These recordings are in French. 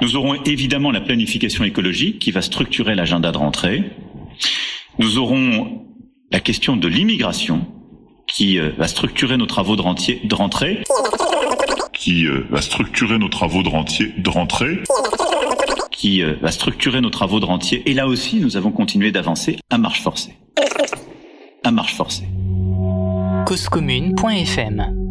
Nous aurons évidemment la planification écologique qui va structurer l'agenda de rentrée. Nous aurons la question de l'immigration qui euh, va structurer nos travaux de, de rentrée. Qui euh, va structurer nos travaux de, rentier, de rentrée. Qui euh, va structurer nos travaux de rentier. Et là aussi, nous avons continué d'avancer à marche forcée. À marche forcée. causecommune.fm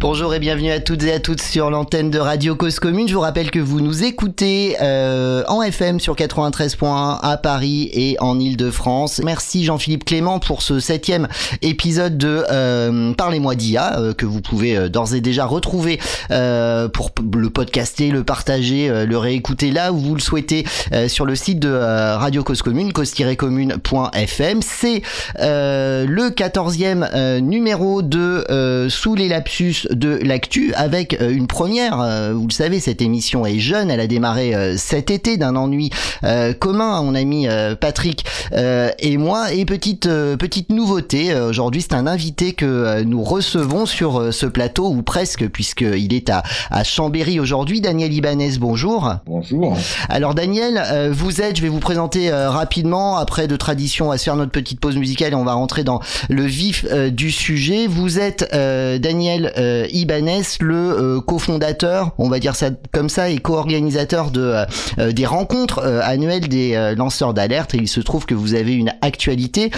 Bonjour et bienvenue à toutes et à toutes sur l'antenne de Radio Cause Commune. Je vous rappelle que vous nous écoutez euh, en FM sur 93.1 à Paris et en Ile-de-France. Merci Jean-Philippe Clément pour ce septième épisode de euh, Parlez-moi d'IA euh, que vous pouvez euh, d'ores et déjà retrouver pour le podcaster, le partager, le réécouter là où vous le souhaitez sur le site de Radio Cause Commune, cause-commune.fm. C'est le quatorzième numéro de Sous les lapsus de l'actu avec euh, une première. Euh, vous le savez, cette émission est jeune, elle a démarré euh, cet été d'un ennui commun à mon ami Patrick et moi. Et petite petite nouveauté, aujourd'hui c'est un invité que nous recevons sur ce plateau ou presque puisqu'il est à, à Chambéry aujourd'hui. Daniel Ibanez, bonjour. Bonjour. Alors Daniel, vous êtes, je vais vous présenter rapidement après de tradition à se faire notre petite pause musicale et on va rentrer dans le vif du sujet. Vous êtes Daniel euh, Ibanez, le euh, cofondateur, on va dire ça comme ça, et co-organisateur de euh, des rencontres annuelles des lanceurs d'alerte. Et il se trouve que vous avez une actualité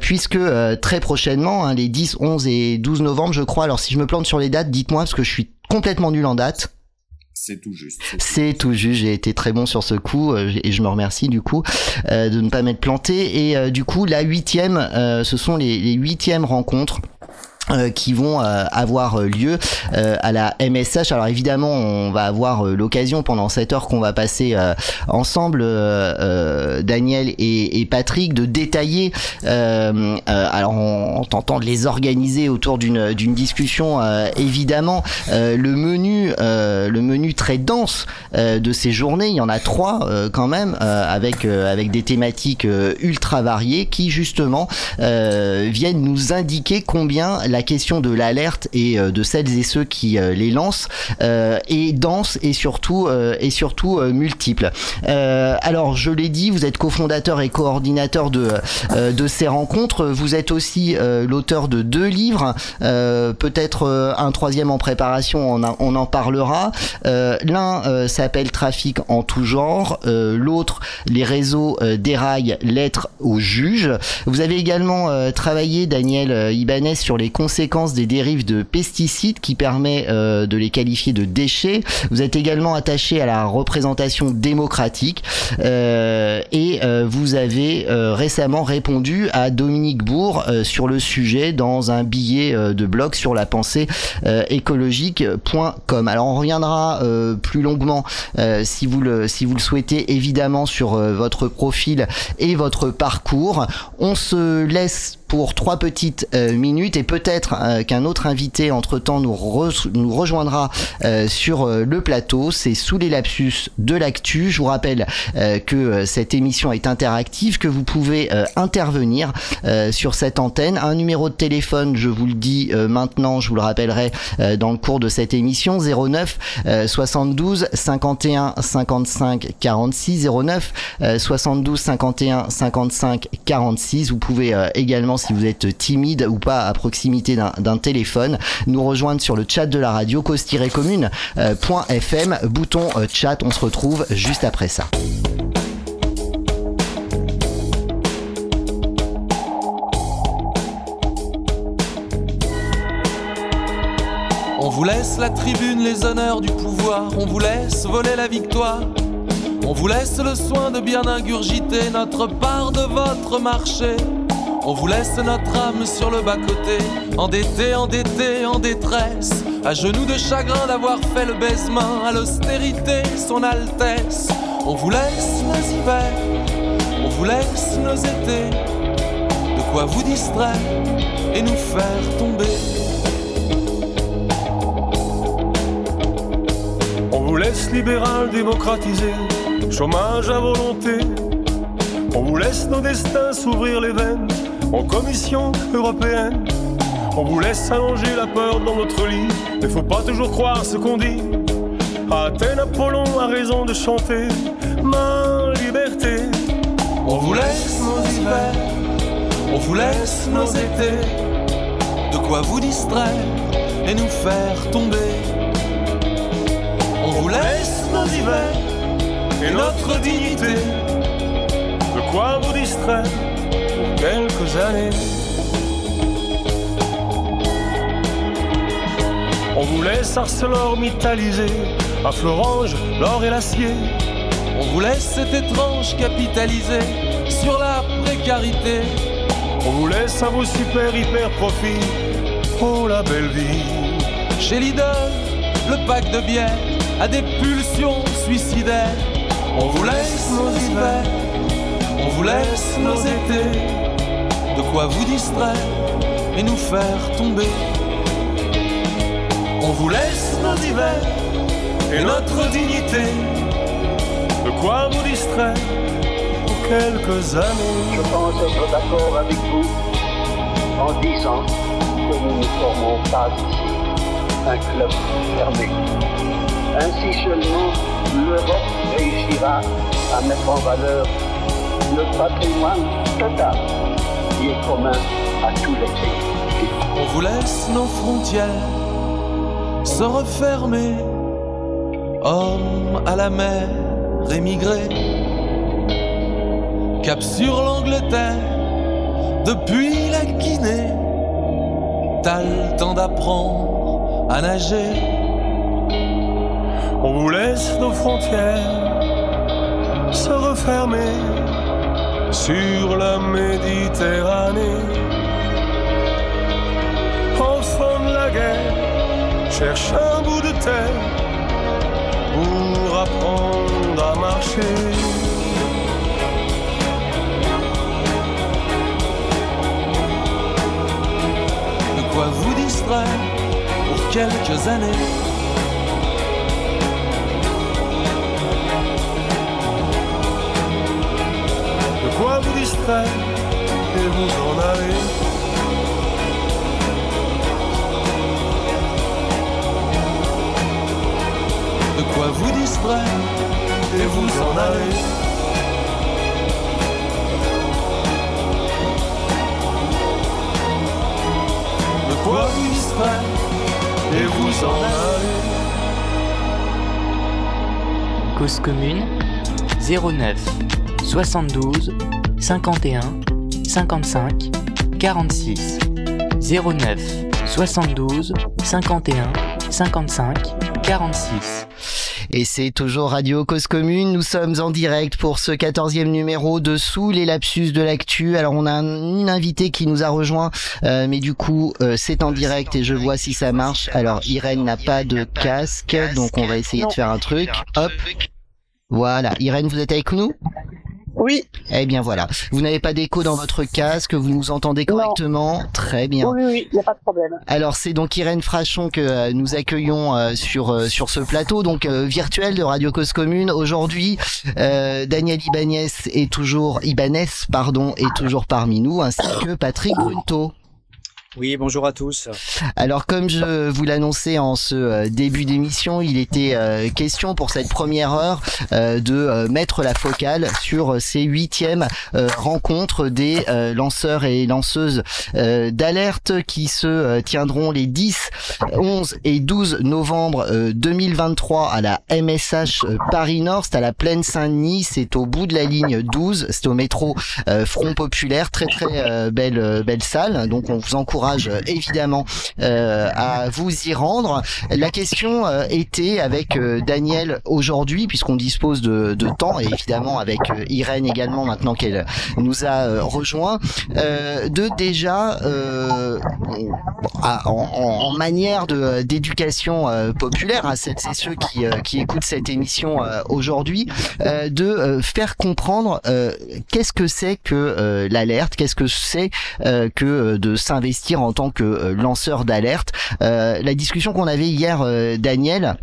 puisque très prochainement, hein, les 10, 11 et 12 novembre, je crois. Alors si je me plante sur les dates, dites-moi parce que je suis complètement nul en date. C'est tout juste. C'est tout juste. J'ai été très bon sur ce coup et je me remercie du coup de ne pas m'être planté. Et du coup, la huitième, ce sont les, les huitièmes rencontres euh, qui vont euh, avoir euh, lieu à la MSH. Alors évidemment, on va avoir l'occasion pendant cette heure qu'on va passer ensemble, Daniel et, et, Patrick, de détailler, alors en, tentant de les organiser autour d'une d'une discussion, évidemment, le menu, le menu très dense de ces journées. Il y en a trois quand même, avec avec des thématiques ultra variées qui justement viennent nous indiquer combien la question de l'alerte et euh, de celles et ceux qui euh, les lancent euh, est dense et surtout et surtout multiple. alors je l'ai dit, vous êtes cofondateur et coordinateur de de ces rencontres. Vous êtes aussi l'auteur de deux livres, peut-être un troisième en préparation. On, en parlera. L'un s'appelle Trafic en tout genre, l'autre les réseaux déraillent lettres aux juges. Vous avez également travaillé, Daniel Ibanez, sur les conséquences des dérives de pesticides qui permet euh, de les qualifier de déchets. Vous êtes également attaché à la représentation démocratique euh, et euh, vous avez récemment répondu à Dominique Bourg sur le sujet dans un billet de blog sur la pensée écologique.com. Alors on reviendra plus longuement si vous le si vous le souhaitez évidemment sur votre profil et votre parcours. On se laisse pour trois petites euh, minutes et peut-être euh, qu'un autre invité entre-temps nous, rejoindra euh, sur le plateau. C'est sous les lapsus de l'actu. Je vous rappelle que cette émission est interactive, que vous pouvez intervenir sur cette antenne. Un numéro de téléphone, je vous le dis maintenant, je vous le rappellerai dans le cours de cette émission, 09 72 51 55 46 09 72 51 55 46. Vous pouvez également si vous êtes timide ou pas à proximité d'un téléphone, nous rejoindre sur le chat de la radio cause-commune.fm, bouton euh, chat, on se retrouve juste après ça. On vous laisse la tribune, les honneurs du pouvoir, on vous laisse voler la victoire. On vous laisse le soin de bien ingurgiter notre part de votre marché. On vous laisse notre âme sur le bas-côté, endetté, endetté, en détresse, à genoux de chagrin d'avoir fait le baisement à l'austérité, son Altesse. On vous laisse nos hivers, on vous laisse nos étés, de quoi vous distraire et nous faire tomber. On vous laisse libéral démocratiser, chômage à volonté. On vous laisse nos destins s'ouvrir les veines en Commission européenne. On vous laisse allonger la peur dans notre lit, ne faut pas toujours croire ce qu'on dit. Athènes, Apollon a raison de chanter ma liberté. On vous laisse nos hivers, on vous laisse nos étés, de quoi vous distraire et nous faire tomber. On vous laisse nos hivers et notre dignité, De quoi vous distraire quelques années. On vous laisse ArcelorMittaliser à Florange l'or et l'acier. on vous laisse cet étrange capitaliser sur la précarité. On vous laisse à vos super hyper profits. Oh la belle vie. Chez Lidl, le pack de bière a des pulsions suicidaires. On vous laisse nos hivers, on vous laisse nos étés, vous distraire et nous faire tomber. On vous laisse nos hivers Et notre dignité. De quoi vous distraire pour quelques années. Je pense être d'accord avec vous en disant que nous ne formons pas ici un club fermé. Ainsi seulement l'Europe réussira à mettre en valeur le patrimoine total On vous laisse nos frontières se refermer. Hommes à la mer émigrés. Cap sur l'Angleterre, depuis la Guinée. T'as le temps d'apprendre à nager. On vous laisse nos frontières se refermer sur la Méditerranée. Enfant de la guerre, cherche un bout de terre pour apprendre à marcher. De quoi vous distraire pour quelques années. Quoi vous distraire et vous en aller. De quoi vous distraire Et vous en aller. De quoi vous distraire et vous en aller. Cause commune 09 72 51 55 46 09 72 51 55 46 Et c'est toujours Radio Cause Commune. Nous sommes en direct pour ce quatorzième numéro de Sous les lapsus de l'actu. Alors on a un- une invitée qui nous a rejoint, euh, mais du coup euh, c'est en direct et je vois si ça marche. Alors Irène n'a pas de casque, donc on va essayer de faire un truc. Hop. Voilà. Irène, vous êtes avec nous? Oui, Eh bien voilà. Vous n'avez pas d'écho dans votre casque, vous nous entendez correctement. Très bien. oui, oui, il n'y a pas de problème. Alors c'est donc Irène Frachon que euh, nous accueillons euh, sur euh, sur ce plateau donc euh, virtuel de Radio Cause Commune. Aujourd'hui, euh, Daniel Ibanez est toujours Ibanez pardon est toujours parmi nous ainsi que Patrick Brunto. Oui, bonjour à tous. Alors comme je vous l'annonçais en ce euh, début d'émission, il était euh, question pour cette première heure euh, de mettre la focale sur ces huitièmes rencontres des lanceurs et lanceuses d'alerte qui se tiendront les 10, 11 et 12 novembre euh, 2023 à la MSH Paris Nord, c'est à la Plaine Saint-Denis, c'est au bout de la ligne 12, c'est au métro Front Populaire, très très belle belle salle, donc on vous encourage euh, évidemment euh, à vous y rendre. La question euh, était avec Daniel aujourd'hui, puisqu'on dispose de, temps, et évidemment avec Irène également maintenant qu'elle nous a rejoint, de déjà en, en- manière de d'éducation populaire à celles et ceux qui, qui écoutent cette émission aujourd'hui, de faire comprendre qu'est-ce que c'est que l'alerte, qu'est-ce que c'est que de s'investir en tant que euh, lanceur d'alerte. Euh, la discussion qu'on avait hier, euh, Daniel,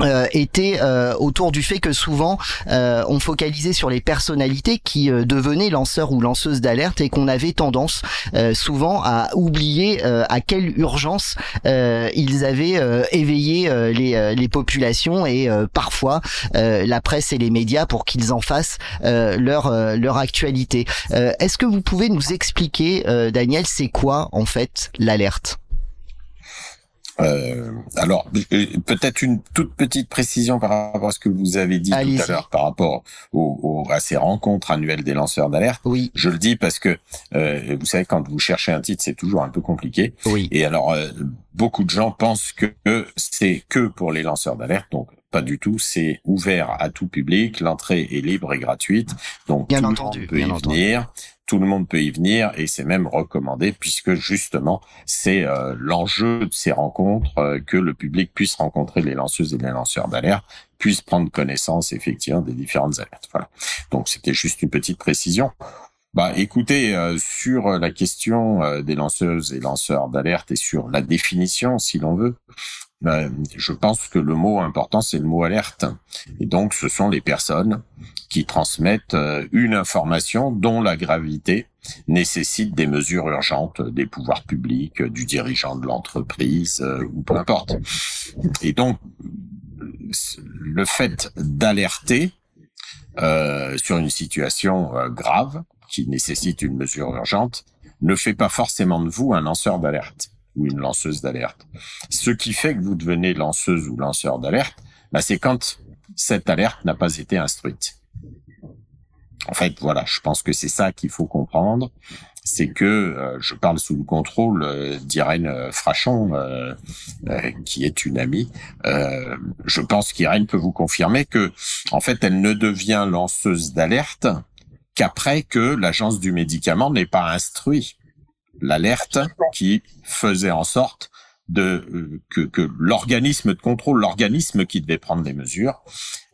euh, était euh, autour du fait que souvent euh, on focalisait sur les personnalités qui devenaient lanceurs ou lanceuses d'alerte et qu'on avait tendance souvent à oublier à quelle urgence ils avaient éveillé les, les populations et parfois la presse et les médias pour qu'ils en fassent leur leur actualité. Est-ce que vous pouvez nous expliquer, Daniel, c'est quoi en fait l'alerte? Euh, alors, euh, peut-être une toute petite précision par rapport à ce que vous avez dit tout à l'heure par rapport au, à ces rencontres annuelles des lanceurs d'alerte. Oui. Je le dis parce que euh, vous savez quand vous cherchez un titre, c'est toujours un peu compliqué. Oui. Et alors, euh, beaucoup de gens pensent que c'est que pour les lanceurs d'alerte, donc pas du tout. C'est ouvert à tout public. L'entrée est libre et gratuite, donc bien tout entendu, le monde peut bien y entendu. venir tout le monde peut y venir et c'est même recommandé puisque justement c'est euh, l'enjeu de ces rencontres euh, que le public puisse rencontrer les lanceuses et les lanceurs d'alerte, puisse prendre connaissance effectivement des différentes alertes. Voilà. Donc c'était juste une petite précision. Bah écoutez, euh, sur la question des lanceuses et lanceurs d'alerte et sur la définition, si l'on veut, je pense que le mot important, c'est le mot alerte. Et donc, ce sont les personnes qui transmettent euh, une information dont la gravité nécessite des mesures urgentes des pouvoirs publics, du dirigeant de l'entreprise, euh, ou peu importe. Et donc, le fait d'alerter sur une situation grave qui nécessite une mesure urgente ne fait pas forcément de vous un lanceur d'alerte ou une lanceuse d'alerte. Ce qui fait que vous devenez lanceuse ou lanceur d'alerte, bah, c'est quand cette alerte n'a pas été instruite. En fait, voilà, je pense que c'est ça qu'il faut comprendre. C'est que euh, je parle sous le contrôle euh, d'Irène euh, Frachon, qui est une amie. je pense qu'Irène peut vous confirmer que, en fait, elle ne devient lanceuse d'alerte qu'après que l'agence du médicament n'ait pas instruit l'alerte qui faisait en sorte de euh, que, l'organisme de contrôle, l'organisme qui devait prendre les mesures,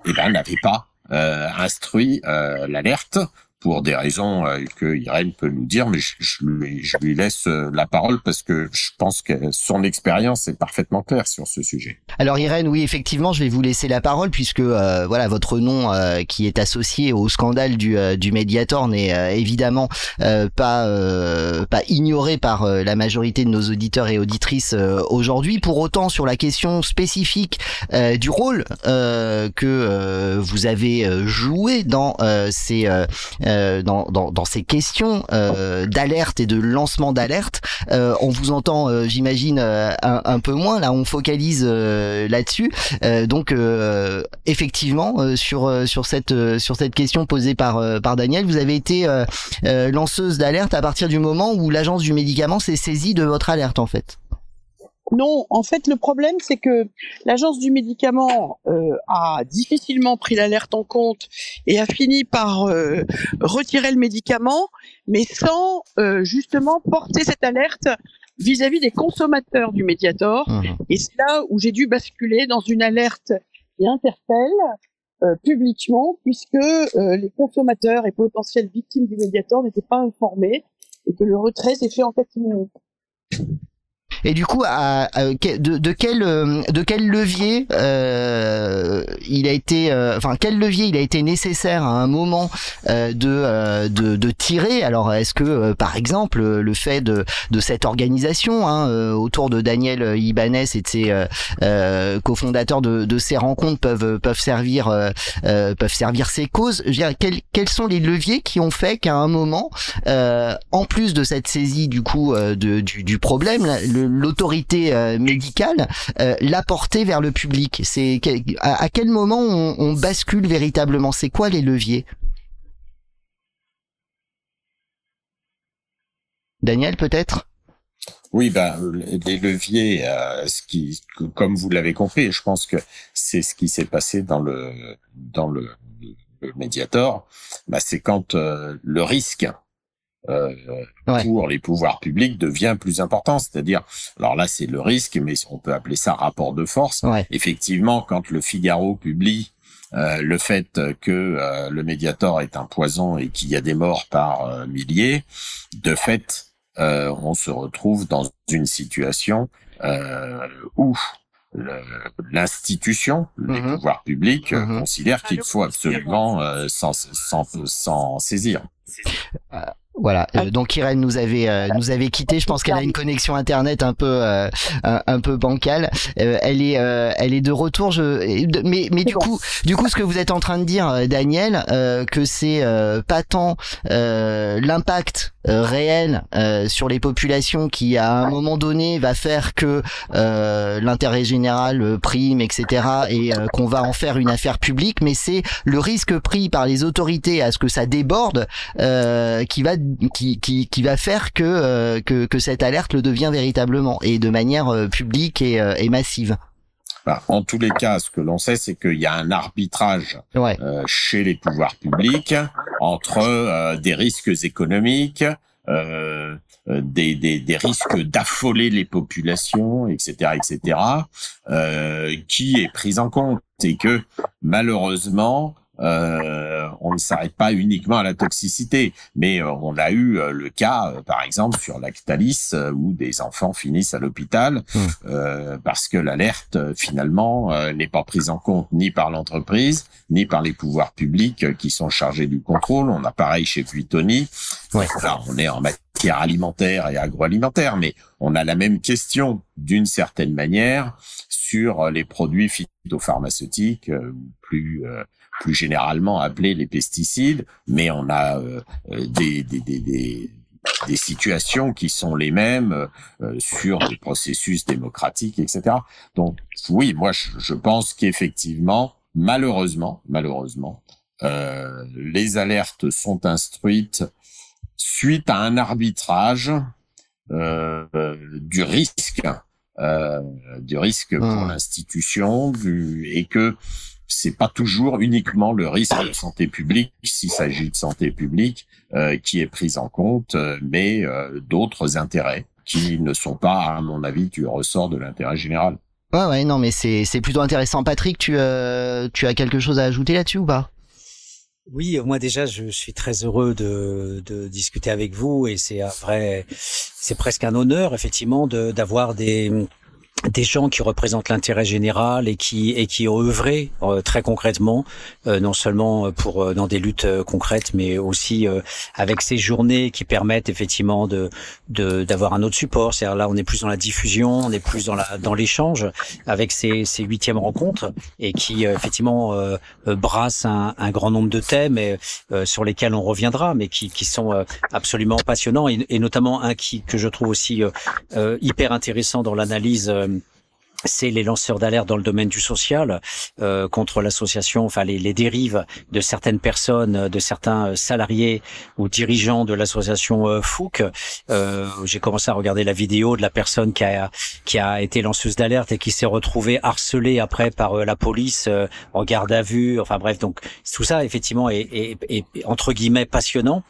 eh ben n'avait pas euh, instruit euh, l'alerte pour des raisons euh, que Irène peut nous dire, mais je, lui, laisse euh, la parole parce que je pense que son expérience est parfaitement claire sur ce sujet. Alors Irène, oui, effectivement, je vais vous laisser la parole puisque euh, voilà votre nom euh, qui est associé au scandale du, euh, du Mediator n'est évidemment pas pas ignoré par la majorité de nos auditeurs et auditrices aujourd'hui. Pour autant, sur la question spécifique du rôle que vous avez joué dans ces euh, dans, dans, dans, ces questions euh, d'alerte et de lancement d'alerte. Euh, on vous entend, euh, j'imagine, un, un, peu moins. Là, on focalise là-dessus. donc, effectivement, sur sur cette sur cette question posée par par Daniel, vous avez été lanceuse d'alerte à partir du moment où l'agence du médicament s'est saisie de votre alerte, en fait. Non, en fait, le problème, c'est que l'agence du médicament euh, a difficilement pris l'alerte en compte et a fini par euh, retirer le médicament, mais sans euh, justement porter cette alerte vis-à-vis des consommateurs du Mediator. Mmh. Et c'est là où j'ai dû basculer dans une alerte qui interpelle euh, publiquement, puisque euh, les consommateurs et potentielles victimes du Mediator n'étaient pas informés et que le retrait s'est fait en fait et du coup, à, de, de, quel euh, de quel levier euh, il a été, euh, enfin quel levier il a été nécessaire à un moment euh, de, euh, de, de tirer? Alors, est-ce que par exemple le fait de de cette organisation hein, autour de Daniel Ibanez et de ses cofondateurs de, de ces rencontres peuvent peuvent servir peuvent servir ces causes Je quels quels sont les leviers qui ont fait qu'à un moment, en plus de cette saisie du coup de, du, du problème, le l'autorité euh, médicale euh, l'a porté vers le public. C'est à, quel moment on, bascule véritablement? C'est quoi les leviers? Daniel, peut-être? Oui, ben les leviers, euh, comme vous l'avez compris, je pense que c'est ce qui s'est passé dans le dans le, le Mediator. Ben, c'est quand euh, le risque euh, ouais. pour les pouvoirs publics devient plus important. C'est-à-dire, alors là, c'est le risque, mais on peut appeler ça rapport de force. Ouais. Effectivement, quand le Figaro publie euh, le fait que euh, le Mediator est un poison et qu'il y a des morts par euh, milliers, de fait, euh, on se retrouve dans une situation où l'institution, les Mhm. pouvoirs publics Mhm. considèrent qu'il faut absolument euh, s'en saisir. Voilà. Euh, donc Irène nous avait euh, nous avait quitté. Je pense qu'elle a une connexion internet un peu euh, un, un peu bancale. Euh, elle est euh, elle est de retour. Je mais mais du coup du coup ce que vous êtes en train de dire euh, Daniel euh, que c'est euh, pas tant euh, l'impact réel euh, sur les populations qui à un moment donné va faire que euh, l'intérêt général euh, prime etc et euh, qu'on va en faire une affaire publique mais c'est le risque pris par les autorités à ce que ça déborde euh, qui va qui, qui, qui va faire que, euh, que que cette alerte le devient véritablement et de manière euh, publique et, euh, et massive. Bah, en tous les cas, ce que l'on sait, c'est qu'il y a un arbitrage Ouais. euh, chez les pouvoirs publics entre euh, des risques économiques, euh, des, des, des risques d'affoler les populations, etc., etc., qui est prise en compte et que malheureusement euh, on ne s'arrête pas uniquement à la toxicité, mais euh, on a eu euh, le cas, euh, par exemple, sur Lactalis, euh, où des enfants finissent à l'hôpital euh, parce que l'alerte, euh, finalement, euh, n'est pas prise en compte ni par l'entreprise, ni par les pouvoirs publics euh, qui sont chargés du contrôle. On a pareil chez Buitoni. Là, on est en matière alimentaire et agroalimentaire, mais on a la même question d'une certaine manière sur les produits phytopharmaceutiques, euh, plus euh, plus généralement appelés les pesticides, mais on a euh, euh, des, des, des, des des situations qui sont les mêmes euh, sur les processus démocratiques, etc. Donc oui, moi je, je pense qu'effectivement, malheureusement, malheureusement, euh, les alertes sont instruites suite à un arbitrage euh, du risque, euh, du risque pour l'institution, du, et que c'est pas toujours uniquement le risque de santé publique, s'il s'agit de santé publique, euh, qui est pris en compte, euh, mais euh, d'autres intérêts qui ne sont pas, à mon avis, du ressort de l'intérêt général. Ouais ouais non mais c'est c'est plutôt intéressant. Patrick, tu euh, tu as quelque chose à ajouter là-dessus ou pas? Oui, moi déjà, je suis très heureux de, de discuter avec vous et c'est un vrai, c'est presque un honneur effectivement de d'avoir des des gens qui représentent l'intérêt général et qui et qui ont œuvré euh, très concrètement, euh, non seulement pour euh, dans des luttes euh, concrètes, mais aussi euh, avec ces journées qui permettent effectivement de de d'avoir un autre support. C'est-à-dire là, on est plus dans la diffusion, on est plus dans la dans l'échange avec ces ces huitièmes rencontres et qui euh, effectivement euh, euh, brassent un, un grand nombre de thèmes et, euh, sur lesquels on reviendra, mais qui qui sont euh, absolument passionnants et, et notamment un qui que je trouve aussi euh, euh, hyper intéressant dans l'analyse. Euh, c'est les lanceurs d'alerte dans le domaine du social euh, contre l'association, enfin les, les dérives de certaines personnes, euh, de certains euh, salariés ou dirigeants de l'association Fouque. Euh, J'ai commencé à regarder la vidéo de la personne qui a qui a été lanceuse d'alerte et qui s'est retrouvée harcelée après par la police en garde à vue. Enfin bref, donc tout ça effectivement est, est- est- est, entre guillemets passionnant.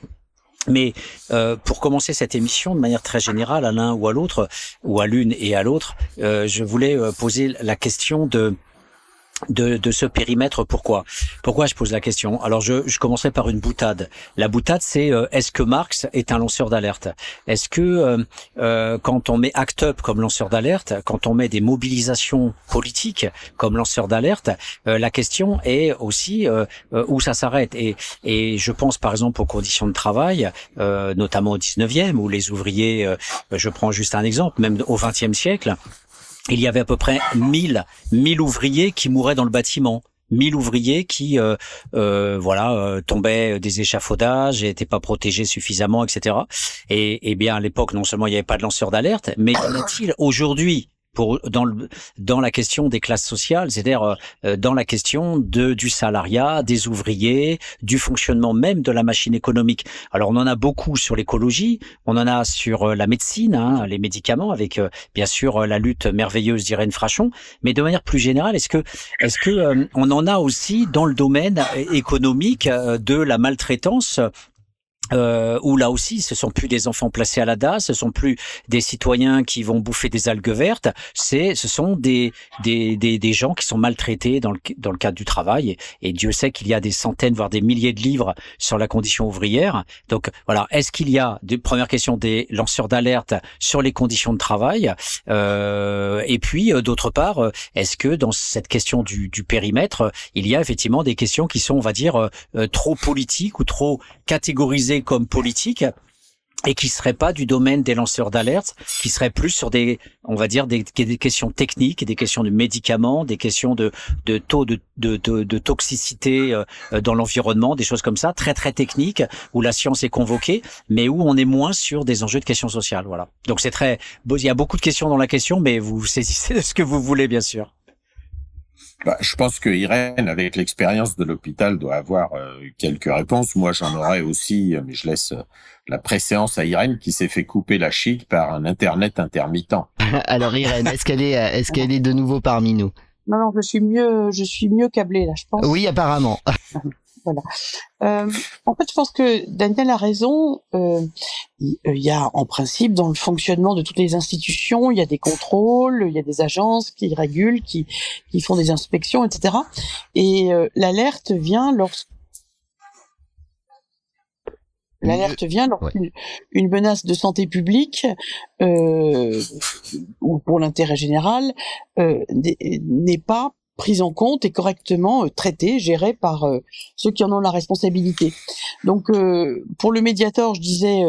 Mais euh, pour commencer cette émission de manière très générale à l'un ou à l'autre, ou à l'une et à l'autre, euh, je voulais euh, poser la question de de, de ce périmètre. Pourquoi? Pourquoi je pose la question? Alors je, je commencerai par une boutade. La boutade, c'est euh, est-ce que Marx est un lanceur d'alerte? Est-ce que euh, euh, quand on met Act Up comme lanceur d'alerte, quand on met des mobilisations politiques comme lanceur d'alerte, euh, la question est aussi euh, où ça s'arrête? Et, et je pense par exemple aux conditions de travail, notamment au 19e, où les ouvriers, je prends juste un exemple, même au 20e siècle, il y avait à peu près 1000, 1000 ouvriers qui mouraient dans le bâtiment. 1000 ouvriers qui euh, euh, voilà euh, tombaient des échafaudages et n'étaient pas protégés suffisamment, etc. Et, et bien à l'époque, non seulement il n'y avait pas de lanceur d'alerte, mais y en a-t-il aujourd'hui? Pour dans le dans la question des classes sociales, c'est-à-dire euh, dans la question de du salariat, des ouvriers, du fonctionnement même de la machine économique. Alors on en a beaucoup sur l'écologie, on en a sur euh, la médecine, hein, les médicaments, avec euh, bien sûr la lutte merveilleuse d'Irène Frachon, mais de manière plus générale, est-ce que est-ce que euh, on en a aussi dans le domaine économique de la maltraitance euh, où là aussi, ce sont plus des enfants placés à la DAS, ce sont plus des citoyens qui vont bouffer des algues vertes, c'est, ce sont des, des, des, des, gens qui sont maltraités dans le, dans le cadre du travail. Et, Dieu sait qu'il y a des centaines, voire des milliers de livres sur la condition ouvrière. Donc voilà, est-ce qu'il y a, première question, des lanceurs d'alerte sur les conditions de travail? Euh, Et puis, euh, d'autre part, euh, est-ce que dans cette question du, du, périmètre, il y a effectivement des questions qui sont, on va dire, euh, trop politiques ou trop catégorisées comme politique et qui serait pas du domaine des lanceurs d'alerte, qui serait plus sur des, on va dire, des, questions techniques, des questions de médicaments, des questions de, de taux de, de, de, toxicité euh, dans l'environnement, des choses comme ça, très très techniques, où la science est convoquée, mais où on est moins sur des enjeux de questions sociales. Voilà. Donc c'est très, il y a beaucoup de questions dans la question, mais vous saisissez de ce que vous voulez, bien sûr. Bah, je pense que Irène, avec l'expérience de l'hôpital, doit avoir euh, quelques réponses. Moi, j'en aurais aussi, mais je laisse euh, la préséance à Irène qui s'est fait couper la chic par un Internet intermittent. Alors Irène, est-ce qu'elle est, est-ce qu'elle est de nouveau parmi nous? Non, non, je suis mieux, je suis mieux câblée là, je pense. Oui, apparemment. Voilà. Euh, en fait, je pense que Daniel a raison. Euh, il y a en principe dans le fonctionnement de toutes les institutions, il y a des contrôles, il y a des agences qui régulent, qui, qui font des inspections, etc. Et euh, l'alerte vient lorsque L'alerte vient lorsqu'une une menace de santé publique euh, ou pour l'intérêt général euh, n'est pas prise en compte et correctement euh, traitée, gérée par euh, ceux qui en ont la responsabilité. Donc euh, pour le médiator, je disais,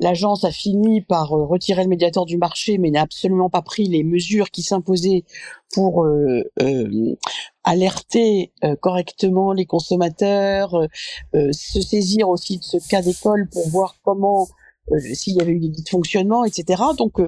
l'agence a fini par retirer le médiator du marché, mais n'a absolument pas pris les mesures qui s'imposaient pour alerter correctement les consommateurs, se saisir aussi de ce cas d'école pour voir comment s'il y avait eu des dysfonctionnements, etc. Donc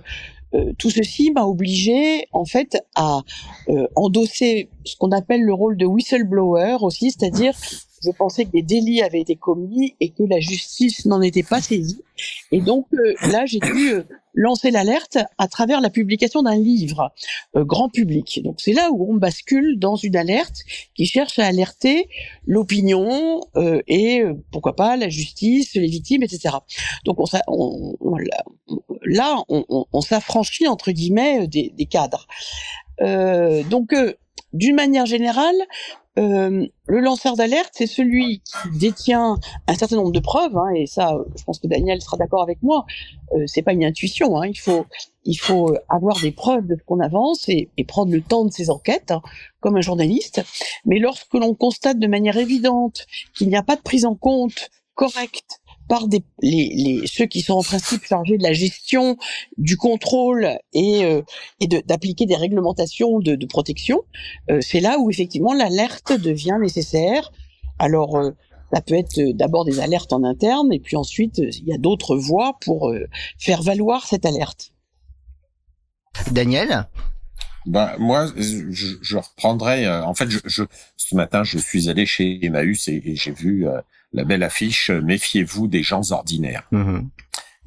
euh, tout ceci m'a obligé en fait à euh, endosser ce qu'on appelle le rôle de whistleblower aussi, c'est-à-dire je pensais que des délits avaient été commis et que la justice n'en était pas saisie. Et donc euh, là, j'ai dû lancer l'alerte à travers la publication d'un livre grand public. Donc c'est là où on bascule dans une alerte qui cherche à alerter l'opinion et pourquoi pas la justice, les victimes, etc. Donc on, on, là, on, s'affranchit entre guillemets euh, des, cadres. Euh, donc, euh, d'une manière générale, le lanceur d'alerte, c'est celui qui détient un certain nombre de preuves, hein, et ça, je pense que Daniel sera d'accord avec moi. c'est pas une intuition. Hein, il faut, il faut avoir des preuves de ce qu'on avance et, prendre le temps de ses enquêtes, hein, comme un journaliste. Mais lorsque l'on constate de manière évidente qu'il n'y a pas de prise en compte correcte par ceux qui sont en principe chargés de la gestion, du contrôle et, euh, d'appliquer des réglementations de, de protection, euh, c'est là où effectivement l'alerte devient nécessaire. Alors, euh, ça peut être d'abord des alertes en interne, et puis ensuite, il y a d'autres voies pour faire valoir cette alerte. Daniel? Ben, moi, je, je reprendrai. en fait, je, je, ce matin, je suis allé chez Emmaüs et, j'ai vu la belle affiche euh, Méfiez-vous des gens ordinaires. Mhm.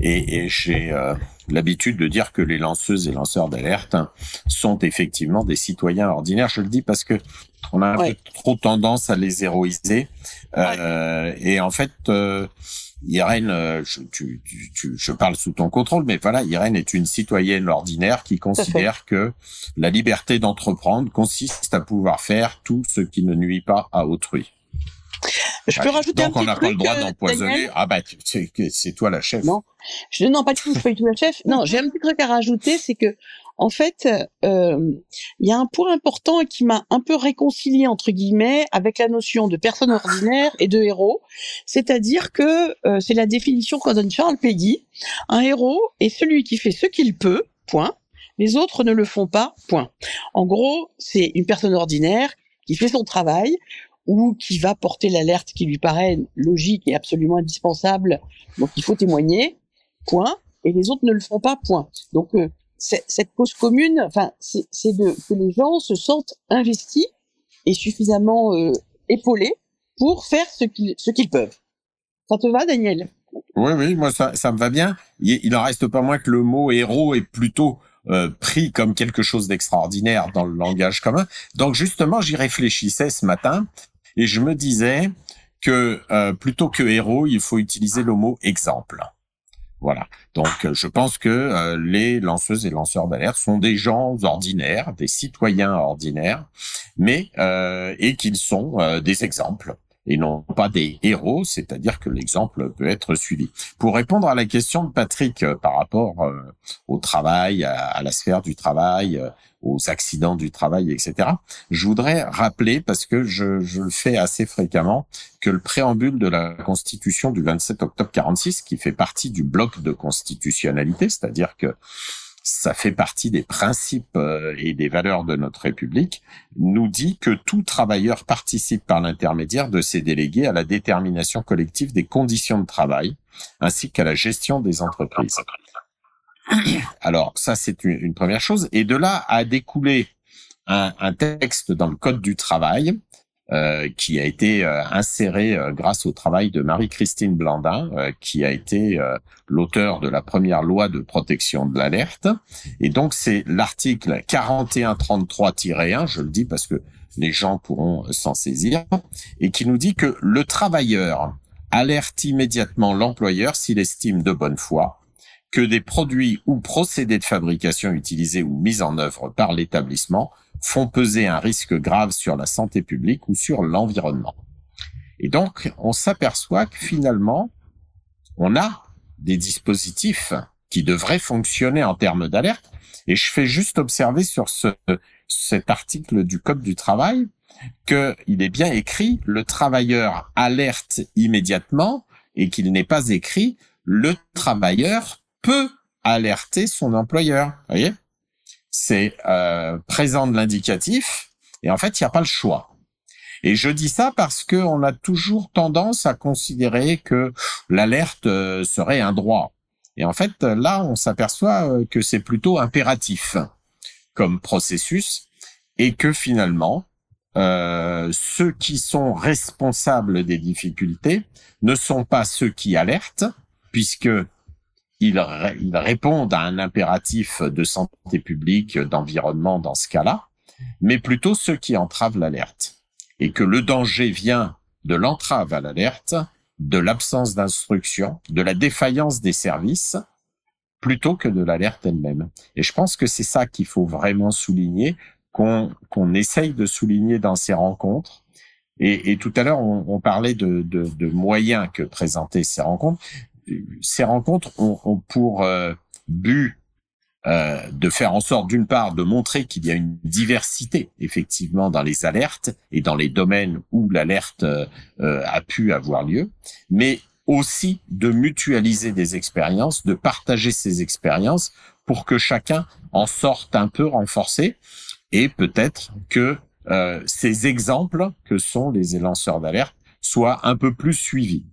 Et, et j'ai euh, l'habitude de dire que les lanceuses et lanceurs d'alerte sont effectivement des citoyens ordinaires. Je le dis parce que on a un peu trop tendance à les héroïser. Euh, et en fait, euh, Irène, euh, je, tu, tu, je parle sous ton contrôle, mais voilà, Irène est une citoyenne ordinaire qui considère que la liberté d'entreprendre consiste à pouvoir faire tout ce qui ne nuit pas à autrui. Je peux rajouter un petit truc. Donc on n'a pas le droit euh, d'empoisonner. Ah bah c'est toi la chef. Non, je non pas du tout. Je suis pas du tout la chef. Non, j'ai un petit truc à rajouter, c'est que en fait, euh, il y a un point important qui m'a un peu réconcilié entre guillemets avec la notion de personne ordinaire et de héros, c'est-à-dire que euh, c'est la définition qu'en donne Charles Peggy. Un héros est celui qui fait ce qu'il peut. Point. Les autres ne le font pas. Point. En gros, c'est une personne ordinaire qui fait son travail ou qui va porter l'alerte qui lui paraît logique et absolument indispensable, donc il faut témoigner, point, et les autres ne le font pas, point. Donc euh, cette cause commune, enfin, c'est de que les gens se sentent investis et suffisamment euh, épaulés pour faire ce qu'ils ce peuvent. Ça te va, Daniel? Oui, oui, moi ça, ça me va bien. Il, il en reste pas moins que le mot héros est plutôt euh, pris comme quelque chose d'extraordinaire dans le langage commun. Donc justement, j'y réfléchissais ce matin et je me disais que plutôt que héros, il faut utiliser le mot exemple. Voilà. Donc, je pense que les lanceuses et lanceurs d'alerte sont des gens ordinaires, des citoyens ordinaires, mais et qu'ils sont des exemples et non pas des héros, c'est-à-dire que l'exemple peut être suivi. Pour répondre à la question de Patrick euh, par rapport euh, au travail, à, la sphère du travail, euh, aux accidents du travail, etc., je voudrais rappeler, parce que je, je, le fais assez fréquemment, que le préambule de la Constitution du 27 octobre 46, qui fait partie du bloc de constitutionnalité, c'est-à-dire que ça fait partie des principes euh, et des valeurs de notre République, nous dit que tout travailleur participe par l'intermédiaire de ses délégués à la détermination collective des conditions de travail, ainsi qu'à la gestion des entreprises. Alors ça, c'est une, première chose. Et de là a découlé un, un texte dans le Code du travail euh, qui a été euh, inséré euh, grâce au travail de Marie-Christine Blandin, qui a été l'auteur de la première loi de protection de l'alerte. Et donc c'est l'article 4133-1, je le dis parce que les gens pourront s'en saisir, et qui nous dit que le travailleur alerte immédiatement l'employeur s'il estime de bonne foi que des produits ou procédés de fabrication utilisés ou mis en œuvre par l'établissement font peser un risque grave sur la santé publique ou sur l'environnement. Et donc, on s'aperçoit que finalement, on a des dispositifs qui devraient fonctionner en termes d'alerte. Et je fais juste observer sur ce, cet article du Code du travail qu'il est bien écrit le travailleur alerte immédiatement et qu'il n'est pas écrit le travailleur peut alerter son employeur. Vous voyez? C'est euh, présent de l'indicatif, et en fait, il n'y a pas le choix. Et je dis ça parce qu'on a toujours tendance à considérer que l'alerte euh, serait un droit. Et en fait, là, on s'aperçoit euh, que c'est plutôt impératif comme processus, et que finalement, euh, ceux qui sont responsables des difficultés ne sont pas ceux qui alertent, puisque ils, répondent à un impératif de santé publique, d'environnement dans ce cas-là, mais plutôt ceux qui entravent l'alerte. Et que le danger vient de l'entrave à l'alerte, de l'absence d'instruction, de la défaillance des services, plutôt que de l'alerte elle-même. Et je pense que c'est ça qu'il faut vraiment souligner, qu'on essaye de souligner dans ces rencontres. Et, tout à l'heure, on, parlait de, de, moyens que présentaient ces rencontres ces rencontres ont, pour euh, but euh, de faire en sorte, d'une part, de montrer qu'il y a une diversité effectivement dans les alertes et dans les domaines où l'alerte euh, a pu avoir lieu, mais aussi de mutualiser des expériences, de partager ces expériences pour que chacun en sorte un peu renforcé et peut-être que ces exemples que sont les lanceurs d'alerte soient un peu plus suivis.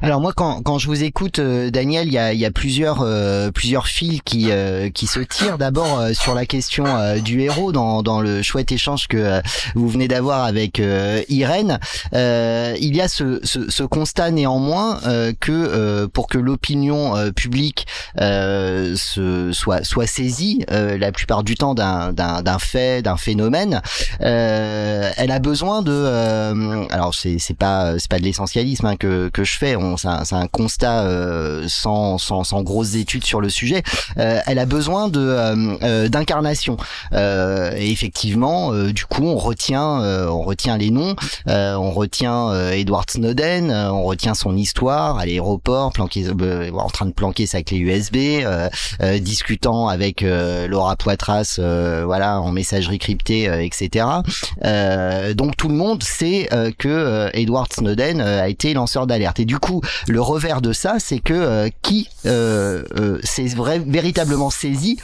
Alors moi, quand, quand je vous écoute, euh, Daniel, il y a, y a plusieurs euh, plusieurs fils qui euh, qui se tirent. D'abord sur la question du héros dans, dans le chouette échange que vous venez d'avoir avec Irène. il y a ce, ce, ce constat néanmoins que pour que l'opinion publique se soit soit saisie la plupart du temps d'un d'un fait, d'un phénomène, elle a besoin de alors c'est c'est pas c'est pas de l'essentialisme hein, que que je fais c'est un, constat euh, sans, sans, sans, grosses études sur le sujet. Euh, elle a besoin de euh, d'incarnation. et effectivement, du coup, on retient, on retient les noms, on retient Edward Snowden, on retient son histoire à l'aéroport, planqué, en train de planquer sa clé USB, discutant avec Laura Poitras, voilà, en messagerie cryptée, etc. donc tout le monde sait que Edward Snowden a été lanceur d'alerte. Et du coup, le revers de ça, c'est que euh, qui euh, euh, s'est véritablement saisi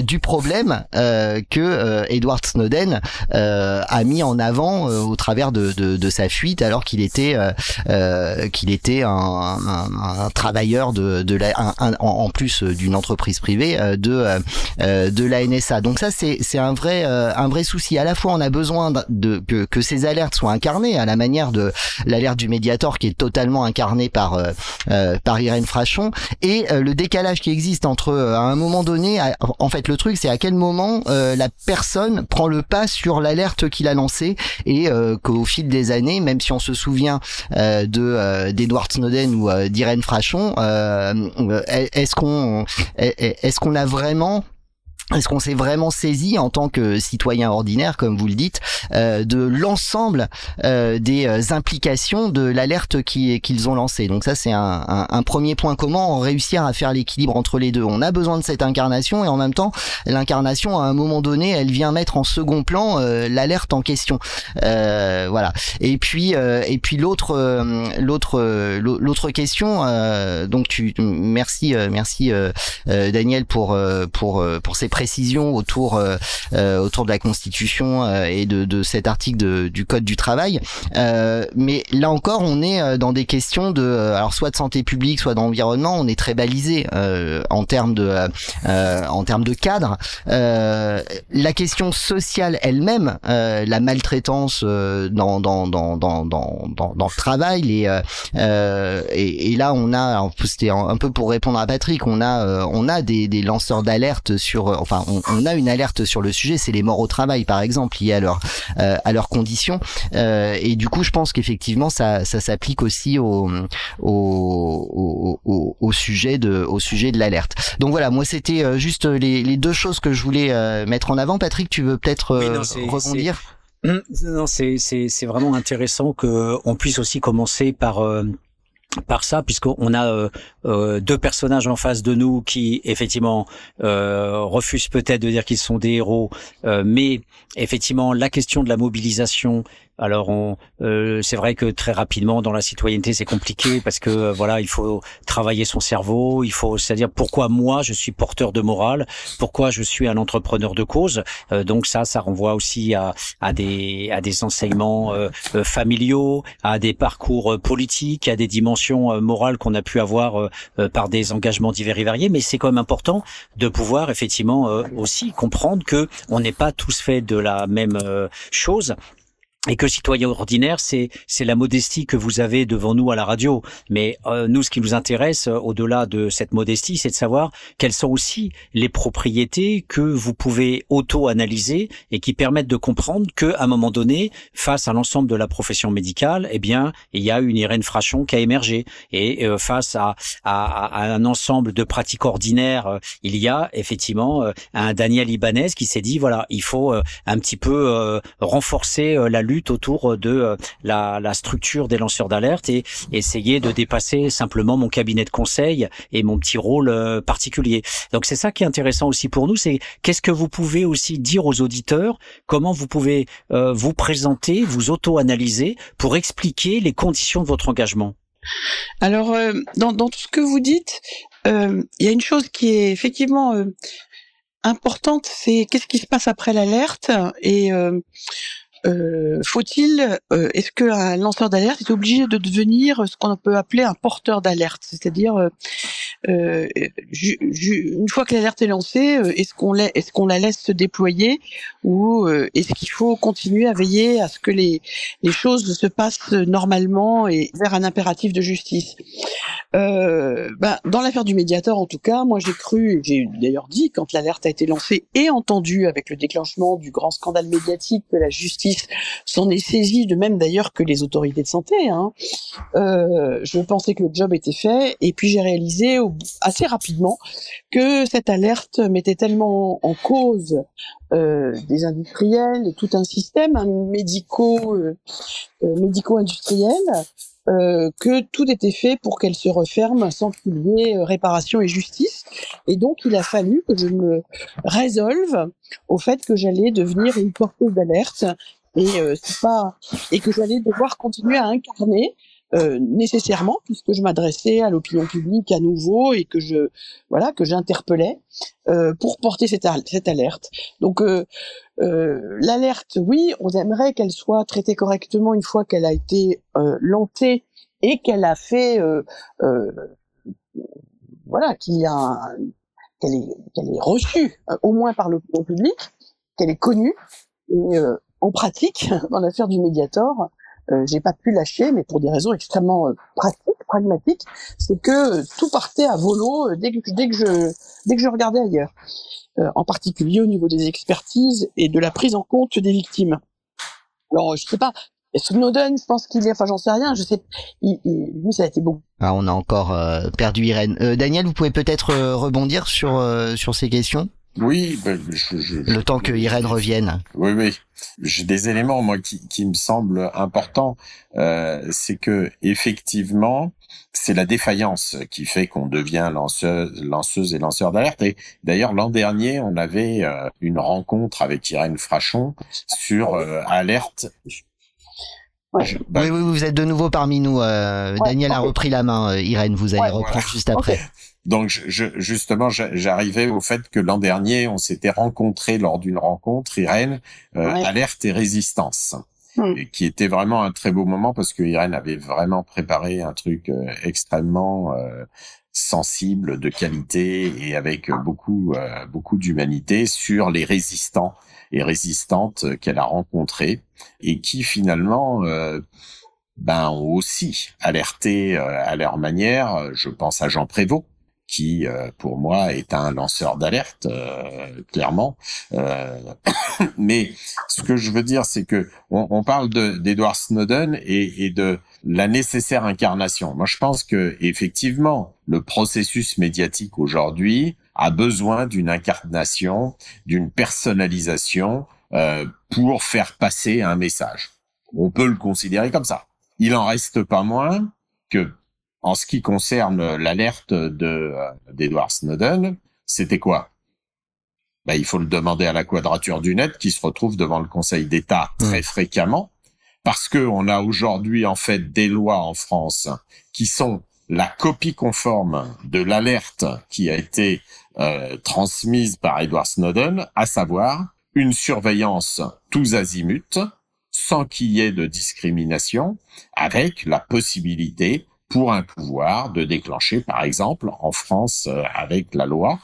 du problème que Edward Snowden a mis en avant au travers de, sa fuite, alors qu'il était qu'il était un, travailleur de, de la, en plus d'une entreprise privée de de la NSA. Donc ça, c'est c'est un vrai un vrai souci. À la fois, on a besoin de que, que ces alertes soient incarnées à la manière de l'alerte du Mediator qui est totalement incarnée incarné par par Irène Frachon, et le décalage qui existe entre à un moment donné, en fait le truc c'est à quel moment la personne prend le pas sur l'alerte qu'il a lancée et qu'au fil des années, même si on se souvient de d'Edward Snowden ou d'Irène Frachon, est-ce qu'on est-ce qu'on a vraiment est-ce qu'on s'est vraiment saisi en tant que citoyen ordinaire, comme vous le dites, euh, de l'ensemble euh, des euh, implications de l'alerte qu'ils ont lancée? Donc ça, c'est un, un, premier point. Comment réussir à faire l'équilibre entre les deux? On a besoin de cette incarnation et en même temps, l'incarnation, à un moment donné, elle vient mettre en second plan l'alerte en question. voilà. Et puis, et puis l'autre, l'autre, l'autre question. donc tu, merci, merci Daniel pour pour pour ces précision autour euh, euh, autour de la Constitution euh, et de, de cet article du Code du travail. mais là encore, on est dans des questions de alors soit de santé publique, soit d'environnement. On est très balisé en termes de en termes de cadre. la question sociale elle-même, la maltraitance dans dans dans dans dans dans, le travail, les et, et, là on a, c'était un, peu pour répondre à Patrick, on a on a des, des lanceurs d'alerte sur enfin, on, a une alerte sur le sujet, c'est les morts au travail, par exemple, liées à leur euh, à leurs conditions. Euh, et du coup, je pense qu'effectivement, ça, ça s'applique aussi au au, au, au, sujet de au sujet de l'alerte. Donc voilà, moi, c'était euh, juste les, les, deux choses que je voulais mettre en avant. Patrick, tu veux peut-être rebondir? hum, non, c'est c'est vraiment intéressant que on puisse aussi commencer par par ça, puisqu'on a euh, euh, deux personnages en face de nous qui effectivement euh, refusent peut-être de dire qu'ils sont des héros, mais effectivement la question de la mobilisation alors, euh, c'est vrai que très rapidement dans la citoyenneté, c'est compliqué parce que euh, voilà, il faut travailler son cerveau. Il faut, c'est-à-dire pourquoi moi je suis porteur de morale, pourquoi je suis un entrepreneur de cause. Euh, donc ça, ça renvoie aussi à, à des à des enseignements familiaux, à des parcours politiques, à des dimensions morales qu'on a pu avoir par des engagements divers et variés. Mais c'est quand même important de pouvoir effectivement aussi comprendre que on n'est pas tous faits de la même chose et que citoyen ordinaire, c'est c'est la modestie que vous avez devant nous à la radio. Mais euh, nous, ce qui nous intéresse, euh, au-delà de cette modestie, c'est de savoir quelles sont aussi les propriétés que vous pouvez auto-analyser et qui permettent de comprendre que, à un moment donné, face à l'ensemble de la profession médicale, eh bien, il y a une Irène Frachon qui a émergé. Et euh, face à, à, à, un ensemble de pratiques ordinaires, il y a effectivement un Daniel Ibanez qui s'est dit voilà, il faut un petit peu renforcer la lutte autour de euh, la, structure des lanceurs d'alerte et essayer de dépasser simplement mon cabinet de conseil et mon petit rôle euh, particulier. Donc c'est ça qui est intéressant aussi pour nous, c'est qu'est-ce que vous pouvez aussi dire aux auditeurs, comment vous pouvez euh, vous présenter, vous auto-analyser pour expliquer les conditions de votre engagement? Alors, dans, tout ce que vous dites, il y a une chose qui est effectivement importante, c'est qu'est-ce qui se passe après l'alerte et euh, faut-il, euh, est-ce qu'un lanceur d'alerte est obligé de devenir ce qu'on peut appeler un porteur d'alerte, c'est-à-dire euh, une fois que l'alerte est lancée, est-ce qu'on la, est-ce la laisse se déployer ou est-ce qu'il faut continuer à veiller à ce que les les choses se passent normalement et vers un impératif de justice? Ben, dans l'affaire du médiateur, en tout cas, moi j'ai cru, j'ai d'ailleurs dit quand l'alerte a été lancée et entendue avec le déclenchement du grand scandale médiatique que la justice s'en est saisi, de même d'ailleurs que les autorités de santé. Hein. Euh, je pensais que le job était fait, et puis j'ai réalisé assez rapidement que cette alerte mettait tellement en cause euh, des industriels tout un système hein, médico euh, médico-industriel euh, que tout était fait pour qu'elle se referme sans qu'il y ait réparation et justice. Et donc, il a fallu que je me résolve au fait que j'allais devenir une porteuse d'alerte euh, et que j'allais devoir continuer à incarner euh, nécessairement puisque je m'adressais à l'opinion publique à nouveau et que je voilà que j'interpellais euh, pour porter cette, cette alerte. Donc euh, euh, l'alerte, oui, on aimerait qu'elle soit traitée correctement une fois qu'elle a été euh, lantée et qu'elle a fait voilà qu'il y a qu'elle est qu'elle est reçue au moins par l'opinion publique, qu'elle est connue et en pratique, dans l'affaire du Mediator, euh, j'ai pas pu lâcher, mais pour des raisons extrêmement pratiques, pragmatiques, c'est que tout partait à volo dès que dès que je dès que je regardais ailleurs, en particulier au niveau des expertises et de la prise en compte des victimes. Alors je sais pas, Snowden, je pense qu'il est, enfin j'en sais rien, je sais, il, lui ça a été bon. Ah, on a encore perdu Irène. Daniel, vous pouvez peut-être rebondir sur sur ces questions? Oui, ben, je, je, le temps que Irène revienne. Oui, oui. J'ai des éléments moi qui, qui me semblent importants. Euh, c'est que effectivement, c'est la défaillance qui fait qu'on devient lanceuse, lanceuse et lanceur d'alerte. Et d'ailleurs, l'an dernier, on avait euh, une rencontre avec Irène Frachon sur euh, alerte. Bah, oui, oui, vous êtes de nouveau parmi nous. Euh, Daniel a repris la main. Irène, vous allez reprendre juste après. Donc je, justement, j'arrivais au fait que l'an dernier, on s'était rencontré lors d'une rencontre, Irène, euh, alerte et résistance, hmm. et qui était vraiment un très beau moment parce que Irène avait vraiment préparé un truc euh, extrêmement euh, sensible, de qualité et avec beaucoup beaucoup d'humanité sur les résistants et résistantes qu'elle a rencontrés et qui finalement ben ont aussi alerté à leur manière. Je pense à Jean Prévost qui euh, pour moi est un lanceur d'alerte euh, clairement. Euh, mais ce que je veux dire c'est que on, on parle d'Edward Snowden et, et, de la nécessaire incarnation. Moi je pense que effectivement le processus médiatique aujourd'hui a besoin d'une incarnation d'une personnalisation pour faire passer un message. On peut le considérer comme ça. Il en reste pas moins que en ce qui concerne l'alerte de euh, d'Edward Snowden, c'était quoi? Ben, il faut le demander à la quadrature du net qui se retrouve devant le Conseil d'État très fréquemment parce que on a aujourd'hui en fait des lois en France qui sont la copie conforme de l'alerte qui a été euh, transmise par Edward Snowden, à savoir une surveillance tous azimuts, sans qu'il y ait de discrimination, avec la possibilité pour un pouvoir de déclencher, par exemple, en France, euh, avec la loi,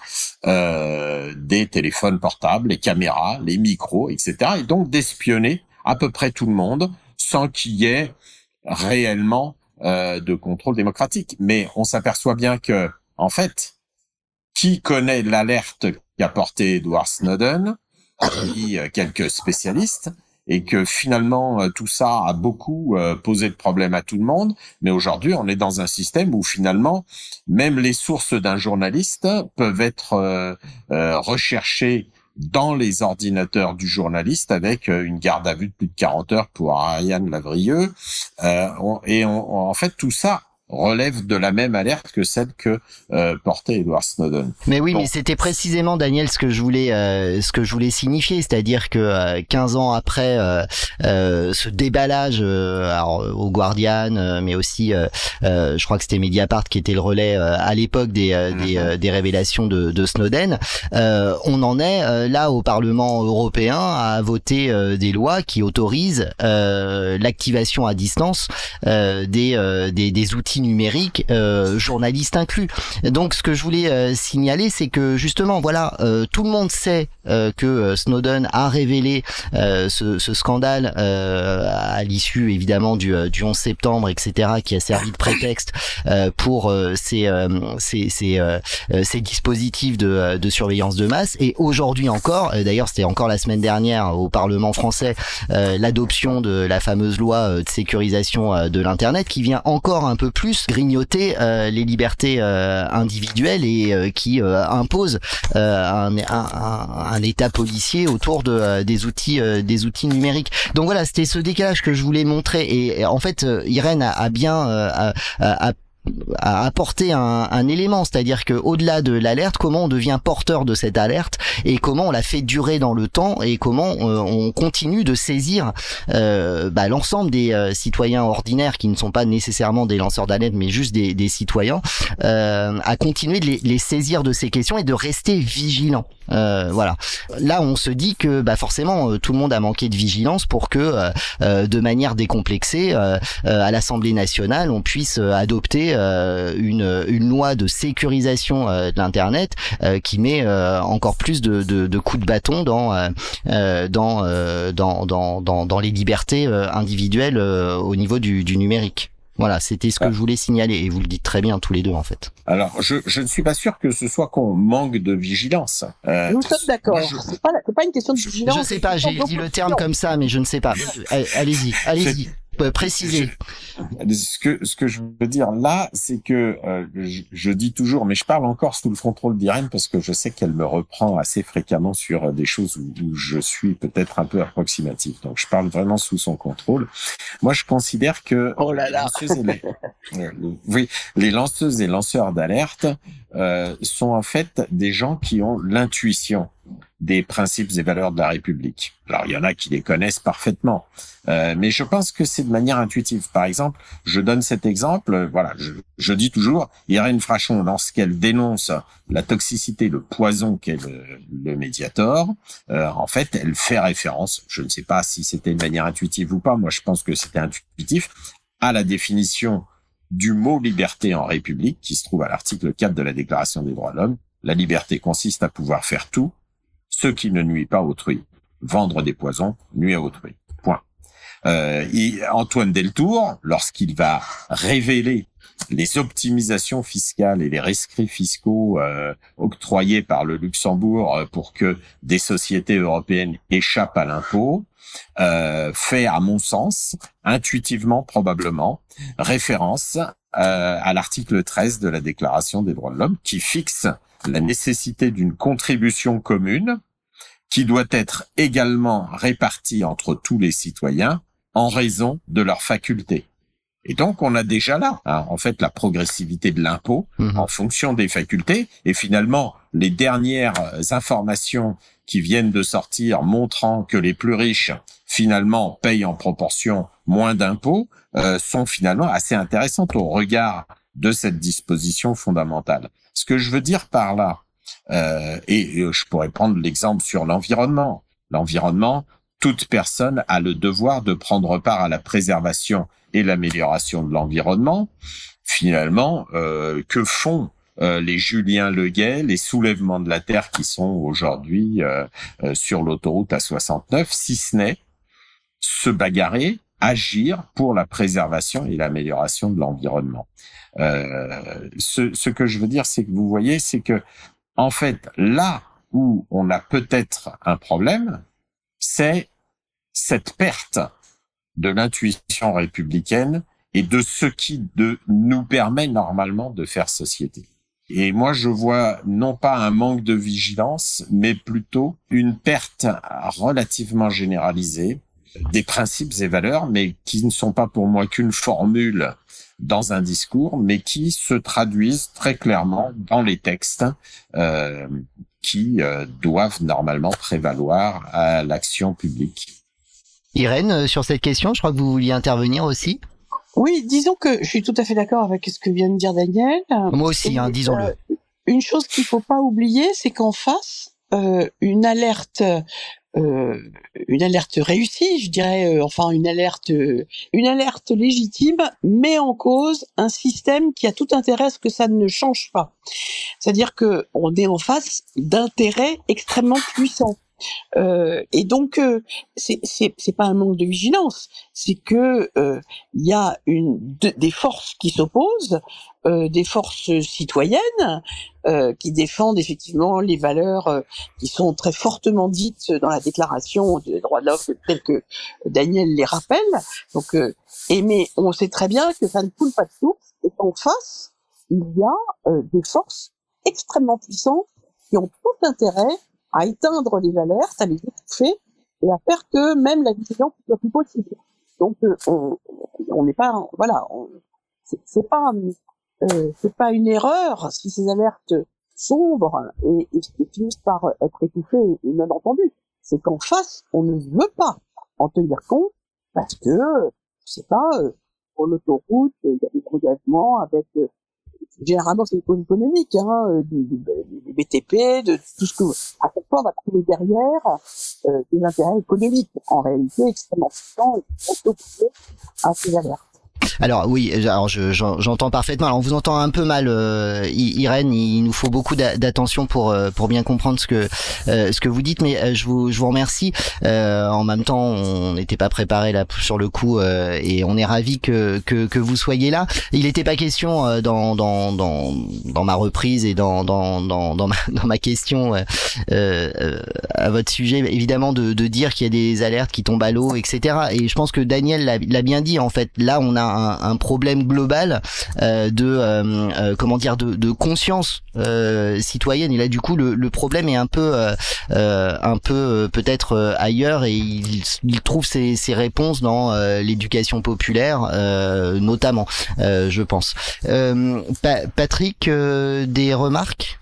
euh, des téléphones portables, les caméras, les micros, etc. Et donc d'espionner à peu près tout le monde sans qu'il y ait réellement euh, de contrôle démocratique. Mais on s'aperçoit bien que, en fait, qui connaît l'alerte qu'a porté Edward Snowden, dit quelques spécialistes, et que finalement euh, tout ça a beaucoup euh, posé de problèmes à tout le monde. Mais aujourd'hui, on est dans un système où finalement, même les sources d'un journaliste peuvent être euh, recherchées dans les ordinateurs du journaliste avec une garde à vue de plus de 40 heures pour Ariane Lavrieux. et en fait, tout ça relève de la même alerte que celle que euh, portait Edward Snowden. Mais oui, mais c'était précisément Daniel ce que je voulais euh, ce que je voulais signifier, c'est-à-dire que euh, 15 ans après euh, euh, ce déballage alors, au Guardian, mais aussi je crois que c'était Mediapart qui était le relais à l'époque des, des, mhm. des, révélations de, de Snowden, on en est là au Parlement européen à voter des lois qui autorisent l'activation à distance des, des, des outils numérique, euh, inclus. Donc ce que je voulais euh, signaler, c'est que justement, voilà, euh, tout le monde sait euh, que Snowden a révélé ce, scandale à l'issue évidemment du, du 11 septembre, etc., qui a servi de prétexte pour ces, dispositifs de surveillance de masse. Et aujourd'hui encore, d'ailleurs c'était encore la semaine dernière au Parlement français, l'adoption de la fameuse loi de sécurisation de l'Internet qui vient encore un peu plus grignoter euh, les libertés euh, individuelles et euh, qui impose un, état policier autour de des outils des outils numériques. Donc voilà, c'était ce décalage que je voulais montrer et, en fait Irène a, bien à apporter un, un élément, c'est-à-dire que au-delà de l'alerte, comment on devient porteur de cette alerte et comment on la fait durer dans le temps et comment euh, on continue de saisir euh, bah, l'ensemble des euh, citoyens ordinaires qui ne sont pas nécessairement des lanceurs d'alerte mais juste des, des citoyens à continuer de les, les, saisir de ces questions et de rester vigilants. voilà. Là, on se dit que bah, forcément tout le monde a manqué de vigilance pour que de manière décomplexée à l'Assemblée nationale on puisse adopter une, une loi de sécurisation de l'internet qui met encore plus de, de, de, coups de bâton dans dans, dans, dans, dans dans les libertés individuelles au niveau du, du numérique. Voilà, c'était ce que je voulais signaler et vous le dites très bien tous les deux en fait. Alors, je, je ne suis pas sûr que ce soit qu'on manque de vigilance. Euh, Nous sommes d'accord. C'est pas, pas une question de vigilance. Je sais pas, j'ai dit le terme comme ça, mais je ne sais pas. Allez-y, allez-y préciser. Ce que ce que je veux dire là, c'est que euh, je, dis toujours, mais je parle encore sous le contrôle d'Irène parce que je sais qu'elle me reprend assez fréquemment sur euh, des choses où, je suis peut-être un peu approximatif. Donc je parle vraiment sous son contrôle. Moi, je considère que oh là là. Les, euh, oui, les lanceuses et lanceurs d'alerte euh, sont en fait des gens qui ont l'intuition des principes et valeurs de la République. Alors il y en a qui les connaissent parfaitement, euh, mais je pense que c'est de manière intuitive. Par exemple, je donne cet exemple. Voilà, je, je dis toujours, Irène Frachon, lorsqu'elle dénonce la toxicité, le poison qu'est le, le Mediator, euh, en fait, elle fait référence. Je ne sais pas si c'était de manière intuitive ou pas. Moi, je pense que c'était intuitif à la définition du mot liberté en République, qui se trouve à l'article 4 de la Déclaration des droits de l'homme. La liberté consiste à pouvoir faire tout, ce qui ne nuit pas autrui. Vendre des poisons nuit à autrui. Point. Euh, Antoine Deltour, lorsqu'il va révéler les optimisations fiscales et les rescrits fiscaux euh, octroyés par le Luxembourg euh, pour que des sociétés européennes échappent à l'impôt, euh, fait, à mon sens, intuitivement probablement, référence euh, à l'article 13 de la Déclaration des droits de l'homme qui fixe la nécessité d'une contribution commune qui doit être également répartie entre tous les citoyens en raison de leurs facultés. Et donc, on a déjà là, hein, en fait, la progressivité de l'impôt mhm. en fonction des facultés. Et finalement, les dernières informations qui viennent de sortir montrant que les plus riches, finalement, payent en proportion moins d'impôts, euh, sont finalement assez intéressantes au regard de cette disposition fondamentale. Ce que je veux dire par là, euh, et je pourrais prendre l'exemple sur l'environnement. L'environnement, toute personne a le devoir de prendre part à la préservation et l'amélioration de l'environnement. Finalement, euh, que font euh, les Julien Leguet, les soulèvements de la terre qui sont aujourd'hui sur l'autoroute A69, si ce n'est se bagarrer, agir pour la préservation et l'amélioration de l'environnement. ce que je veux dire, c'est que vous voyez, c'est que en fait, là où on a peut-être un problème, c'est cette perte de l'intuition républicaine et de ce qui nous permet normalement de faire société. Et moi, je vois non pas un manque de vigilance, mais plutôt une perte relativement généralisée des principes et valeurs, mais qui ne sont pas pour moi qu'une formule dans un discours, mais qui se traduisent très clairement dans les textes euh, qui euh, doivent normalement prévaloir à l'action publique. Irène, euh, sur cette question, je crois que vous vouliez intervenir aussi. Oui, disons que je suis tout à fait d'accord avec ce que vient de dire Daniel. Moi aussi, hein, disons-le. Euh, une chose qu'il faut pas oublier, c'est qu'en face, euh, une alerte euh, une alerte réussie, je dirais, euh, enfin une alerte, une alerte légitime, met en cause un système qui a tout intérêt à ce que ça ne change pas. C'est-à-dire que on est en face d'intérêts extrêmement puissants. Euh, et donc, euh, c'est pas un manque de vigilance, c'est que euh, il y a des forces qui s'opposent, euh, des forces citoyennes qui défendent effectivement les valeurs qui sont très fortement dites dans la Déclaration des droits de l'homme, telles que Daniel les rappelle. Donc, et mais on sait très bien que ça ne coule pas de source et qu'en face, il y a des forces extrêmement puissantes qui ont tout intérêt à éteindre les alertes, à les étouffer et à faire que même la vigilance soit plus possible. Donc euh, on n'est pas voilà, c'est pas euh, c'est pas une erreur si ces alertes sombres et, et, finissent par être étouffées et même entendues. C'est qu'en face on ne veut pas en tenir compte parce que c'est pas euh, pour l'autoroute il y a des engagements avec euh, généralement c'est économique, hein, euh, du, du, BTP, de tout ce que à chaque fois on va trouver derrière euh, des intérêts économiques en réalité extrêmement puissants et opposés à ces alertes. Alors oui, alors je, j'entends parfaitement. Alors on vous entend un peu mal, euh, Irène. Il nous faut beaucoup d'attention pour euh, pour bien comprendre ce que euh, ce que vous dites, mais je vous je vous remercie. en même temps, on n'était pas préparé là sur le coup et on est ravi que, que que vous soyez là. Il n'était pas question dans dans dans dans ma reprise et dans dans dans dans ma dans ma question à votre sujet, évidemment de de dire qu'il y a des alertes qui tombent à l'eau, etc. Et je pense que Daniel l'a bien dit. En fait, là, on a un, un problème global euh, de euh, euh, comment dire de, de conscience citoyenne. Et là, du coup, le, le problème est un peu un peu peut-être ailleurs et il, il trouve ses, ses, réponses dans l'éducation populaire, notamment, je pense. Patrick, des remarques?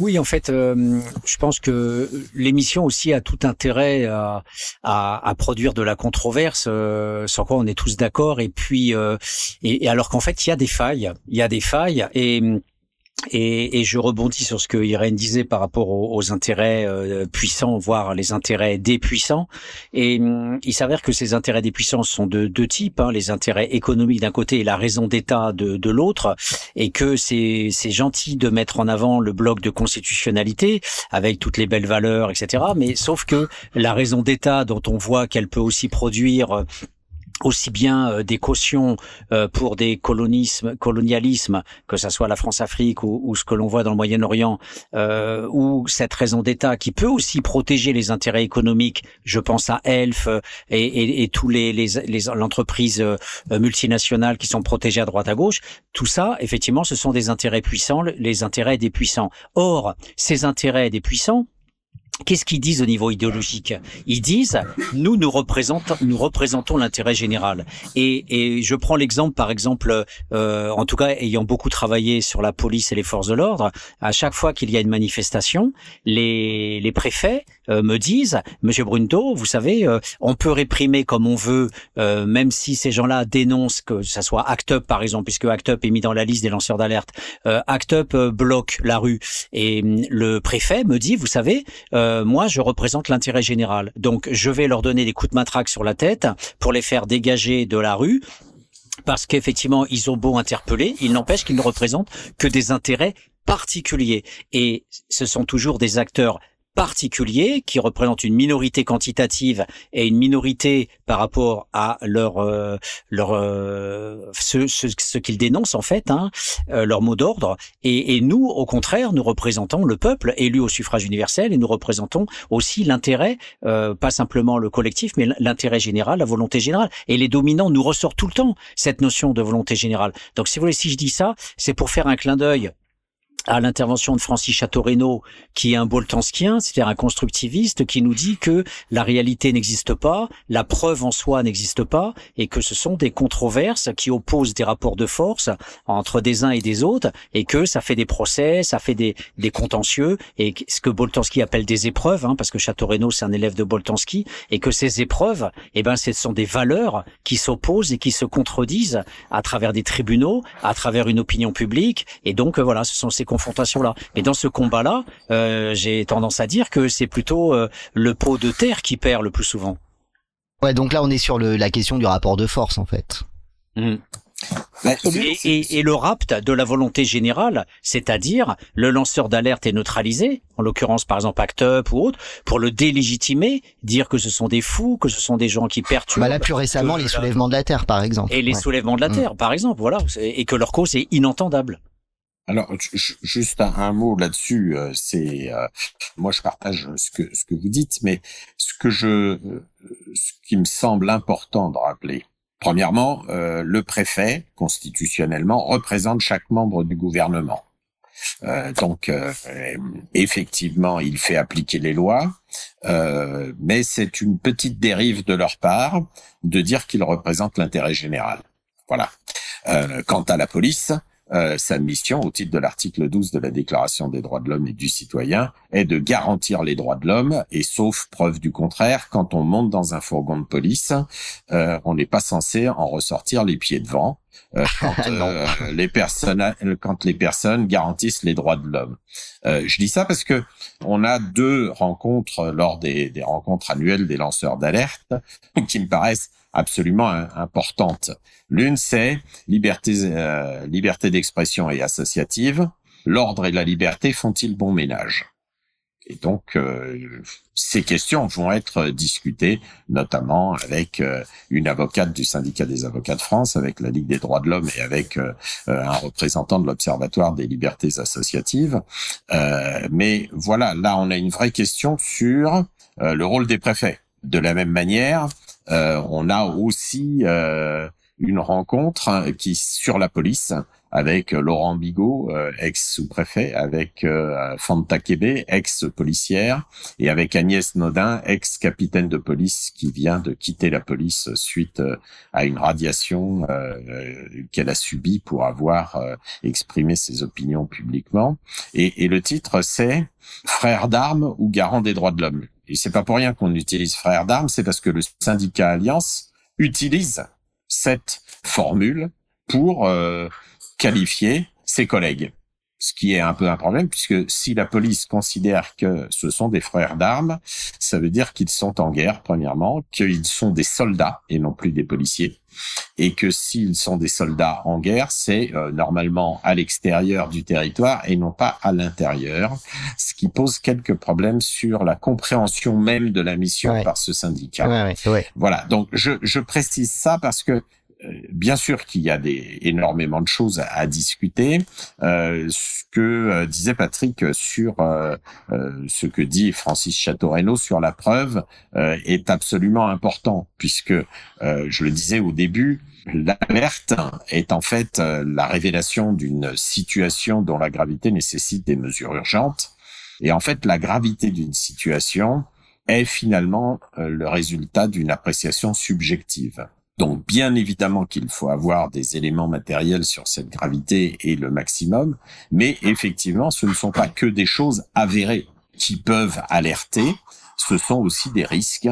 Oui, en fait, euh, je pense que l'émission aussi a tout intérêt à, à, à produire de la controverse, euh, sur quoi on est tous d'accord. Et puis, euh, et, et, alors qu'en fait, il y a des failles, il y a des failles, et et, et, je rebondis sur ce que Irène disait par rapport aux, intérêts euh, puissants, voire les intérêts des puissants. Et hum, il s'avère que ces intérêts des puissants sont de deux types, hein, les intérêts économiques d'un côté et la raison d'État de, de l'autre, et que c'est gentil de mettre en avant le bloc de constitutionnalité avec toutes les belles valeurs, etc. Mais sauf que la raison d'État dont on voit qu'elle peut aussi produire aussi bien euh, des cautions euh, pour des colonismes, colonialismes, que ce soit la France-Afrique ou, ce que l'on voit dans le Moyen-Orient, euh, ou cette raison d'État qui peut aussi protéger les intérêts économiques. Je pense à Elf et, et, et tous les, les, les l'entreprise multinationales qui sont protégées à droite à gauche. Tout ça, effectivement, ce sont des intérêts puissants, les intérêts des puissants. Or, ces intérêts des puissants, Qu'est-ce qu'ils disent au niveau idéologique? Ils disent nous nous représentons nous représentons l'intérêt général. Et, et, je prends l'exemple par exemple, euh, en tout cas ayant beaucoup travaillé sur la police et les forces de l'ordre, à chaque fois qu'il y a une manifestation, les, les préfets me disent Monsieur Brunto, vous savez, euh, on peut réprimer comme on veut, euh, même si ces gens-là dénoncent que ça soit Act Up par exemple, puisque Act Up est mis dans la liste des lanceurs d'alerte. Act Up bloque la rue et hum, le préfet me dit vous savez euh, moi, je représente l'intérêt général. Donc, je vais leur donner des coups de matraque sur la tête pour les faire dégager de la rue parce qu'effectivement, ils ont beau interpeller, il n'empêche qu'ils ne représentent que des intérêts particuliers. Et ce sont toujours des acteurs particuliers qui représentent une minorité quantitative et une minorité par rapport à leur euh, leur euh, ce, ce, ce qu'ils dénoncent en fait hein, euh, leur mot d'ordre. Et, et, nous au contraire nous représentons le peuple élu au suffrage universel et nous représentons aussi l'intérêt pas simplement le collectif mais l'intérêt général la volonté générale. Et les dominants nous ressortent tout le temps cette notion de volonté générale. Donc si vous voulez si je dis ça c'est pour faire un clin d'œil à l'intervention de Francis Chateau-Renaud, qui est un boltanskien, c'est-à-dire un constructiviste, qui nous dit que la réalité n'existe pas, la preuve en soi n'existe pas, et que ce sont des controverses qui opposent des rapports de force entre des uns et des autres, et que ça fait des procès, ça fait des, des contentieux, et ce que Boltanski appelle des épreuves, hein, parce que Chateau-Renaud c'est un élève de Boltanski, et que ces épreuves, eh ben, ce sont des valeurs qui s'opposent et qui se contredisent à travers des tribunaux, à travers une opinion publique, et donc voilà, ce sont ces confrontation-là. Mais dans ce combat-là, euh, j'ai tendance à dire que c'est plutôt euh, le pot de terre qui perd le plus souvent. Ouais, donc là on est sur le, la question du rapport de force en fait. Mmh. Et, et, le rapt de la volonté générale, c'est-à-dire le lanceur d'alerte est neutralisé, en l'occurrence par exemple Act Up ou autre, pour le délégitimer, dire que ce sont des fous, que ce sont des gens qui perturbent. Bah là plus récemment les soulèvements de la terre par exemple. Et les soulèvements de la mmh. terre par exemple, voilà, et que leur cause est inentendable. Alors, juste un, mot là-dessus, euh, c'est euh, moi je partage ce que ce que vous dites, mais ce que je euh, ce qui me semble important de rappeler, premièrement, le préfet constitutionnellement représente chaque membre du gouvernement. donc, effectivement, il fait appliquer les lois, mais c'est une petite dérive de leur part de dire qu'il représente l'intérêt général. Voilà. quant à la police, euh, sa mission, au titre de l'article 12 de la Déclaration des droits de l'homme et du citoyen, est de garantir les droits de l'homme, et sauf preuve du contraire, quand on monte dans un fourgon de police, euh, on n'est pas censé en ressortir les pieds devant, euh, quand euh, les personnes quand les personnes garantissent les droits de l'homme. Euh, je dis ça parce que on a deux rencontres lors des, des rencontres annuelles des lanceurs d'alerte qui me paraissent absolument importantes. L'une c'est liberté liberté d'expression et associative. L'ordre et la liberté font-ils bon ménage? Et donc, euh, ces questions vont être discutées, notamment avec euh, une avocate du syndicat des avocats de France, avec la Ligue des droits de l'homme et avec euh, un représentant de l'Observatoire des libertés associatives. mais voilà, là, on a une vraie question sur le rôle des préfets. De la même manière, on a aussi une rencontre hein, qui sur la police avec euh, Laurent Bigot, euh, ex-sous-préfet, avec euh, Fanta Kebe, ex-policière, et avec Agnès Nodin, ex-capitaine de police qui vient de quitter la police suite à une radiation qu'elle a subie pour avoir exprimé ses opinions publiquement. Et, et le titre, c'est Frères d'armes ou garant des droits de l'homme. Et c'est pas pour rien qu'on utilise Frères d'armes, c'est parce que le syndicat Alliance utilise cette formule pour qualifier ses collègues. Ce qui est un peu un problème puisque si la police considère que ce sont des frères d'armes, ça veut dire qu'ils sont en guerre, premièrement, qu'ils sont des soldats et non plus des policiers. Et que s'ils sont des soldats en guerre, c'est euh, normalement à l'extérieur du territoire et non pas à l'intérieur, ce qui pose quelques problèmes sur la compréhension même de la mission par ce syndicat. voilà, donc je, je précise ça parce que bien sûr qu'il y a des, énormément de choses à, discuter. Euh, ce que euh, disait Patrick sur euh, ce que dit Francis Chateau-Renaud sur la preuve est absolument important, puisque, je le disais au début, l'alerte est en fait la révélation d'une situation dont la gravité nécessite des mesures urgentes. Et en fait, la gravité d'une situation est finalement le résultat d'une appréciation subjective. Donc bien évidemment qu'il faut avoir des éléments matériels sur cette gravité et le maximum, mais effectivement ce ne sont pas que des choses avérées qui peuvent alerter, ce sont aussi des risques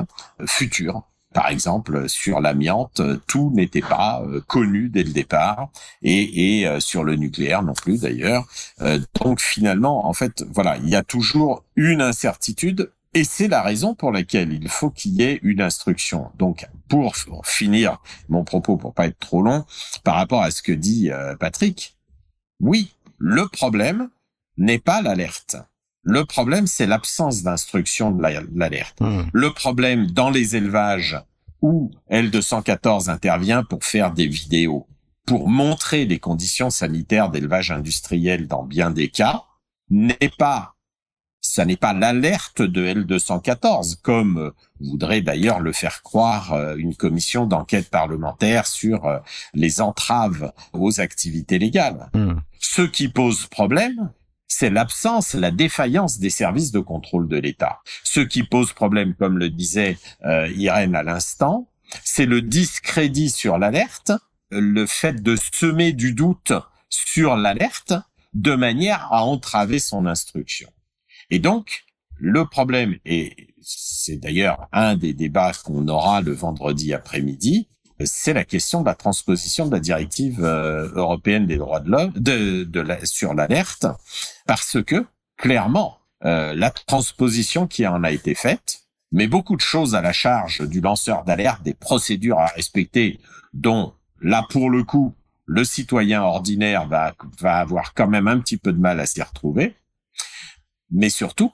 futurs. Par exemple, sur l'amiante, tout n'était pas euh, connu dès le départ, et, et euh, sur le nucléaire non plus d'ailleurs. Euh, donc finalement, en fait, voilà, il y a toujours une incertitude et c'est la raison pour laquelle il faut qu'il y ait une instruction. Donc, pour finir mon propos, pour pas être trop long, par rapport à ce que dit euh, Patrick, oui, le problème n'est pas l'alerte. Le problème, c'est l'absence d'instruction de l'alerte. Hmm. Le problème dans les élevages où L214 intervient pour faire des vidéos, pour montrer les conditions sanitaires d'élevage industriel dans bien des cas, n'est pas ça n'est pas l'alerte de L214, comme euh, voudrait d'ailleurs le faire croire euh, une commission d'enquête parlementaire sur euh, les entraves aux activités légales. Hmm. Ce qui pose problème, c'est l'absence, la défaillance des services de contrôle de l'État. Ce qui pose problème, comme le disait Irène à l'instant, c'est le discrédit sur l'alerte, le fait de semer du doute sur l'alerte de manière à entraver son instruction. Et donc, le problème, et c'est d'ailleurs un des débats qu'on aura le vendredi après-midi, c'est la question de la transposition de la directive euh, européenne des droits de l'homme sur l'alerte, parce que clairement, euh, la transposition qui en a été faite met beaucoup de choses à la charge du lanceur d'alerte, des procédures à respecter, dont là pour le coup, le citoyen ordinaire va, va avoir quand même un petit peu de mal à s'y retrouver. Mais surtout,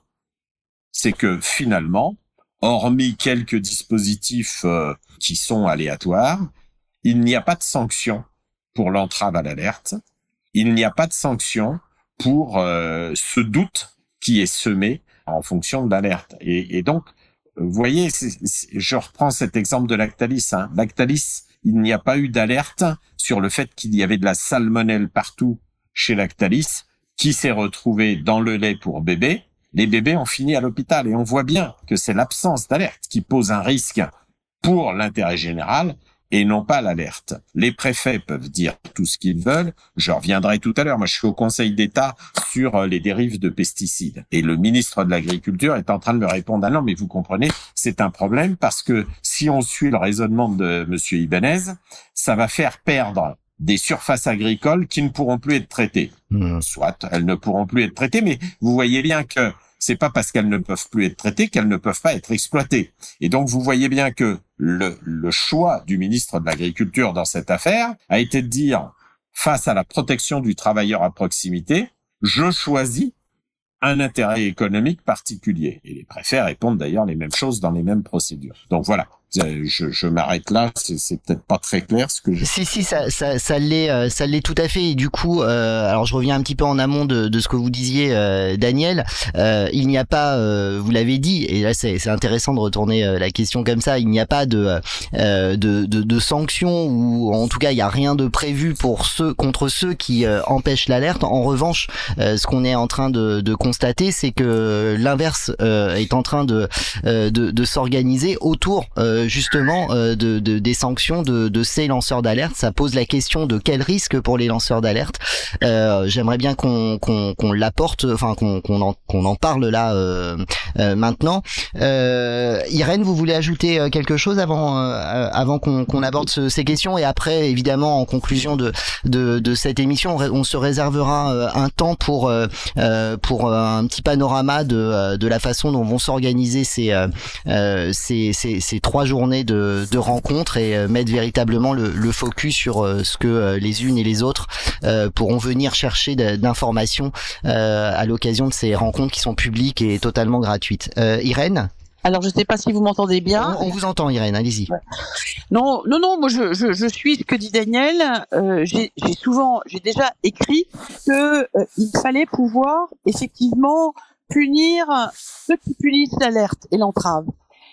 c'est que finalement, hormis quelques dispositifs euh, qui sont aléatoires, il n'y a pas de sanction pour l'entrave à l'alerte. Il n'y a pas de sanction pour euh, ce doute qui est semé en fonction de l'alerte. Et, donc, vous voyez, je reprends cet exemple de Lactalis. Hein. Lactalis, il n'y a pas eu d'alerte sur le fait qu'il y avait de la salmonelle partout chez Lactalis qui s'est retrouvé dans le lait pour bébé, les bébés ont fini à l'hôpital. Et on voit bien que c'est l'absence d'alerte qui pose un risque pour l'intérêt général et non pas l'alerte. Les préfets peuvent dire tout ce qu'ils veulent. Je reviendrai tout à l'heure. Moi, je suis au Conseil d'État sur euh, les dérives de pesticides. Et le ministre de l'Agriculture est en train de me répondre, ah non, mais vous comprenez, c'est un problème parce que si on suit le raisonnement de monsieur Ibanez, ça va faire perdre des surfaces agricoles qui ne pourront plus être traitées. Hmm. Soit elles ne pourront plus être traitées, mais vous voyez bien que c'est pas parce qu'elles ne peuvent plus être traitées qu'elles ne peuvent pas être exploitées. Et donc vous voyez bien que le, le choix du ministre de l'Agriculture dans cette affaire a été de dire, face à la protection du travailleur à proximité, je choisis un intérêt économique particulier. Et les préfets répondent d'ailleurs les mêmes choses dans les mêmes procédures. Donc voilà, je, je m'arrête là. C'est peut-être pas très clair ce que je. Si si ça ça ça l'est euh, ça l'est tout à fait. Et du coup, euh, alors je reviens un petit peu en amont de, de ce que vous disiez, euh, Daniel. Euh, il n'y a pas, euh, vous l'avez dit, et là c'est intéressant de retourner la question comme ça. Il n'y a pas de, de de, de sanctions ou en tout cas il n'y a rien de prévu pour ceux contre ceux qui empêchent l'alerte. En revanche, ce qu'on est en train de, de constater, c'est que l'inverse est en train de de, de s'organiser autour justement euh, de, de, des sanctions de, ces lanceurs d'alerte. Ça pose la question de quel risque pour les lanceurs d'alerte. Euh, J'aimerais bien qu'on l'apporte, enfin qu'on en, parle là euh, euh maintenant. Euh, Irène, vous voulez ajouter quelque chose avant qu'on aborde ce, ces questions? Et après évidemment en conclusion de cette émission, on se réservera un temps pour un petit panorama de de la façon dont vont s'organiser ces, ces ces ces trois journée de, de rencontres et euh, mettre véritablement le, le focus sur euh, ce que euh, les unes et les autres pourront venir chercher d'informations à l'occasion de ces rencontres qui sont publiques et totalement gratuites. Irène? Alors, je ne sais pas si vous m'entendez bien. On, vous entend, Irène. Allez-y. Non, non, non. Moi, je, je, je suis ce que dit Daniel. Euh, j'ai souvent, j'ai déjà écrit que euh, il fallait pouvoir effectivement punir ceux qui punissent l'alerte et l'entrave.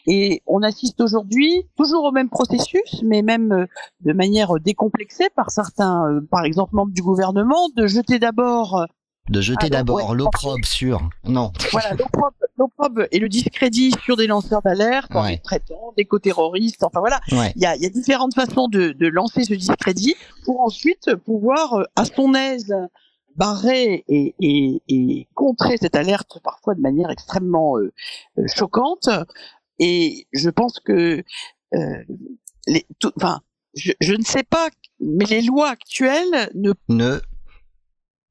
Et on assiste aujourd'hui toujours au même processus, mais même euh, de manière décomplexée par certains, euh, par exemple membres du gouvernement, de jeter d'abord euh, de jeter d'abord l'opprobre sur non. Voilà l'opprobre et le discrédit sur des lanceurs d'alerte des traitants d'éco-terroristes enfin voilà. Il y, a, y, a, différentes façons de, de, lancer ce discrédit pour ensuite pouvoir à son aise barrer et, et, et, contrer cette alerte parfois de manière extrêmement choquante et je pense que euh, les, enfin, je, je, ne sais pas, mais les lois actuelles ne ne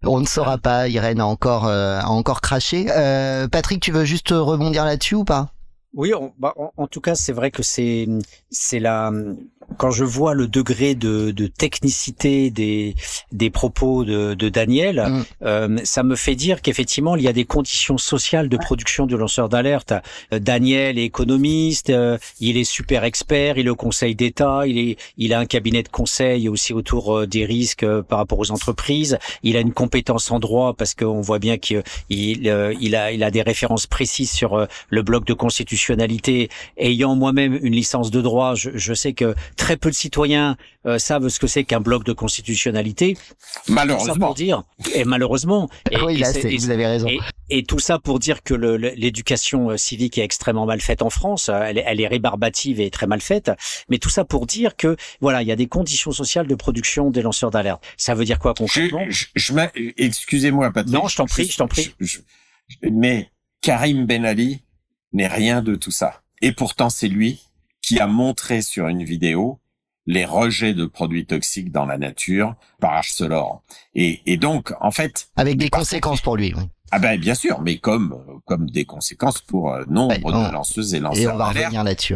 on ne saura pas. Irène a encore euh, a encore craché. Euh, Patrick, tu veux juste rebondir là-dessus ou pas? Oui, bah, en, en, tout cas, c'est vrai que c'est c'est la quand je vois le degré de, de technicité des, des propos de, de Daniel, mm. euh, ça me fait dire qu'effectivement, il y a des conditions sociales de production du lanceur d'alerte. Euh, Daniel est économiste, euh, il est super expert, il est au Conseil d'État, il, est, il a un cabinet de conseil aussi autour euh, des risques par rapport aux entreprises. Il a une compétence en droit parce qu'on voit bien qu'il il, il, a, il a des références précises sur le bloc de constitutionnalité. Ayant moi-même une licence de droit, je, je sais que très peu de citoyens euh, savent ce que c'est qu'un bloc de constitutionnalité. Malheureusement. pour dire, et malheureusement. Et, oui, là, vous avez raison. Et, tout ça pour dire que l'éducation euh, civique est extrêmement mal faite en France. Euh, elle, elle, est rébarbative et très mal faite. Mais tout ça pour dire que voilà, il y a des conditions sociales de production des lanceurs d'alerte. Ça veut dire quoi concrètement je, je, Excusez-moi, Patrick. Non, je t'en prie, je, t'en prie. mais Karim Ben Ali n'est rien de tout ça. Et pourtant, c'est lui qui a montré sur une vidéo les rejets de produits toxiques dans la nature par Arcelor. Et, et donc, en fait... Avec des conséquences pour lui, oui. Ah ben bien sûr, mais comme comme des conséquences pour euh, nombre de lanceuses et lanceurs Et on va revenir là-dessus.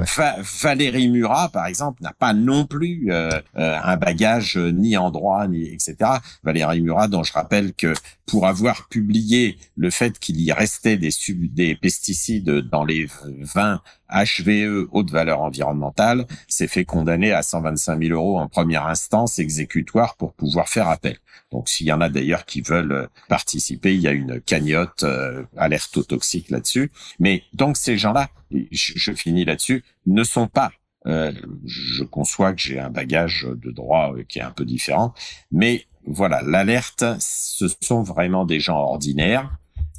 Valérie Murat, par exemple, n'a pas non plus euh, euh, un bagage ni en droit ni etc. Valérie Murat, dont je rappelle que pour avoir publié le fait qu'il y restait des des pesticides dans les vins HVE haute valeur environnementale, s'est fait condamner à 125 000 euros en première instance exécutoire pour pouvoir faire appel. Donc s'il y en a d'ailleurs qui veulent participer, il y a une cagnotte euh, alerte toxique là-dessus. Mais donc ces gens-là, je, finis là-dessus, ne sont pas euh, je conçois que j'ai un bagage de droit euh, qui est un peu différent, mais voilà, l'alerte, ce sont vraiment des gens ordinaires.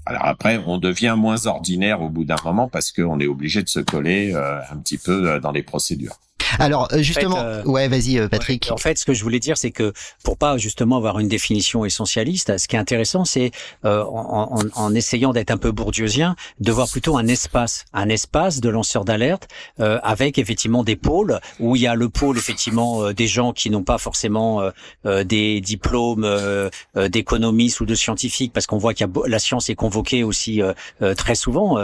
Alors après, on devient moins ordinaire au bout d'un moment parce qu'on est obligé de se coller un petit peu dans les procédures. Alors euh, justement, En fait, euh, ouais, vas-y euh, Patrick. En fait, ce que je voulais dire, c'est que pour pas justement avoir une définition essentialiste, ce qui est intéressant, c'est euh, en, en- en essayant d'être un peu bourdieusien, de voir plutôt un espace, un espace de lanceurs d'alerte euh, avec effectivement des pôles où il y a le pôle effectivement euh, des gens qui n'ont pas forcément des diplômes d'économistes ou de scientifiques, parce qu'on voit qu'il y a la science est convoquée aussi euh, euh, très souvent.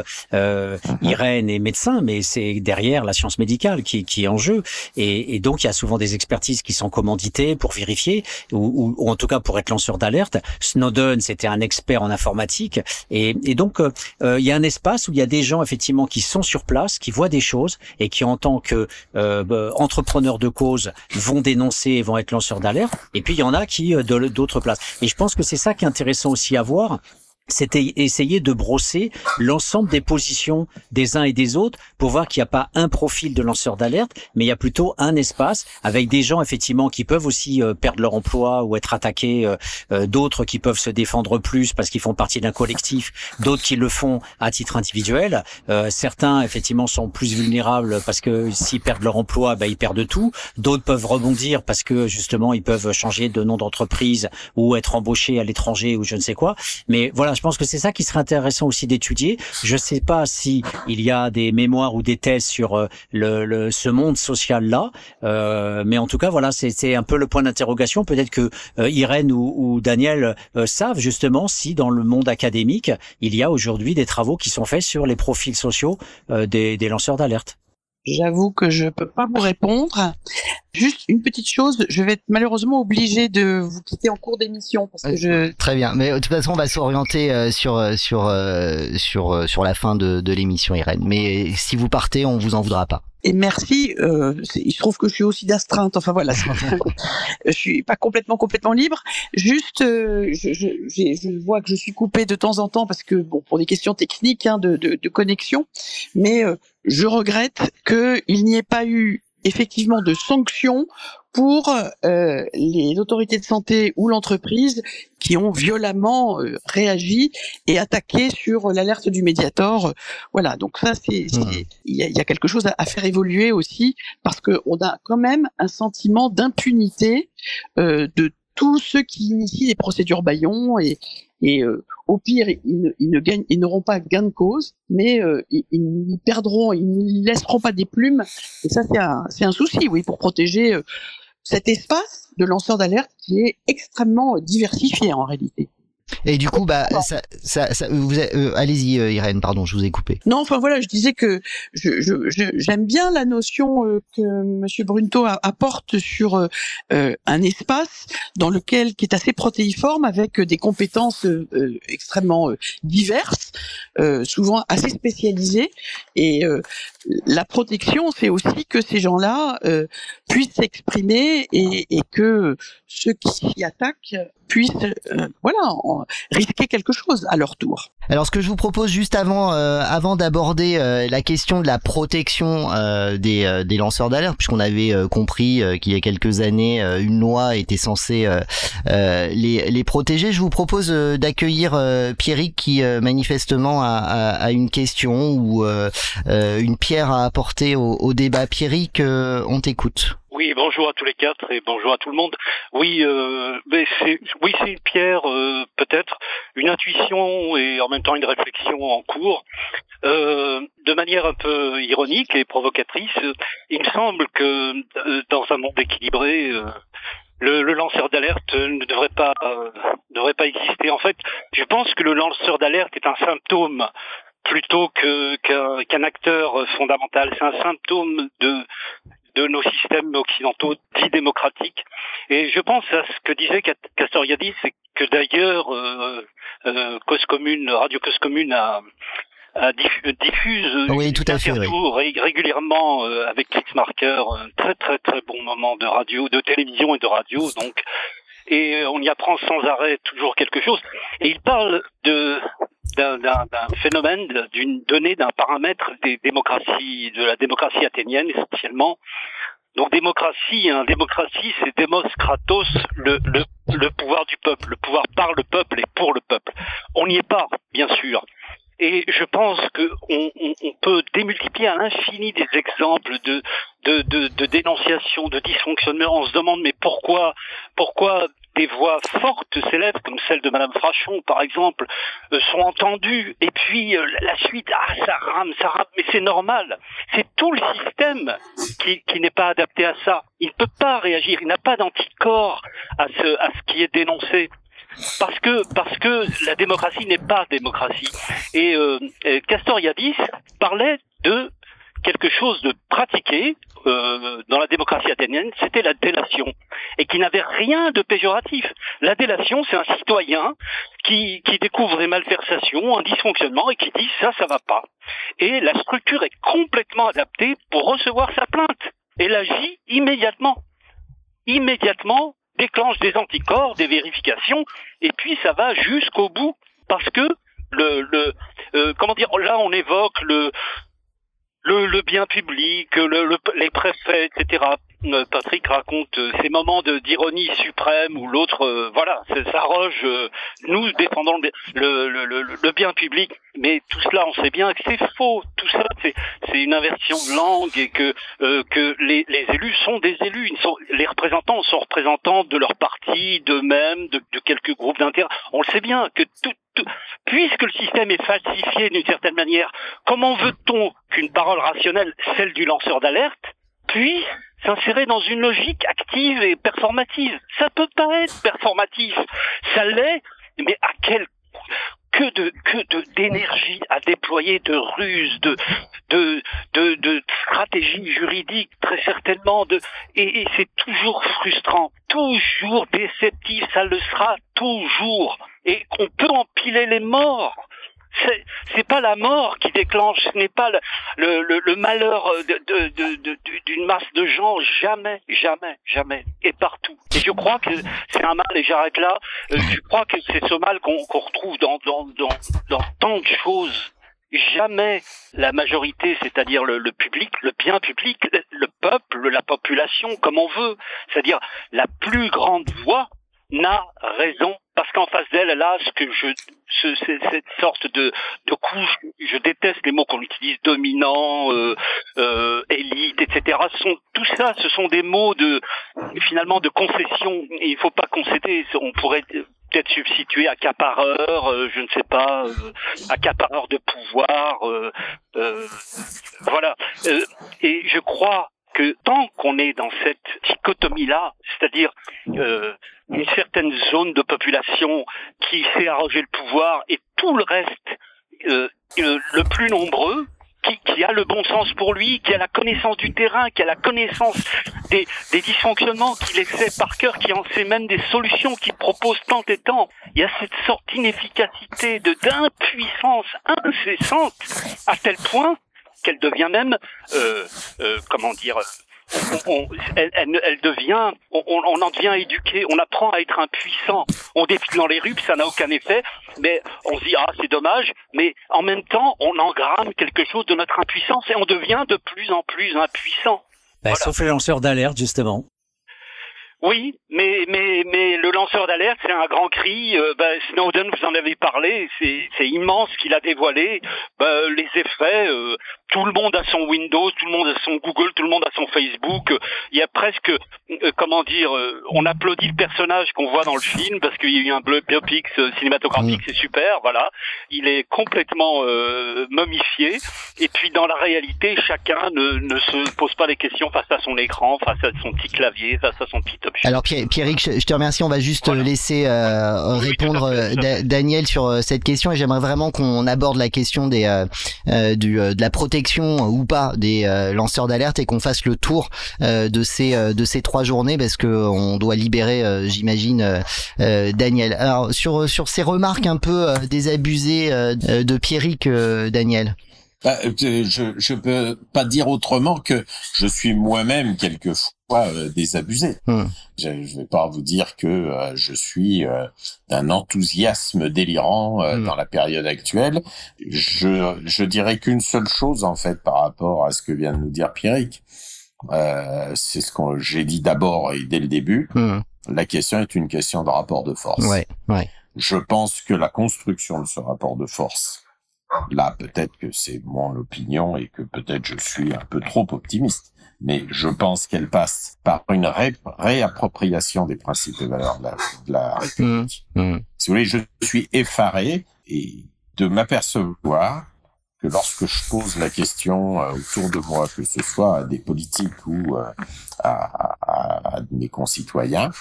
Irène est médecin, mais c'est derrière la science médicale qui, qui est en jeu. Et, et donc, il y a souvent des expertises qui sont commanditées pour vérifier, ou, ou- ou en tout cas pour être lanceur d'alerte. Snowden, c'était un expert en informatique. Et, et donc, euh, euh, il y a un espace où il y a des gens, effectivement, qui sont sur place, qui voient des choses, et qui, en tant que euh, bah, entrepreneurs de cause, vont dénoncer et vont être lanceurs d'alerte. Et puis, il y en a qui, euh, d'autres places. Et je pense que c'est ça qui est intéressant aussi à voir, c'était essayer de brosser l'ensemble des positions des uns et des autres pour voir qu'il n'y a pas un profil de lanceur d'alerte, mais il y a plutôt un espace avec des gens effectivement qui peuvent aussi euh, perdre leur emploi ou être attaqués, euh, euh, d'autres qui peuvent se défendre plus parce qu'ils font partie d'un collectif, d'autres qui le font à titre individuel. Certains effectivement sont plus vulnérables parce que s'ils perdent leur emploi, ben, ils perdent tout. D'autres peuvent rebondir parce que justement ils peuvent changer de nom d'entreprise ou être embauchés à l'étranger ou je ne sais quoi. Mais voilà, je pense que c'est ça qui serait intéressant aussi d'étudier. Je sais pas si il y a des mémoires ou des thèses sur euh, le, le- ce monde social là, euh, mais en tout cas voilà, c'est un peu le point d'interrogation. Peut-être que euh, Irène ou, ou Daniel euh, savent justement si dans le monde académique il y a aujourd'hui des travaux qui sont faits sur les profils sociaux euh, des, des lanceurs d'alerte. J'avoue que je peux pas vous répondre. Juste une petite chose, je vais être malheureusement obligée de vous quitter en cours d'émission parce que je Très bien, mais de toute façon, on va s'orienter euh, sur euh, sur euh, sur sur la fin de, de l'émission, Irène. Mais si vous partez, on vous en voudra pas. et merci. Euh, il se trouve que je suis aussi d'astreinte. Enfin voilà, je suis pas complètement complètement libre. Juste, euh, je, je, je vois que je suis coupée de temps en temps parce que bon, pour des questions techniques hein, de, de, de connexion, mais euh, je regrette qu'il n'y ait pas eu effectivement de sanctions pour euh, les autorités de santé ou l'entreprise qui ont violemment euh, réagi et attaqué sur l'alerte du Mediator. Voilà, donc ça c'est c'est- il y a, il y a quelque chose à, à faire évoluer aussi parce que on a quand même un sentiment d'impunité euh, de tous ceux qui initient les procédures Bayon et euh, au pire ils ne, gagnent ils n'auront pas gain de cause mais euh, ils, ils perdront ils ne laisseront pas des plumes et ça c'est un c'est un souci oui pour protéger euh, cet espace de lanceurs d'alerte qui est extrêmement diversifié en réalité. Et du coup, bah, ça, ça, ça- vous, euh, allez-y, euh, Irène. Pardon, je vous ai coupé. Non, enfin voilà, je disais que je, je, je- j'aime bien la notion euh, que Monsieur Brunto a- apporte sur euh, un espace dans lequel qui est assez protéiforme avec des compétences extrêmement diverses, euh, souvent assez spécialisées. Et euh, la protection, c'est aussi que ces gens-là euh, puissent s'exprimer et, que ceux qui s'y attaquent puissent, euh, voilà, risquer quelque chose à leur tour. Alors, ce que je vous propose juste avant, euh, avant d'aborder la question de la protection des, lanceurs d'alerte, puisqu'on avait compris qu'il y a quelques années, une loi était censée les, protéger, je vous propose d'accueillir Pierrick qui manifestement a, une question ou une pierre à apporter au, débat. Pierrick, euh, on t'écoute. Oui, bonjour à tous les quatre et bonjour à tout le monde. Oui, euh, c'est oui, c'est pierre euh, peut-être, une intuition et en même temps une réflexion en cours. Euh, de manière un peu ironique et provocatrice, il me semble que dans un monde équilibré, le, lanceur d'alerte ne devrait pas devrait pas exister. En fait, je pense que le lanceur d'alerte est un symptôme plutôt que qu'un acteur fondamental. C'est un symptôme de de nos systèmes occidentaux dits démocratiques. Et je pense à ce que disait Castoriadis, c'est que d'ailleurs euh, euh, Cause Commune, Radio Cause Commune a, a diff- diffuse Oui, tout à fait, oui. interviews ré- régulièrement euh, avec Chris Marker, un très très très bon moment de radio, de télévision et de radio, donc et on y apprend sans arrêt toujours quelque chose. Et il parle de d'un phénomène, d'une donnée, d'un paramètre des démocraties, de la démocratie athénienne essentiellement. Donc démocratie, hein, démocratie, c'est Demos Kratos, le pouvoir du peuple, le pouvoir par le peuple et pour le peuple. On n'y est pas, bien sûr. Et je pense qu'on on, on peut démultiplier à l'infini des exemples de, de, de, de dénonciation, de dysfonctionnement. On se demande mais pourquoi, pourquoi des voix fortes s'élèvent, comme celle de Madame Frachon, par exemple, euh, sont entendues. Et puis euh, la suite, ah, ça rame, ça rame, mais c'est normal. C'est tout le système qui, qui n'est pas adapté à ça. Il ne peut pas réagir, il n'a pas d'anticorps à ce, à ce qui est dénoncé parce que parce que la démocratie n'est pas démocratie. Et euh, Castoriadis parlait de quelque chose de pratiqué euh, dans la démocratie athénienne, c'était la délation, et qui n'avait rien de péjoratif. La délation, c'est un citoyen qui, qui découvre des malversations, un dysfonctionnement, et qui dit ça, ça va pas. Et la structure est complètement adaptée pour recevoir sa plainte. Elle agit immédiatement. Immédiatement, déclenche des anticorps, des vérifications, et puis ça va jusqu'au bout, parce que le, le euh, comment dire, là on évoque le le, le bien public, le, le, les préfets, etc. Euh, Patrick raconte euh, ces moments d'ironie suprême où l'autre, euh, voilà, s'arroge, euh, nous défendons le, le, le, bien public, mais tout cela, on sait bien que c'est faux. Tout ça, c'est une inversion de langue et que que les, les, élus sont des élus. Ils sont, les représentants sont représentants de leur parti, d'eux-mêmes, de, de quelques groupes d'intérêt. On le sait bien que tout, puisque le système est falsifié d'une certaine manière, comment veut-on qu'une parole rationnelle, celle du lanceur d'alerte, puisse s'insérer dans une logique active et performative? Ça peut pas être performatif. Ça l'est, mais à quel que de que de d'énergie à déployer, de ruses, de de de, de stratégie juridique très certainement, de et c'est toujours frustrant, toujours déceptif, ça le sera toujours, et on peut empiler les morts. C'est pas la mort qui déclenche, ce n'est pas le, le, le, malheur d'une de, de, masse de gens, jamais, jamais, jamais, et partout. Et je crois que c'est un mal, et j'arrête là, euh, je crois que c'est ce mal qu'on retrouve dans, dans, dans, dans tant de choses. Jamais la majorité, c'est-à-dire le, le, public, le bien public, le peuple, la population, comme on veut, c'est-à-dire la plus grande voix, n'a raison parce qu'en face d'elle, elle a ce que je, ce, cette sorte de, de couche. Je déteste les mots qu'on utilise, dominant, euh, euh, élite, etc. Sont, tout ça, ce sont des mots de finalement de concession. Il faut pas concéder. On pourrait peut-être substituer accapareur, euh, je ne sais pas, euh, accapareur de pouvoir. Euh, euh voilà. et je crois que tant qu'on est dans cette dichotomie-là, c'est-à-dire euh, une certaine zone de population qui sait arroger le pouvoir et tout le reste, euh, euh, le plus nombreux, qui, a le bon sens pour lui, qui a la connaissance du terrain, qui a la connaissance des, dysfonctionnements, qui les sait par cœur, qui en sait même des solutions, qui propose tant et tant. Il y a cette sorte d'inefficacité, d'impuissance incessante, à tel point qu'elle devient même, euh, euh, comment dire, on, elle, elle, devient, on, on, en devient éduqué, on apprend à être impuissant. On défile dans les rues, ça n'a aucun effet, mais on se dit ah c'est dommage, mais en même temps on engramme quelque chose de notre impuissance et on devient de plus en plus impuissant. Voilà. Sauf les lanceurs d'alerte justement. Oui, mais mais mais le lanceur d'alerte, c'est un grand cri. Euh, ben, Snowden, vous en avez parlé, c'est immense qu'il a dévoilé. Ben, les effets, euh, tout le monde a son Windows, tout le monde a son Google, tout le monde a son Facebook. Il y a presque, euh, comment dire, euh, on applaudit le personnage qu'on voit dans le film parce qu'il y a eu un biopic euh, cinématographique, c'est super, voilà. Il est complètement euh, momifié. Et puis dans la réalité, chacun ne, ne, se pose pas les questions face à son écran, face à son petit clavier, face à son petit objet. Alors Pierre, Pierrick, je te remercie. On va juste voilà. laisser euh, oui, répondre Daniel sur cette question et j'aimerais vraiment qu'on aborde la question des du, de la protection ou pas des euh, lanceurs d'alerte et qu'on fasse le tour euh, de ces euh, de ces trois journées parce que on doit libérer, j'imagine, Daniel. Alors sur sur ces remarques un peu désabusées de Pierrick, Daniel. Bah, je je peux pas dire autrement que je suis moi-même quelquefois euh, désabusé. Hmm. Je ne vais pas vous dire que euh, je suis euh, d'un enthousiasme délirant euh, hmm. dans la période actuelle. Je, je dirais qu'une seule chose en fait par rapport à ce que vient de nous dire Pierrick. c'est ce que j'ai dit d'abord et dès le début. Hmm. La question est une question de rapport de force. Ouais, ouais. Je pense que la construction de ce rapport de force là peut-être que c'est mon opinion et que peut-être je suis un peu trop optimiste, mais je pense qu'elle passe par une réappropriation des principes et valeurs de la, République. Mmh. Mmh. Si vous voulez, je suis effaré et de m'apercevoir que lorsque je pose la question euh, autour de moi, que ce soit à des politiques ou euh, à, à, à, mes concitoyens,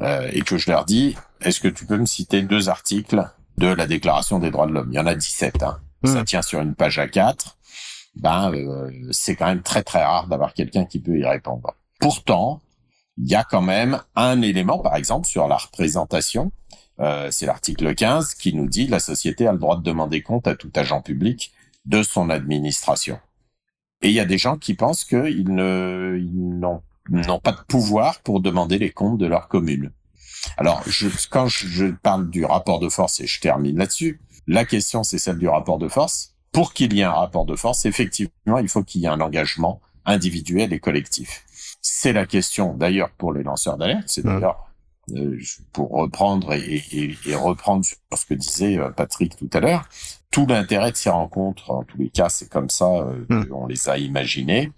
euh, et que je leur dis, est-ce que tu peux me citer deux articles de la Déclaration des droits de l'homme? Il y en a 17, hein. Mmh. ça tient sur une page à 4 ben euh, c'est quand même très très rare d'avoir quelqu'un qui peut y répondre. Pourtant, il y a quand même un élément, par exemple, sur la représentation. Euh, c'est l'article 15 qui nous dit la société a le droit de demander compte à tout agent public de son administration. Et il y a des gens qui pensent qu'ils n'ont pas de pouvoir pour demander les comptes de leur commune. Alors, je, quand je parle du rapport de force, et je termine là-dessus, la question c'est celle du rapport de force pour qu'il y ait un rapport de force, effectivement, il faut qu'il y ait un engagement individuel et collectif. C'est la question d'ailleurs pour les lanceurs d'alerte. C'est d'ailleurs euh, pour reprendre et, reprendre sur ce que disait euh, Patrick tout à l'heure. Tout l'intérêt de ces rencontres, en tous les cas, c'est comme ça, euh, on les a imaginées.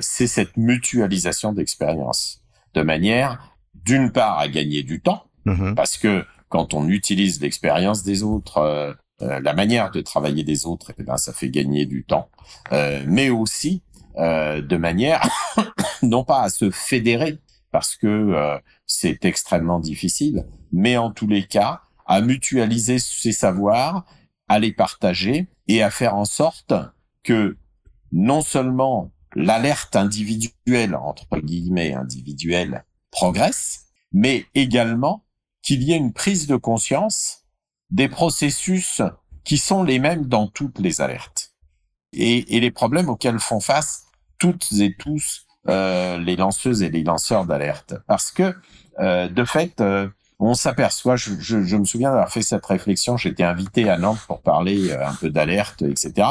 c'est cette mutualisation d'expériences, de manière, d'une part, à gagner du temps, mmh parce que quand on utilise l'expérience des autres euh, la manière de travailler des autres, eh ben, ça fait gagner du temps, euh, mais aussi euh, de manière non pas à se fédérer parce que c'est extrêmement difficile, mais en tous les cas à mutualiser ses savoirs, à les partager et à faire en sorte que non seulement l'alerte individuelle, entre guillemets individuelle, progresse, mais également qu'il y ait une prise de conscience des processus qui sont les mêmes dans toutes les alertes et, et les problèmes auxquels font face toutes et tous euh, les lanceuses et les lanceurs d'alerte. Parce que, euh, de fait, euh, on s'aperçoit, je, je, je, me souviens d'avoir fait cette réflexion, j'étais invité à Nantes pour parler euh, un peu d'alerte, etc.,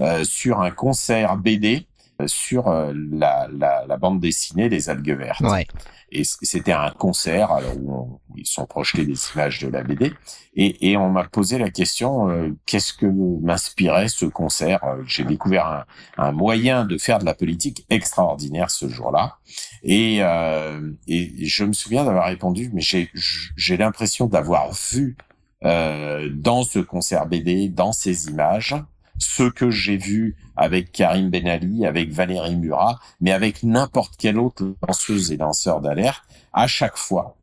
euh, sur un concert BD sur la, la, la, bande dessinée des algues vertes. Ouais. Et c'était un concert alors où, ils sont projetés des images de la BD. Et, et on m'a posé la question euh, qu'est-ce que m'inspirait ce concert? Euh, J'ai découvert un, un, moyen de faire de la politique extraordinaire ce jour-là. Et, euh, et je me souviens d'avoir répondu mais j'ai l'impression d'avoir vu euh, dans ce concert BD, dans ces images, ce que j'ai vu avec Karim Ben Ali, avec Valérie Murat, mais avec n'importe quelle autre lanceuse et lanceur d'alerte, à chaque fois,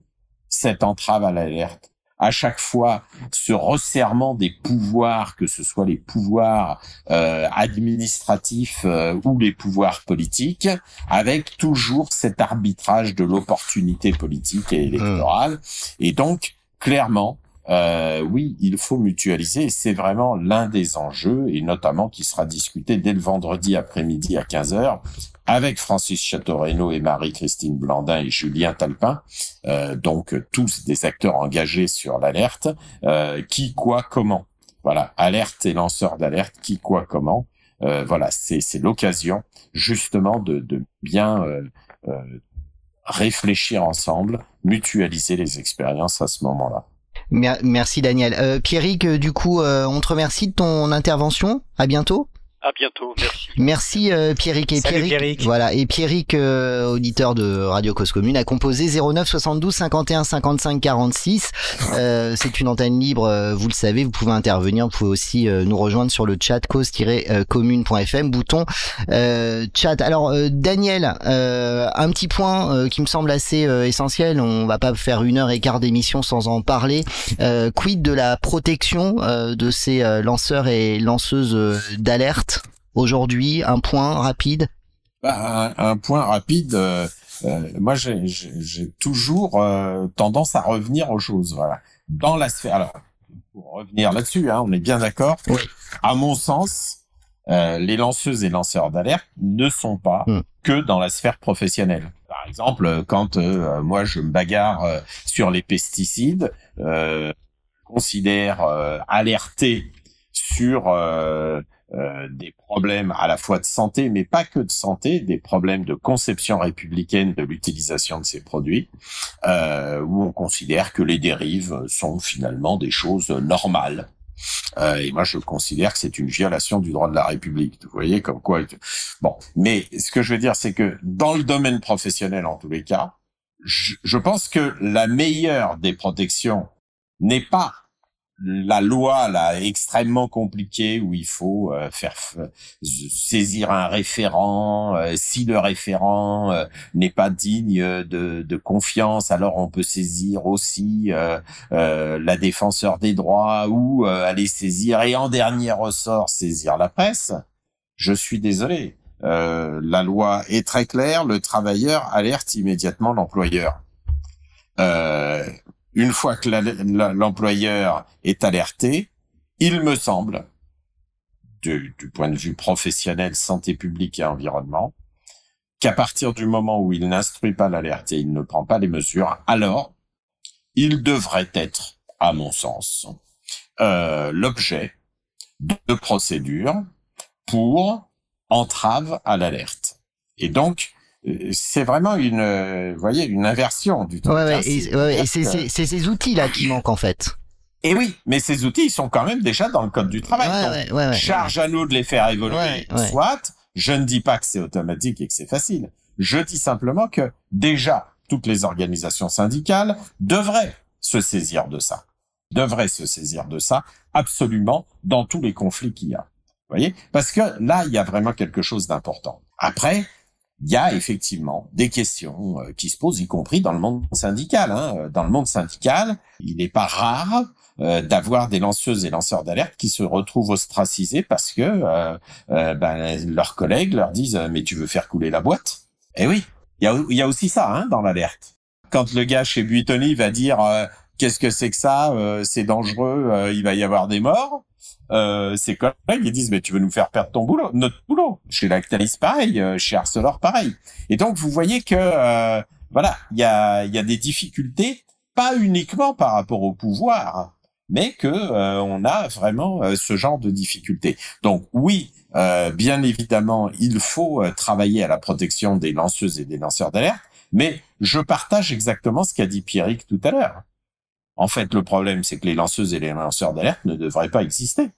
cette entrave à l'alerte, à chaque fois ce resserrement des pouvoirs, que ce soit les pouvoirs euh, administratifs euh, ou les pouvoirs politiques, avec toujours cet arbitrage de l'opportunité politique et électorale. Et donc, clairement, euh, oui, il faut mutualiser. C'est vraiment l'un des enjeux, et notamment qui sera discuté dès le vendredi après-midi à 15 h avec Francis Château-Renaud et Marie-Christine Blandin et Julien Talpin, euh, donc tous des acteurs engagés sur l'alerte. Euh, qui, quoi, comment Voilà, alerte et lanceur d'alerte, qui, quoi, comment euh, Voilà, c'est l'occasion justement de, de bien réfléchir ensemble, mutualiser les expériences à ce moment-là. Merci Daniel. Euh, Pierrick, euh, du coup, euh, on te remercie de ton intervention. À bientôt. À bientôt, merci. Merci euh, Pierrick et Salut Pierrick. Voilà et Pierrick, euh, auditeur de Radio Cause Commune, a composé 09 72 51 55 46. Euh, c'est une antenne libre, euh, vous le savez, vous pouvez intervenir, vous pouvez aussi euh, nous rejoindre sur le chat cause-commune.fm, bouton chat. Alors Daniel, un petit point qui me semble assez essentiel. On va pas faire une heure et quart d'émission sans en parler. quid de la protection de ces lanceurs et lanceuses d'alerte? Aujourd'hui Un point rapide bah, un, point rapide. Euh, euh, moi, j'ai toujours euh, tendance à revenir aux choses. Voilà. Dans la sphère. Alors, pour revenir là-dessus, hein, on est bien d'accord. Oui. À mon sens, les lanceuses et lanceurs d'alerte ne sont pas hmm. que dans la sphère professionnelle. Par exemple, quand moi je me bagarre sur les pesticides, considère alerter sur euh, des problèmes à la fois de santé, mais pas que de santé, des problèmes de conception républicaine de l'utilisation de ces produits, euh, où on considère que les dérives sont finalement des choses normales. Euh, et moi, je considère que c'est une violation du droit de la République. Vous voyez, comme quoi. Bon, mais ce que je veux dire, c'est que dans le domaine professionnel, en tous les cas, je, je pense que la meilleure des protections n'est pas la loi là extrêmement compliquée où il faut euh, faire saisir un référent euh, si le référent euh, n'est pas digne de, de, confiance alors on peut saisir aussi la défenseur des droits ou aller saisir et en dernier ressort saisir la presse. Je suis désolé. La loi est très claire le travailleur alerte immédiatement l'employeur une fois que l'employeur est alerté, il me semble, du, point de vue professionnel, santé publique et environnement, qu'à partir du moment où il n'instruit pas l'alerté, il ne prend pas les mesures, alors il devrait être, à mon sens, euh, l'objet de procédures pour entrave à l'alerte. Et donc, c'est vraiment une, vous voyez, une inversion du truc. Ouais, ouais, et, c'est ces outils-là qui manquent en fait. Et oui, mais ces outils, ils sont quand même déjà dans le code du travail. Donc, charge à nous de les faire évoluer. Soit, je ne dis pas que c'est automatique et que c'est facile. Je dis simplement que déjà, toutes les organisations syndicales devraient se saisir de ça. Devraient se saisir de ça absolument dans tous les conflits qu'il y a. Vous voyez? Parce que là, il y a vraiment quelque chose d'important. Après, il y a effectivement des questions euh, qui se posent, y compris dans le monde syndical. Hein. Dans le monde syndical, il n'est pas rare euh, d'avoir des lanceuses et lanceurs d'alerte qui se retrouvent ostracisés parce que euh, ben, leurs collègues leur disent mais tu veux faire couler la boîte? Eh oui, il y a, y a aussi ça hein, dans l'alerte. Quand le gars chez Buitoni va dire qu'est-ce que c'est que ça, c'est dangereux, il va y avoir des morts euh, ses collègues ils disent mais tu veux nous faire perdre ton boulot, notre boulot. Chez Lactalis pareil, euh, chez Arcelor pareil. Et donc vous voyez que euh, voilà, il y a, y a des difficultés, pas uniquement par rapport au pouvoir, mais que euh, on a vraiment ce genre de difficultés. Donc oui, bien évidemment, il faut travailler à la protection des lanceuses et des lanceurs d'alerte, mais je partage exactement ce qu'a dit Pierrick tout à l'heure. En fait, le problème, c'est que les lanceuses et les lanceurs d'alerte ne devraient pas exister.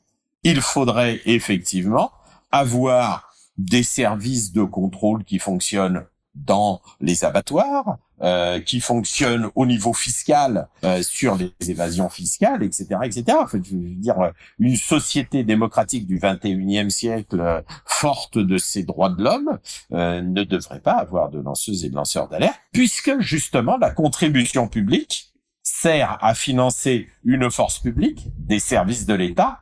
Il faudrait effectivement avoir des services de contrôle qui fonctionnent dans les abattoirs, euh, qui fonctionnent au niveau fiscal euh, sur les évasions fiscales, etc., etc. En fait, je veux dire, une société démocratique du 21e siècle euh, forte de ses droits de l'homme ne devrait pas avoir de lanceuses et de lanceurs d'alerte, puisque justement la contribution publique sert à financer une force publique, des services de l'État,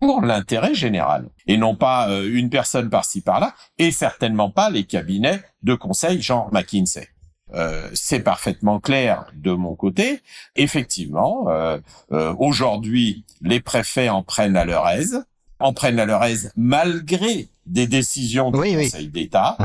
pour l'intérêt général, et non pas euh, une personne par-ci par-là, et certainement pas les cabinets de conseil genre McKinsey. Euh, c'est parfaitement clair de mon côté. Effectivement, euh, aujourd'hui, les préfets en prennent à leur aise, en prennent à leur aise malgré des décisions du Conseil d'État.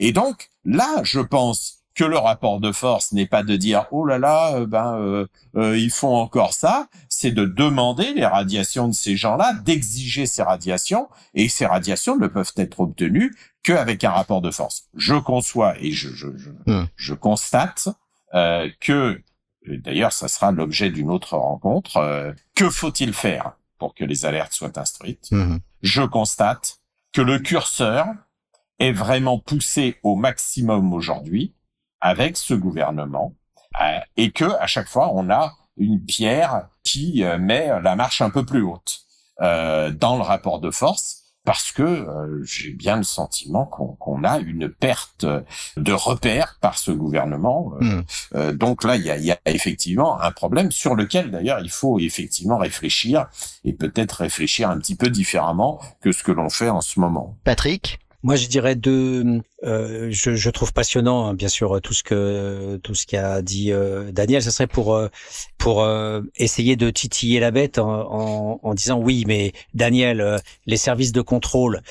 Et donc, là, je pense que le rapport de force n'est pas de dire oh là là euh, ben euh, euh, ils font encore ça, c'est de demander les radiations de ces gens-là, d'exiger ces radiations et ces radiations ne peuvent être obtenues qu'avec un rapport de force. Je conçois et je je je, je constate que d'ailleurs ça sera l'objet d'une autre rencontre. que faut-il faire pour que les alertes soient instruites? Hum. Je constate que le curseur est vraiment poussé au maximum aujourd'hui avec ce gouvernement euh, et que à chaque fois on a une pierre qui euh, met la marche un peu plus haute euh, dans le rapport de force parce que j'ai bien le sentiment qu'on a une perte de repères par ce gouvernement. Hmm. donc là, il y a, y a, effectivement un problème sur lequel d'ailleurs il faut effectivement réfléchir et peut-être réfléchir un petit peu différemment que ce que l'on fait en ce moment. Patrick? Moi, je dirais deux. Euh, je, je, trouve passionnant, hein, bien sûr, tout ce que tout ce qu'a dit euh, Daniel. Ce serait pour euh, pour euh, essayer de titiller la bête en, en, en disant oui, mais Daniel, les services de contrôle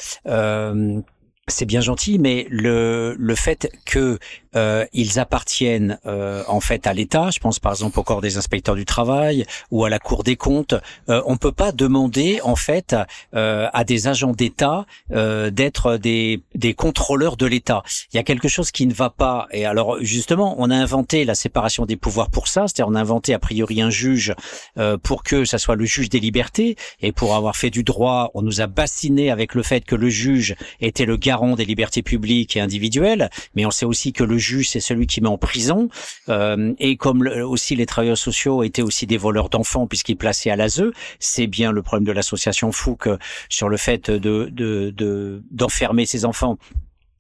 c'est bien gentil, mais le le fait que euh, ils appartiennent euh, en fait à l'État. Je pense par exemple au corps des inspecteurs du travail ou à la Cour des comptes. Euh, on peut pas demander en fait euh, à des agents d'État euh, d'être des des contrôleurs de l'État. Il y a quelque chose qui ne va pas. Et alors justement, on a inventé la séparation des pouvoirs pour ça. C'est-à-dire on a inventé a priori un juge euh, pour que ça soit le juge des libertés et pour avoir fait du droit, on nous a bassiné avec le fait que le juge était le des libertés publiques et individuelles, mais on sait aussi que le juge, c'est celui qui met en prison. Euh, et comme aussi les travailleurs sociaux étaient aussi des voleurs d'enfants puisqu'ils plaçaient à l'ASE, c'est bien le problème de l'association Fouque sur le fait de d'enfermer de, ces enfants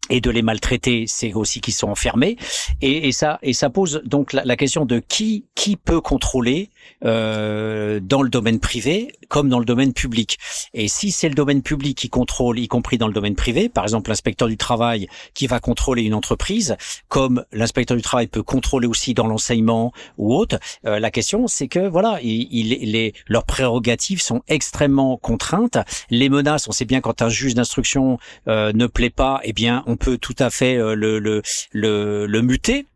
et de les maltraiter, c'est aussi qu'ils sont enfermés. Et, et, ça, et ça pose donc la, la, question de qui qui peut contrôler euh, dans le domaine privé comme dans le domaine public. Et si c'est le domaine public qui contrôle, y compris dans le domaine privé, par exemple l'inspecteur du travail qui va contrôler une entreprise, comme l'inspecteur du travail peut contrôler aussi dans l'enseignement ou autre, euh, la question c'est que voilà, il, il, les, leurs prérogatives sont extrêmement contraintes. Les menaces, on sait bien quand un juge d'instruction euh, ne plaît pas, eh bien on peut tout à fait euh, le, le, le, le muter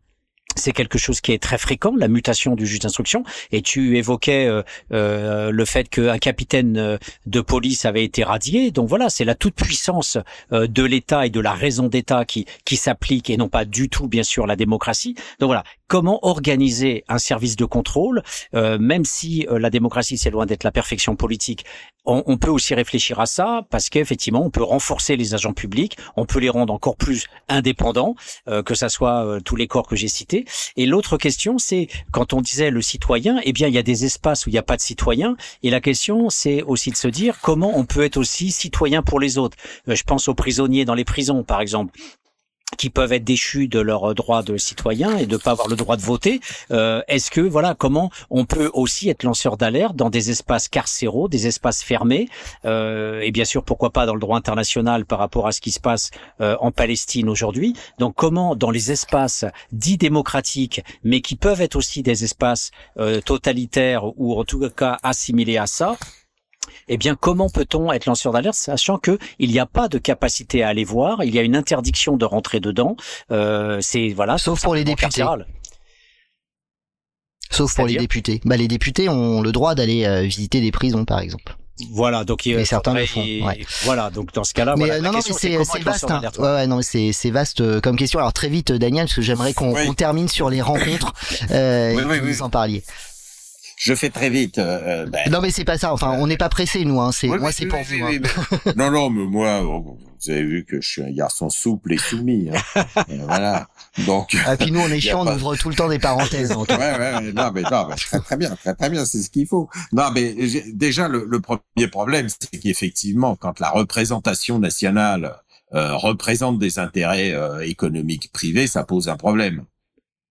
c'est quelque chose qui est très fréquent, la mutation du juge d'instruction. Et tu évoquais euh, euh, le fait qu'un capitaine euh, de police avait été radié. Donc voilà, c'est la toute puissance euh, de l'État et de la raison d'État qui qui s'applique et non pas du tout, bien sûr, la démocratie. Donc voilà, comment organiser un service de contrôle, euh, même si la démocratie c'est loin d'être la perfection politique. On, on, peut aussi réfléchir à ça parce qu'effectivement, on peut renforcer les agents publics, on peut les rendre encore plus indépendants, que ça soit tous les corps que j'ai cités et l'autre question, c'est quand on disait le citoyen, eh bien, il y a des espaces où il n'y a pas de citoyen. Et la question, c'est aussi de se dire comment on peut être aussi citoyen pour les autres. Euh, je pense aux prisonniers dans les prisons, par exemple qui peuvent être déchus de leur droit de citoyen et de pas avoir le droit de voter. Euh, Est-ce que voilà comment on peut aussi être lanceur d'alerte dans des espaces carcéraux, des espaces fermés euh, et bien sûr pourquoi pas dans le droit international par rapport à ce qui se passe euh, en Palestine aujourd'hui. Donc comment dans les espaces dits démocratiques, mais qui peuvent être aussi des espaces euh, totalitaires ou en tout cas assimilés à ça, eh bien, comment peut-on être lanceur d'alerte sachant que il n'y a pas de capacité à aller voir, il y a une interdiction de rentrer dedans. Euh, c'est voilà. Sauf pour les députés. Sauf pour les députés. Bah, les députés ont le droit d'aller euh, visiter des prisons, par exemple. Voilà, donc mais certains le font. Ouais. Voilà, donc dans ce cas-là, mais voilà, non, non, c'est vaste. Hein. Ouais, ouais, non, c'est c'est vaste euh, comme question. Alors très vite, Daniel, parce que j'aimerais qu'on oui. termine sur les rencontres. Euh, oui, oui, que oui. vous en parliez. Je fais très vite. Euh, ben, non mais c'est pas ça. Enfin, on n'est pas pressé nous. Hein. C'est moi, c'est pour vous. hein. non, non, mais moi, vous avez vu que je suis un garçon souple et soumis. hein. Et voilà. Donc. Ah, puis nous, on est chiant, on pas- ouvre tout le temps des parenthèses. donc. ouais, ouais, ouais, non, mais non, mais très, très bien, très, très bien, c'est ce qu'il faut. Non, mais déjà, le, le premier problème, c'est qu'effectivement, quand la représentation nationale euh, représente des intérêts euh, économiques privés, ça pose un problème.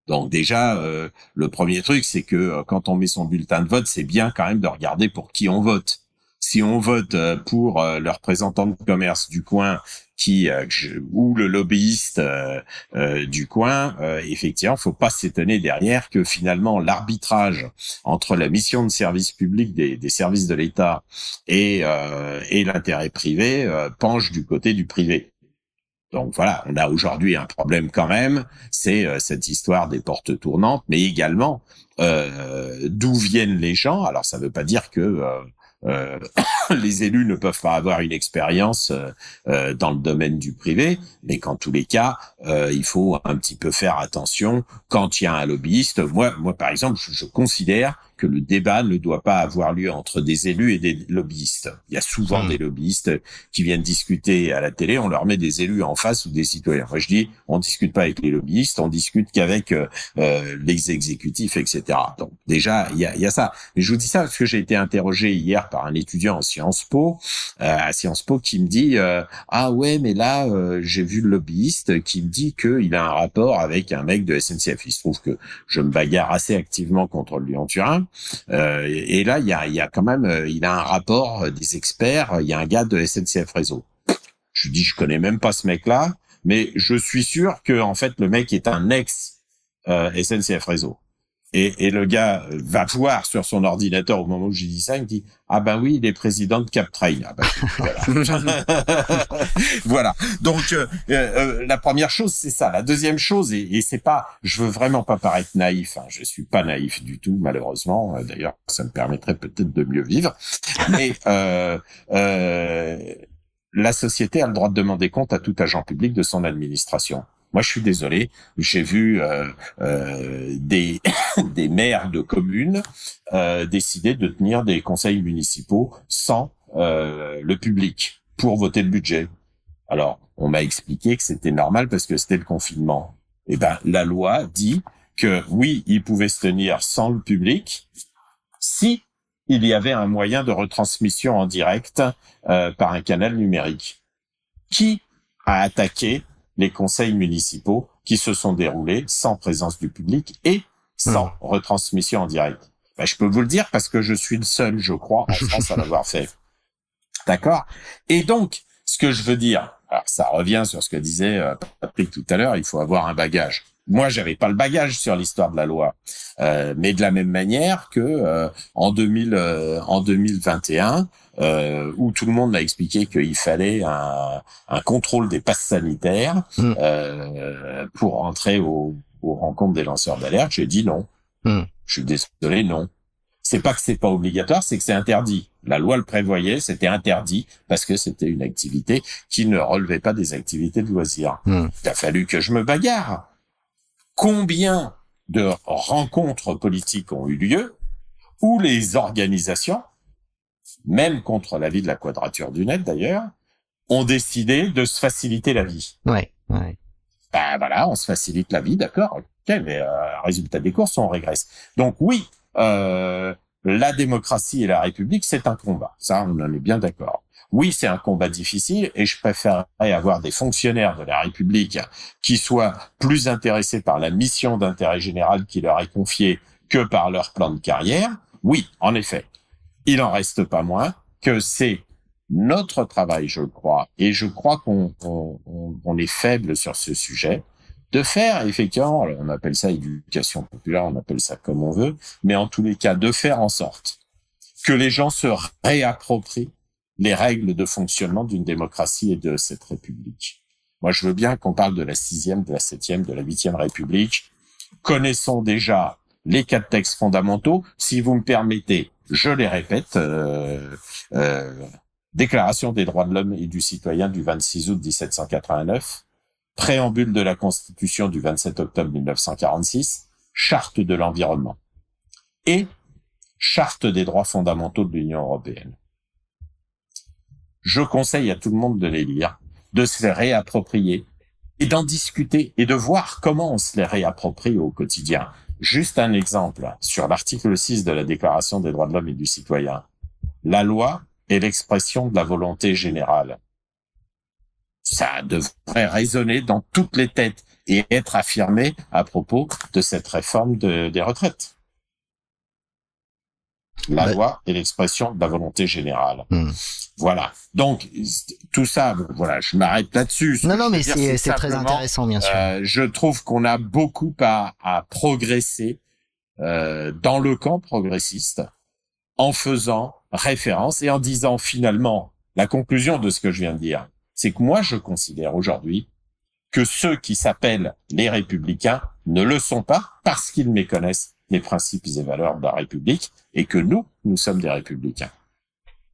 Donc déjà, euh, le premier truc, c'est que euh, quand on met son bulletin de vote, c'est bien quand même de regarder pour qui on vote. Si on vote euh, pour le représentant de commerce du coin qui ou le lobbyiste du coin, effectivement, faut pas s'étonner derrière que finalement l'arbitrage entre la mission de service public des, des services de l'État et, l'intérêt privé penche du côté du privé. Donc voilà, on a aujourd'hui un problème quand même, c'est euh, cette histoire des portes tournantes, mais également euh, d'où viennent les gens. Alors ça ne veut pas dire que euh, euh, les élus ne peuvent pas avoir une expérience euh, euh, dans le domaine du privé, mais qu'en tous les cas, euh, il faut un petit peu faire attention quand il y a un lobbyiste. Moi, moi par exemple, je, je considère que le débat ne doit pas avoir lieu entre des élus et des lobbyistes. Il y a souvent Hmm. des lobbyistes qui viennent discuter à la télé, on leur met des élus en face ou des citoyens. Moi, je dis, on discute pas avec les lobbyistes, on discute qu'avec euh, euh, les exécutifs, etc. Donc déjà, il y a, y a ça. Mais je vous dis ça parce que j'ai été interrogé hier par un étudiant en Sciences Po, euh, à Sciences Po, qui me dit, euh, ah ouais, mais là, euh, j'ai vu le lobbyiste qui me dit qu'il a un rapport avec un mec de SNCF. Il se trouve que je me bagarre assez activement contre le Lyon-Turin. Euh, et là, il y a, quand même, euh, il a un rapport euh, des experts. Il y a un gars de SNCF Réseau. Je dis, je connais même pas ce mec-là, mais je suis sûr que en fait le mec est un ex euh, SNCF Réseau. Et, et, le gars va voir sur son ordinateur au moment où j'ai dit ça, il me dit ah ben oui, il est président de Captrain. Ah ben, voilà. Donc euh, euh, la première chose c'est ça. La deuxième chose et, et c'est pas, je veux vraiment pas paraître naïf. Hein, je suis pas naïf du tout malheureusement. Euh, d'ailleurs, ça me permettrait peut-être de mieux vivre. Mais euh, la société a le droit de demander compte à tout agent public de son administration. Moi, je suis désolé. J'ai vu euh, euh, des des maires de communes euh, décider de tenir des conseils municipaux sans euh, le public pour voter le budget. Alors, on m'a expliqué que c'était normal parce que c'était le confinement. Eh ben, la loi dit que oui, ils pouvaient se tenir sans le public si il y avait un moyen de retransmission en direct euh, par un canal numérique. Qui a attaqué les conseils municipaux qui se sont déroulés sans présence du public et sans mmh. retransmission en direct. Ben, je peux vous le dire parce que je suis le seul, je crois, en France à l'avoir fait. D'accord? Et donc, ce que je veux dire, alors ça revient sur ce que disait euh, Patrick tout à l'heure, il faut avoir un bagage. Moi, j'avais pas le bagage sur l'histoire de la loi, euh, mais de la même manière que euh, en 2000, euh, en 2021, euh, où tout le monde m'a expliqué qu'il fallait un, un, contrôle des passes sanitaires mm. euh, pour entrer au, aux rencontres des lanceurs d'alerte. J'ai dit non. Mm. Je suis désolé, non. C'est pas que c'est pas obligatoire, c'est que c'est interdit. La loi le prévoyait, c'était interdit parce que c'était une activité qui ne relevait pas des activités de loisirs. Mm. Il a fallu que je me bagarre. Combien de rencontres politiques ont eu lieu où les organisations même contre l'avis de la quadrature du net d'ailleurs, ont décidé de se faciliter la vie. Ouais, ouais. Ben voilà, on se facilite la vie, d'accord. Ok, mais euh, résultat des courses, on régresse. Donc oui, euh, la démocratie et la République, c'est un combat. Ça, on en est bien d'accord. Oui, c'est un combat difficile et je préférerais avoir des fonctionnaires de la République qui soient plus intéressés par la mission d'intérêt général qui leur est confiée que par leur plan de carrière. Oui, en effet il en reste pas moins que c'est notre travail, je crois, et je crois qu'on on, on est faible sur ce sujet, de faire effectivement, on appelle ça éducation populaire, on appelle ça comme on veut, mais en tous les cas, de faire en sorte que les gens se réapproprient les règles de fonctionnement d'une démocratie et de cette république. Moi, je veux bien qu'on parle de la sixième, de la septième, de la huitième république. Connaissons déjà les quatre textes fondamentaux. Si vous me permettez, je les répète, euh, euh, Déclaration des droits de l'homme et du citoyen du 26 août 1789, préambule de la Constitution du 27 octobre 1946, charte de l'environnement et charte des droits fondamentaux de l'Union européenne. Je conseille à tout le monde de les lire, de se les réapproprier et d'en discuter et de voir comment on se les réapproprie au quotidien. Juste un exemple sur l'article 6 de la Déclaration des droits de l'homme et du citoyen. La loi est l'expression de la volonté générale. Ça devrait résonner dans toutes les têtes et être affirmé à propos de cette réforme des retraites. La loi est l'expression de la volonté générale. Hmm. Voilà. Donc tout ça, voilà, je m'arrête là-dessus. Non, non, mais c'est très intéressant, bien sûr. Euh, je trouve qu'on a beaucoup à, à progresser euh, dans le camp progressiste en faisant référence et en disant finalement la conclusion de ce que je viens de dire, c'est que moi je considère aujourd'hui que ceux qui s'appellent les républicains ne le sont pas parce qu'ils méconnaissent les principes et valeurs de la République et que nous, nous sommes des républicains.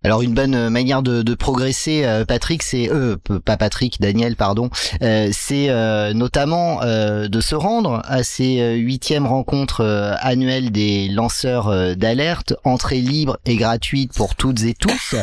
Alors une bonne euh, manière de, de progresser, euh, Patrick, c'est euh, pas Patrick, Daniel, pardon, euh, c'est notamment de se rendre à ces huitièmes rencontres annuelles des lanceurs d'alerte, entrée libre et gratuite pour toutes et tous.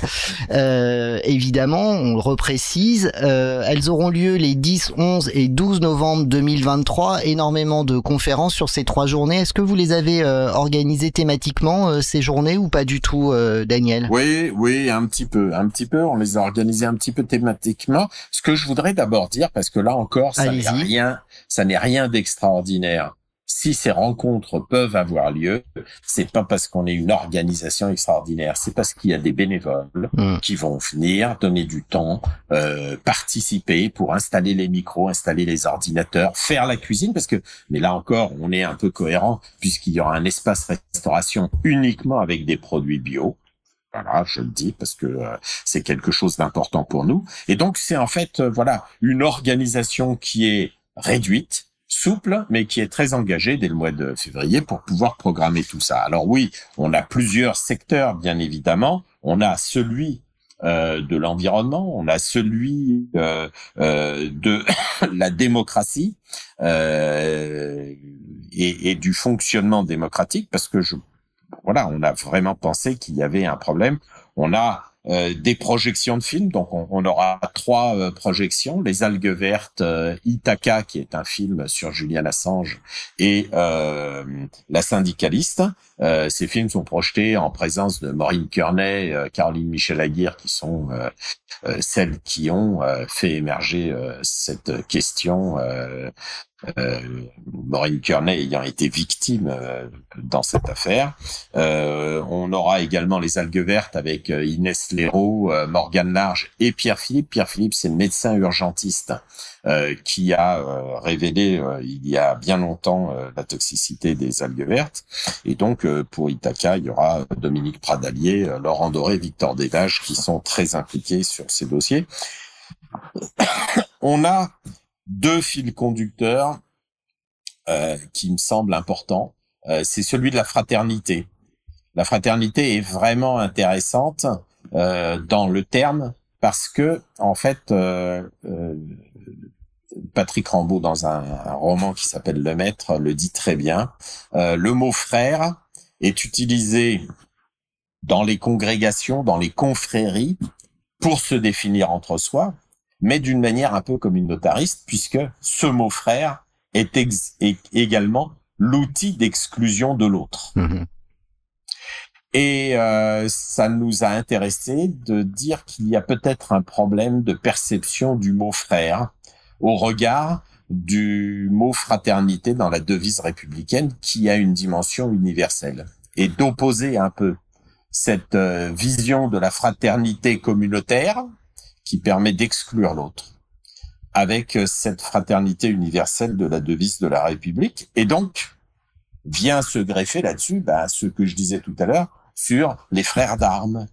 évidemment, on le reprécise, elles auront lieu les 10, 11 et 12 novembre 2023. Énormément de conférences sur ces trois journées. Est-ce que vous les avez organisées thématiquement ces journées ou pas du tout, Daniel? Oui, oui oui, un petit peu, un petit peu. On les a organisés un petit peu thématiquement. Ce que je voudrais d'abord dire, parce que là encore, ça n'est rien, ça n'est rien d'extraordinaire. si ces rencontres peuvent avoir lieu, c'est pas parce qu'on est une organisation extraordinaire, c'est parce qu'il y a des bénévoles Mm. qui vont venir donner du temps, euh, participer pour installer les micros, installer les ordinateurs, faire la cuisine, parce que, mais là encore, on est un peu cohérent puisqu'il y aura un espace restauration uniquement avec des produits bio. Voilà, je le dis parce que euh, c'est quelque chose d'important pour nous. Et donc c'est en fait euh, voilà une organisation qui est réduite, souple, mais qui est très engagée dès le mois de février pour pouvoir programmer tout ça. Alors oui, on a plusieurs secteurs bien évidemment. On a celui euh, de l'environnement, on a celui de la démocratie et, et du fonctionnement démocratique, parce que je voilà, on a vraiment pensé qu'il y avait un problème. On a euh, des projections de films, donc on, on aura trois euh, projections les algues vertes, euh, Ithaca qui est un film sur Julian Assange et la syndicaliste. Ces films sont projetés en présence de Maureen Kearney, Caroline Michel Aguirre, qui sont celles qui ont euh, fait émerger euh, cette question. Euh, euh, Maureen Kearney ayant été victime euh, dans cette affaire. Euh, on aura également les algues vertes avec euh, Inès Léraud, euh, Morgane Large et Pierre Philippe. Pierre Philippe, c'est le médecin urgentiste euh, qui a euh, révélé euh, il y a bien longtemps euh, la toxicité des algues vertes. Et donc euh, pour Ithaca, il y aura Dominique Pradalier, euh, Laurent Doré, Victor Desvages qui sont très impliqués ces dossiers. On a deux fils conducteurs euh, qui me semblent importants. Euh, c'est celui de la fraternité. La fraternité est vraiment intéressante euh, dans le terme parce que en fait, Patrick Rambaud dans un, un roman qui s'appelle Le Maître le dit très bien. Le mot frère est utilisé dans les congrégations, dans les confréries, pour se définir entre soi, mais d'une manière un peu communautariste, puisque ce mot frère est, également l'outil d'exclusion de l'autre. Mhm. Et euh, ça nous a intéressé de dire qu'il y a peut-être un problème de perception du mot frère au regard du mot fraternité dans la devise républicaine qui a une dimension universelle et d'opposer un peu cette euh, vision de la fraternité communautaire qui permet d'exclure l'autre avec euh, cette fraternité universelle de la devise de la République. Et donc vient se greffer là-dessus bah, ce que je disais tout à l'heure sur les frères d'armes,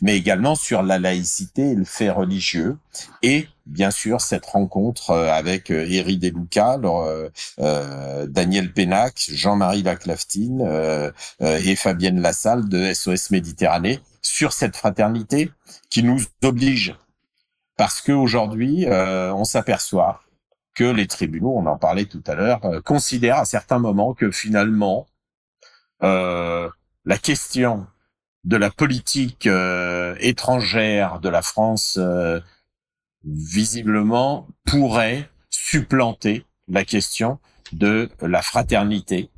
mais également sur la laïcité et le fait religieux, et bien sûr cette rencontre euh, avec euh, Eri Deluca, leur, euh, euh, Daniel Pénac, Jean-Marie Laclaftine euh, euh, et Fabienne Lassalle de SOS Méditerranée sur cette fraternité qui nous oblige, parce qu'aujourd'hui euh, on s'aperçoit que les tribunaux, on en parlait tout à l'heure, euh, considèrent à certains moments que finalement euh, la question de la politique euh, étrangère de la France euh, visiblement pourrait supplanter la question de la fraternité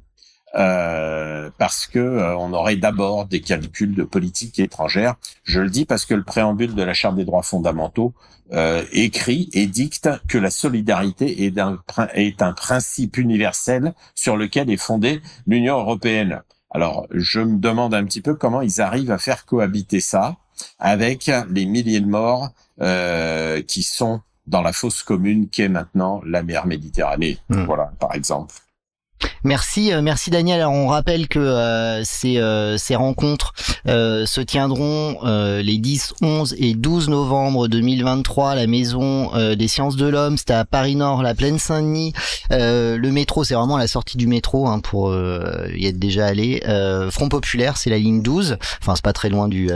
euh, parce que on aurait d'abord des calculs de politique étrangère. Je le dis parce que le préambule de la Charte des droits fondamentaux écrit et dicte que la solidarité est un principe universel sur lequel est fondée l'Union européenne. Alors, je me demande un petit peu comment ils arrivent à faire cohabiter ça avec les milliers de morts euh, qui sont dans la fosse commune qu'est maintenant la mer Méditerranée. Mm. Voilà, par exemple. Merci, euh, merci Daniel. Alors on rappelle que euh, ces, euh, ces rencontres euh, se tiendront euh, les 10, 11 et 12 novembre 2023 à la Maison euh, des Sciences de l'Homme. C'était à Paris Nord, la Plaine Saint-Denis. Le métro, c'est vraiment la sortie du métro hein, pour y être déjà allé. Front Populaire, c'est la ligne 12. Enfin, c'est pas très loin du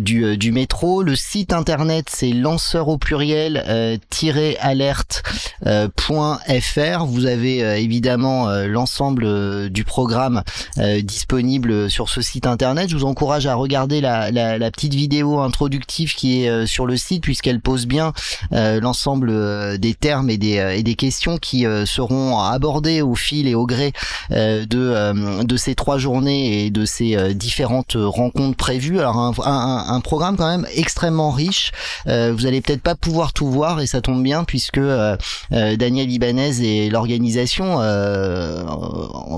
du, du métro. Le site internet, c'est lanceur au pluriel euh, tiré alerte euh, point .fr. Vous avez évidemment l'ensemble euh, du programme euh, disponible sur ce site internet. Je vous encourage à regarder la, la, la petite vidéo introductive qui est euh, sur le site puisqu'elle pose bien euh, l'ensemble euh, des termes et des, euh, et des questions qui euh, seront abordées au fil et au gré euh, de, euh, de ces trois journées et de ces euh, différentes rencontres prévues. Alors un, un, un programme quand même extrêmement riche. Euh, vous allez peut-être pas pouvoir tout voir et ça tombe bien puisque euh, euh, Daniel Ibanez et l'organisation euh,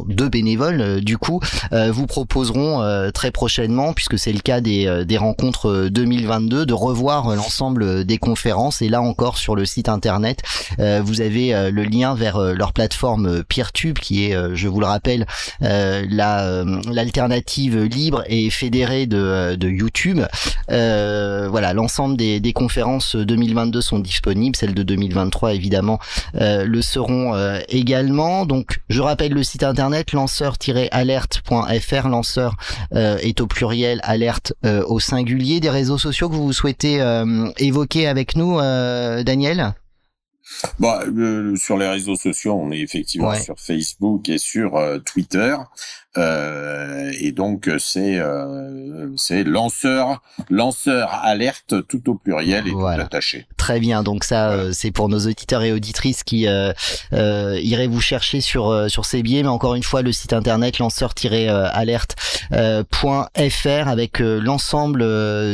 deux bénévoles du coup vous proposeront très prochainement, puisque c'est le cas des, des rencontres 2022, de revoir l'ensemble des conférences. Et là encore sur le site internet, vous avez le lien vers leur plateforme PeerTube, qui est, je vous le rappelle, la l'alternative libre et fédérée de, de YouTube. voilà, l'ensemble des, des conférences 2022 sont disponibles, celles de 2023 évidemment euh, le seront euh, également. Donc je rappelle le site internet lanceur-alerte.fr. Lanceur euh, est au pluriel, alerte au singulier. Des réseaux sociaux que vous souhaitez évoquer avec nous, Daniel? Bon, sur les réseaux sociaux, on est effectivement sur Facebook et sur Twitter. Euh, et donc c'est euh, c'est lanceur lanceur alerte tout au pluriel et tout attaché. Très bien. Donc ça euh, c'est pour nos auditeurs et auditrices qui euh, euh, iraient vous chercher sur sur ces biais. Mais encore une fois le site internet lanceur-alerte.fr avec l'ensemble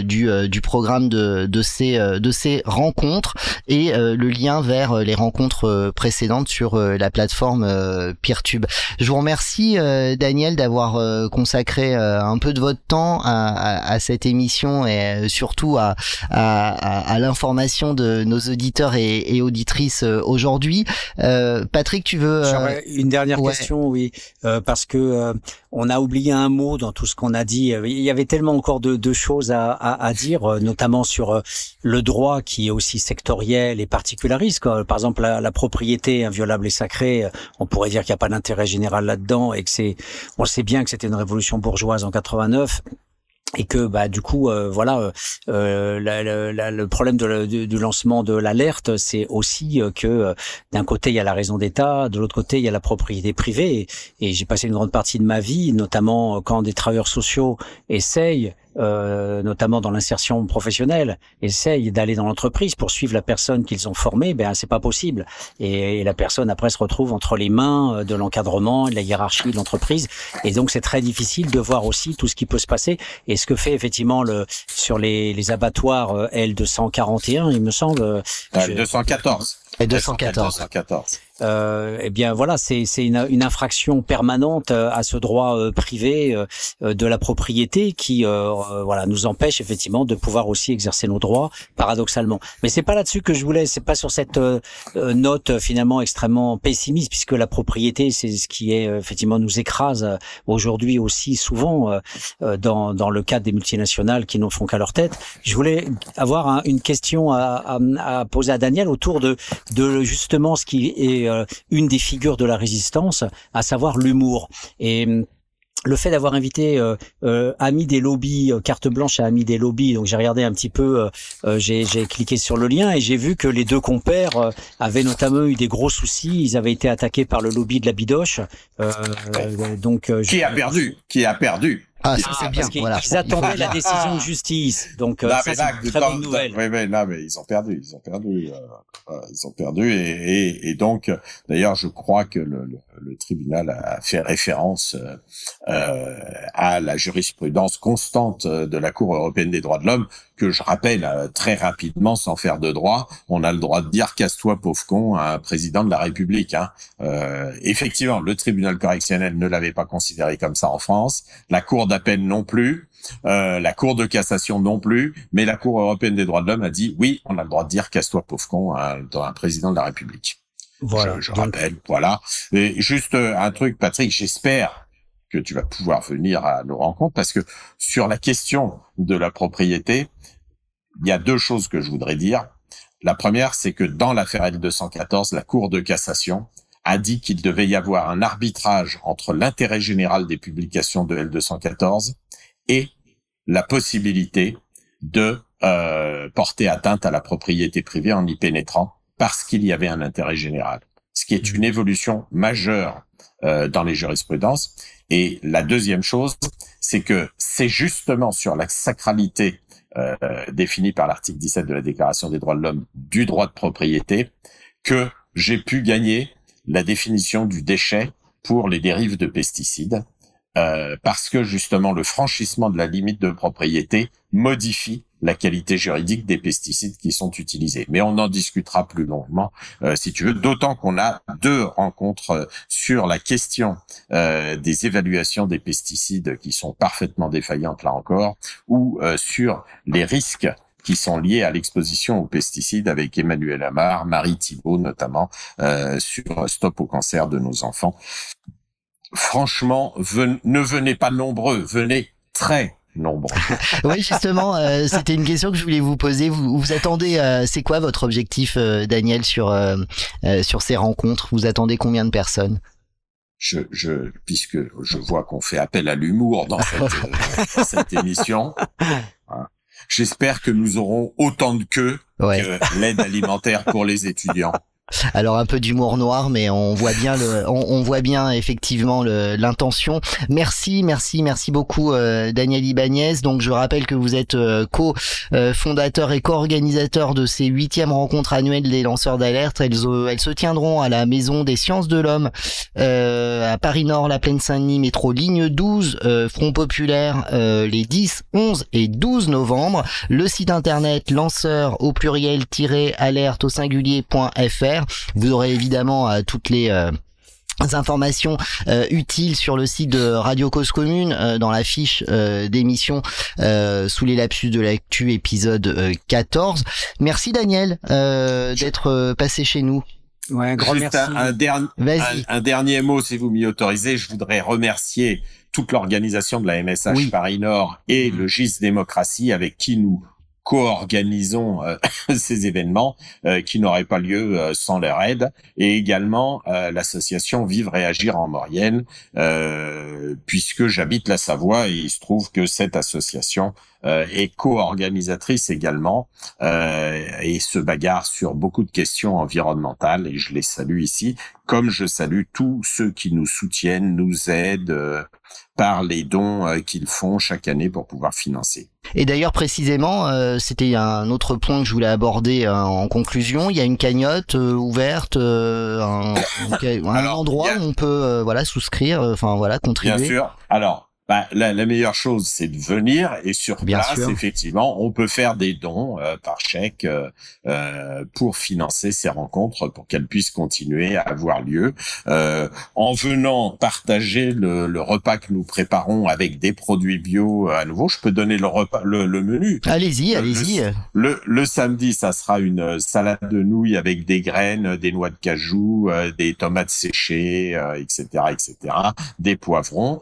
du du programme de de ces de ces rencontres et le lien vers les rencontres précédentes sur la plateforme Peertube. Je vous remercie Daniel d'avoir euh, consacré euh, un peu de votre temps à, cette émission et euh, surtout à, à, l'information de nos auditeurs et, auditrices aujourd'hui. Patrick, tu veux une dernière question, oui, parce que on a oublié un mot dans tout ce qu'on a dit. Il y avait tellement encore de, de choses à, à, dire, notamment sur le droit qui est aussi sectoriel et particulariste. Par exemple, la, la propriété inviolable et sacrée, on pourrait dire qu'il n'y a pas d'intérêt général là-dedans et que c'est on sait bien que c'était une révolution bourgeoise en 89 et que bah du coup euh, voilà euh, euh le problème du lancement de l'alerte c'est aussi euh, que d'un côté il y a la raison d'État de l'autre côté il y a la propriété privée. Et j'ai passé une grande partie de ma vie notamment quand des travailleurs sociaux essayent euh, notamment dans l'insertion professionnelle, essayent d'aller dans l'entreprise pour suivre la personne qu'ils ont formée, ben c'est pas possible. Et, la personne après se retrouve entre les mains euh, de l'encadrement, de la hiérarchie de l'entreprise. Et donc c'est très difficile de voir aussi tout ce qui peut se passer. Et ce que fait effectivement le sur les, les abattoirs euh, L241, il me semble. L 214. Et 214. 214 euh, eh bien voilà, c'est une, une, infraction permanente euh, à ce droit euh, privé euh, de la propriété qui voilà nous empêche effectivement de pouvoir aussi exercer nos droits paradoxalement. Mais c'est pas là-dessus que je voulais, c'est pas sur cette note finalement extrêmement pessimiste puisque la propriété c'est ce qui est effectivement nous écrase aujourd'hui aussi souvent dans dans le cadre des multinationales qui n'en font qu'à leur tête. Je voulais avoir une question à, à, à poser à Daniel autour de de justement ce qui est euh, une des figures de la résistance, à savoir l'humour. Et hum, le fait d'avoir invité euh, euh, Ami des lobbies, euh, carte blanche à Ami des lobbies, donc j'ai regardé un petit peu, j'ai cliqué sur le lien et j'ai vu que les deux compères avaient notamment eu des gros soucis, ils avaient été attaqués par le lobby de la bidoche. donc qui a perdu? Qui a perdu? Ah, ça c'est bien. voilà. Ils attendaient la décision de justice, donc ça c'est une très bonne nouvelle. Oui, mais non, mais ils ont perdu, ils ont perdu, ils ont perdu, et, et, et donc, d'ailleurs, je crois que le, le, le, tribunal a fait référence euh, à la jurisprudence constante de la Cour européenne des droits de l'homme que je rappelle euh, très rapidement, sans faire de droit, on a le droit de dire casse-toi pauvre con à un président de la République. Hein. Euh, effectivement, le tribunal correctionnel ne l'avait pas considéré comme ça en France, la Cour d'appel non plus, euh, la Cour de cassation non plus, mais la Cour européenne des droits de l'homme a dit oui, on a le droit de dire casse-toi pauvre con à, un président de la République. Voilà, je, rappelle, voilà. Et juste euh, un truc, Patrick, j'espère que tu vas pouvoir venir à nos rencontres parce que sur la question de la propriété, il y a deux choses que je voudrais dire. La première, c'est que dans l'affaire L214, la Cour de cassation a dit qu'il devait y avoir un arbitrage entre l'intérêt général des publications de L214 et la possibilité de euh, porter atteinte à la propriété privée en y pénétrant parce qu'il y avait un intérêt général, ce qui est une évolution majeure euh, dans les jurisprudences. Et la deuxième chose, c'est que c'est justement sur la sacralité euh, définie par l'article 17 de la Déclaration des droits de l'homme du droit de propriété que j'ai pu gagner la définition du déchet pour les dérives de pesticides, euh, parce que justement le franchissement de la limite de propriété modifie la qualité juridique des pesticides qui sont utilisés. Mais on en discutera plus longuement euh, si tu veux, d'autant qu'on a deux rencontres euh, sur la question euh, des évaluations des pesticides qui sont parfaitement défaillantes là encore, ou sur les risques qui sont liés à l'exposition aux pesticides avec Emmanuel Amar, Marie Thibault notamment, sur Stop au cancer de nos enfants. Franchement, ne venez pas nombreux, venez très nombre. oui, justement, euh, c'était une question que je voulais vous poser. Vous, vous attendez, euh, c'est quoi votre objectif, euh, Daniel, sur sur ces rencontres? Vous attendez combien de personnes? Je, je, puisque je vois qu'on fait appel à l'humour dans cette, cette émission, hein, j'espère que nous aurons autant de queues que l'aide alimentaire pour les étudiants. Alors un peu d'humour noir, mais on voit bien le, on, voit bien effectivement l'intention. Merci, merci, merci beaucoup euh, Daniel Ibanez. Donc je rappelle que vous êtes euh, co-fondateur et co-organisateur de ces huitièmes rencontres annuelles des lanceurs d'alerte. Elles, euh, elles se tiendront à la Maison des Sciences de l'Homme à Paris Nord, la Plaine Saint-Denis, métro ligne 12, Front Populaire, les 10, 11 et 12 novembre. Le site internet lanceur au pluriel-alerte au singulier.fr vous aurez évidemment euh, toutes les euh, informations euh, utiles sur le site de Radio Cause Commune dans la fiche d'émission sous les lapsus de l'actu épisode 14. Merci Daniel d'être passé chez nous. Ouais, grand merci. Un, un, dernier mot si vous m'y autorisez, je voudrais remercier toute l'organisation de la MSH Paris Nord et le GIS Démocratie avec qui nous co-organisons euh, ces événements euh, qui n'auraient pas lieu euh, sans leur aide, et également l'association Vivre et Agir en Maurienne, puisque j'habite la Savoie et il se trouve que cette association est co-organisatrice également et se bagarre sur beaucoup de questions environnementales et je les salue ici, comme je salue tous ceux qui nous soutiennent, nous aident par les dons qu'ils font chaque année pour pouvoir financer. Et d'ailleurs précisément, euh, c'était un autre point que je voulais aborder euh, en conclusion. Il y a une cagnotte euh, ouverte, un, un endroit où on peut voilà souscrire, enfin voilà contribuer. Bien sûr. Alors bah, la, la, meilleure chose, c'est de venir et sur Bien place, effectivement, on peut faire des dons euh, par chèque euh, euh, pour financer ces rencontres, pour qu'elles puissent continuer à avoir lieu. Euh, en venant partager le, le, repas que nous préparons avec des produits bio à nouveau, je peux donner le repas, le, le menu. Allez-y, allez-y. Le, le, samedi, ça sera une salade de nouilles avec des graines, des noix de cajou, des tomates séchées, etc., etc., des poivrons,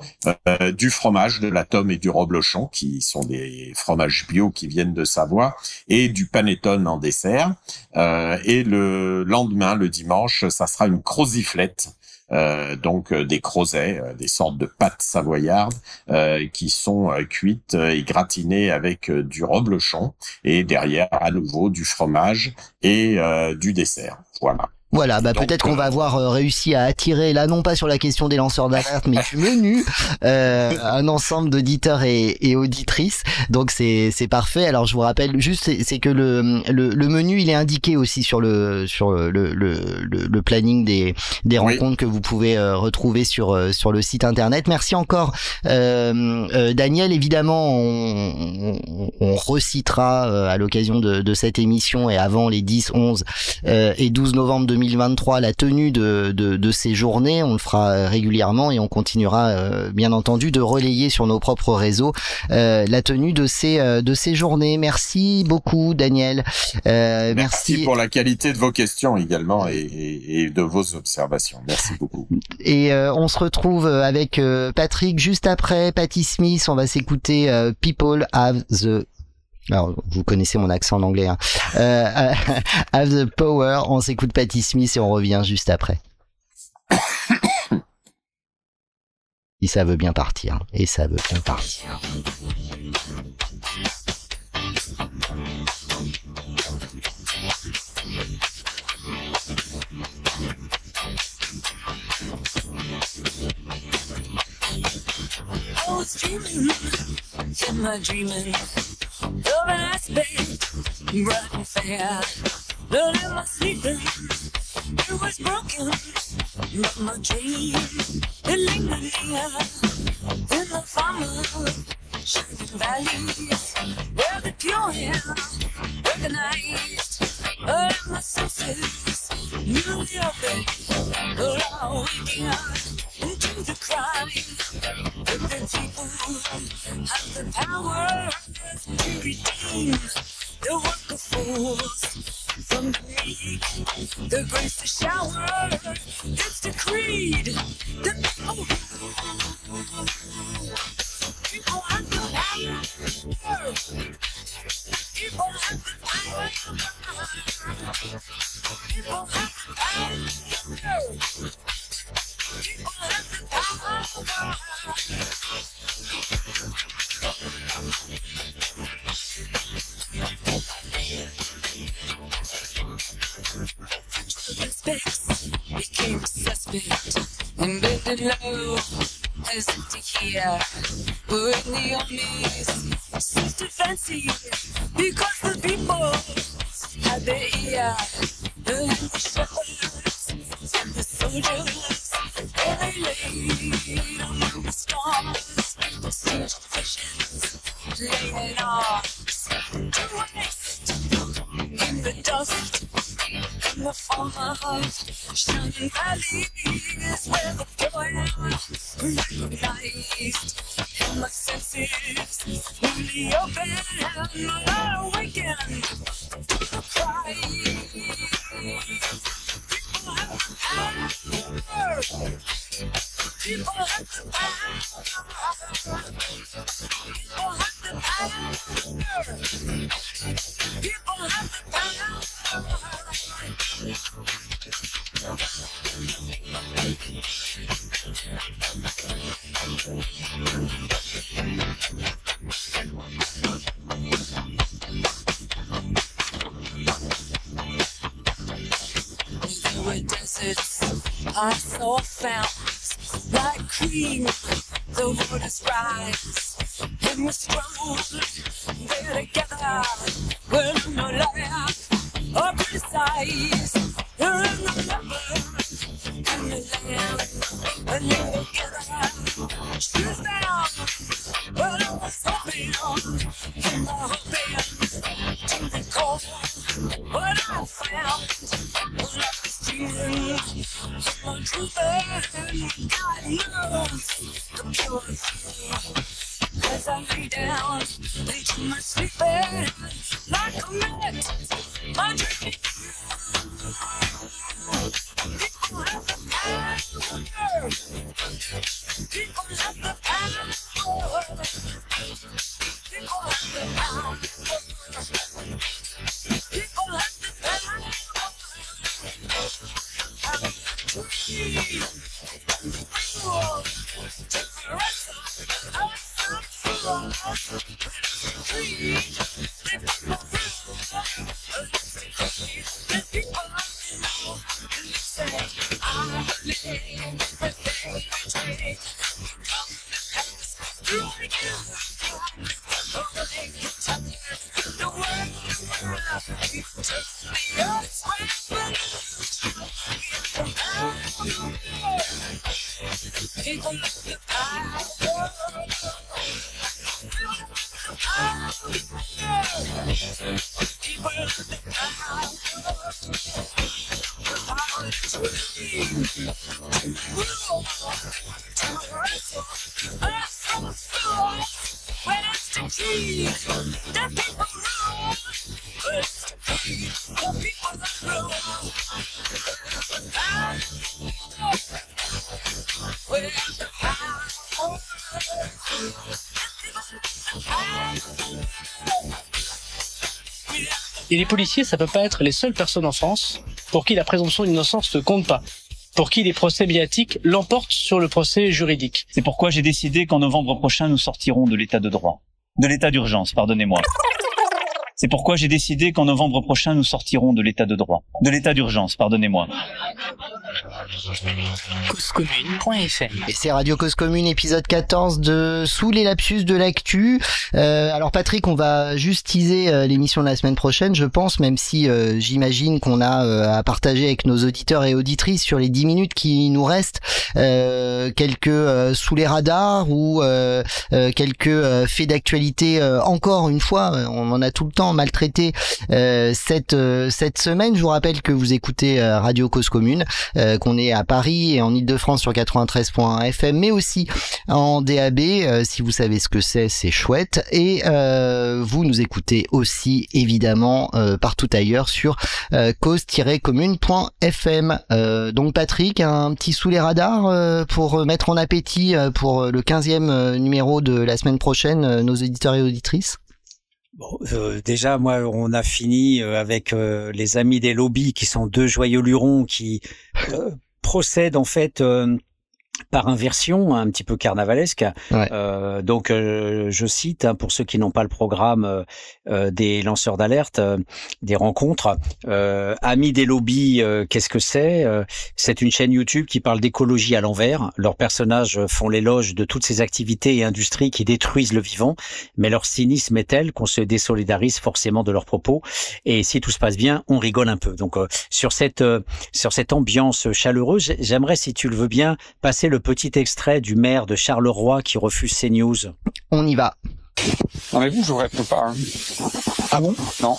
du fromage, de la tome et du reblochon, qui sont des fromages bio qui viennent de Savoie, et du panettone en dessert. Euh, et le lendemain, le dimanche, ça sera une croziflette. Euh, donc euh, des crozets, des sortes de pâtes savoyardes qui sont cuites et gratinées avec du reblochon et derrière à nouveau du fromage et du dessert. Voilà. Voilà, bah peut-être qu'on va euh, avoir euh, réussi à attirer, là non pas sur la question des lanceurs d'alerte, mais du menu, euh, un ensemble d'auditeurs et, et, auditrices. Donc c'est c'est parfait. Alors je vous rappelle juste, c'est que le, le, le menu il est indiqué aussi sur le sur le le, le, planning des des rencontres que vous pouvez retrouver sur sur le site internet. Merci encore euh, Daniel. Évidemment, on, on, on recitera à l'occasion de, de cette émission et avant les 10, 11 et 12 novembre 2023 la tenue de, de, de, ces journées. On le fera régulièrement et on continuera euh, bien entendu de relayer sur nos propres réseaux euh, la tenue de ces, euh, de ces journées. Merci beaucoup Daniel. Merci. merci. pour la qualité de vos questions également et, et, de vos observations. Merci beaucoup. Et on se retrouve avec Patrick juste après Patty Smith. On va s'écouter People Have the alors, vous connaissez mon accent en anglais. Hein. Euh, have the power. On s'écoute Patty Smith et on revient juste après. et ça veut bien partir. Et ça veut bien partir. Love I spent, bright and fair. But in my sleep, it was broken. But my dream, it lingered here. In the farmers' shining valleys, where the pure air recognized. But in my senses, newly opened, open, but all we into the crime. But the people have the power to redeem the work of fools from the meek. The grace to shower, it's the people yeah. We're in the army, fancy. defensive. Et les policiers, ça ne peut pas être les seules personnes en France pour qui la présomption d'innocence ne compte pas pour qui les procès médiatiques l'emportent sur le procès juridique. C'est pourquoi j'ai décidé qu'en novembre prochain, nous sortirons de l'état de droit, de l'état d'urgence, pardonnez-moi. C'est pourquoi j'ai décidé qu'en novembre prochain, nous sortirons de l'état de droit, de l'état d'urgence, pardonnez-moi. causecommune.fm Et c'est Radio Cause Commune, épisode 14 de Sous les lapsus de l'actu. Euh, alors Patrick, on va juste teaser euh, l'émission de la semaine prochaine, je pense, même si euh, j'imagine qu'on a euh, à partager avec nos auditeurs et auditrices sur les 10 minutes qui nous restent euh, quelques euh, sous les radars ou euh, euh, quelques euh, faits d'actualité euh, encore une fois. On en a tout le temps maltraité euh, cette euh, cette semaine. Je vous rappelle que vous écoutez euh, Radio Cause Commune, qu'on est à Paris et en Ile-de-France sur 93.1 FM, mais aussi en DAB. si vous savez ce que c'est, c'est chouette. Et vous nous écoutez aussi évidemment partout ailleurs sur cause-commune.fm. Donc Patrick, un petit sous les radars pour mettre en appétit pour le 15e euh, numéro de la semaine prochaine nos éditeurs et auditrices? Bon, euh, déjà, moi, on a fini euh, avec euh, les amis des lobbies, qui sont deux joyeux lurons qui euh, procèdent en fait euh, par inversion, un petit peu carnavalesque. Ouais. Euh, donc, euh, je cite hein, pour ceux qui n'ont pas le programme euh, euh, des lanceurs d'alerte, euh, des rencontres. Euh, Amis des lobbies, euh, qu'est-ce que c'est C'est une chaîne YouTube qui parle d'écologie à l'envers. Leurs personnages font l'éloge de toutes ces activités et industries qui détruisent le vivant, mais leur cynisme est tel qu'on se désolidarise forcément de leurs propos. Et si tout se passe bien, on rigole un peu. Donc, euh, sur cette euh, sur cette ambiance chaleureuse, j'ai- j'aimerais, si tu le veux bien, passer le petit extrait du maire de Charleroi qui refuse CNews. On y va. Non mais vous, je vous réponds pas. hein. Ah bon? Non.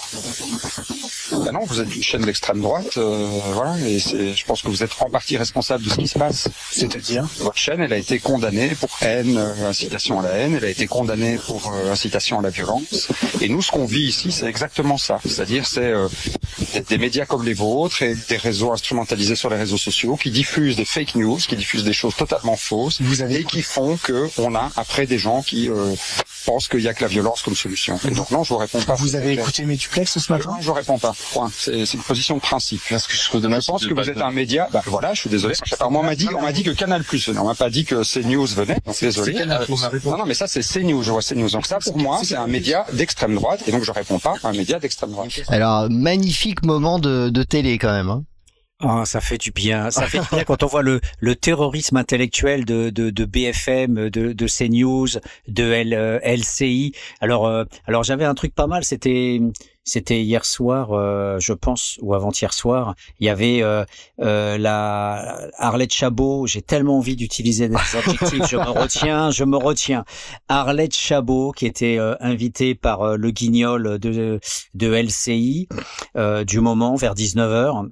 Bah non, vous êtes une chaîne d'extrême droite, euh, voilà, et je pense que vous êtes en partie responsable de ce qui se passe. C'est-à-dire? Votre chaîne, elle a été condamnée pour haine, euh, incitation à la haine, elle a été condamnée pour euh, incitation à la violence. Et nous, ce qu'on vit ici, c'est exactement ça. C'est-à-dire, c'est euh, des, médias comme les vôtres et des réseaux instrumentalisés sur les réseaux sociaux qui diffusent des fake news, qui diffusent des choses totalement fausses, et qui font que on a après des gens qui euh, pensent qu'il y a que la violence comme solution. Et donc non, je vous réponds pas. Vous avez écouté mes duplex ce matin Non, je réponds pas. Point. C'est une position de principe. Parce que je, pense que vous êtes un média. Bah voilà, je suis désolé. Alors moi on m'a dit, on m'a dit que Canal Plus venait. On m'a pas dit que CNews venait. Donc désolé. Euh, non non, mais ça c'est CNews. Je vois CNews. Donc ça pour moi c'est un média d'extrême droite et donc je réponds pas à un média d'extrême droite. Alors magnifique moment de, de télé quand même. Hein. Ah, ça fait du bien. Ça fait du bien quand on voit le, le terrorisme intellectuel de, de, de BFM, de, de CNews, de L, euh, LCI. Alors, euh, alors j'avais un truc pas mal. C'était, c'était hier soir, euh, je pense, ou avant-hier soir. Il y avait euh, euh, la Arlette Chabot. J'ai tellement envie d'utiliser des adjectifs. je me retiens, je me retiens. Arlette Chabot, qui était euh, invitée par euh, le Guignol de, de LCI du moment vers 19h.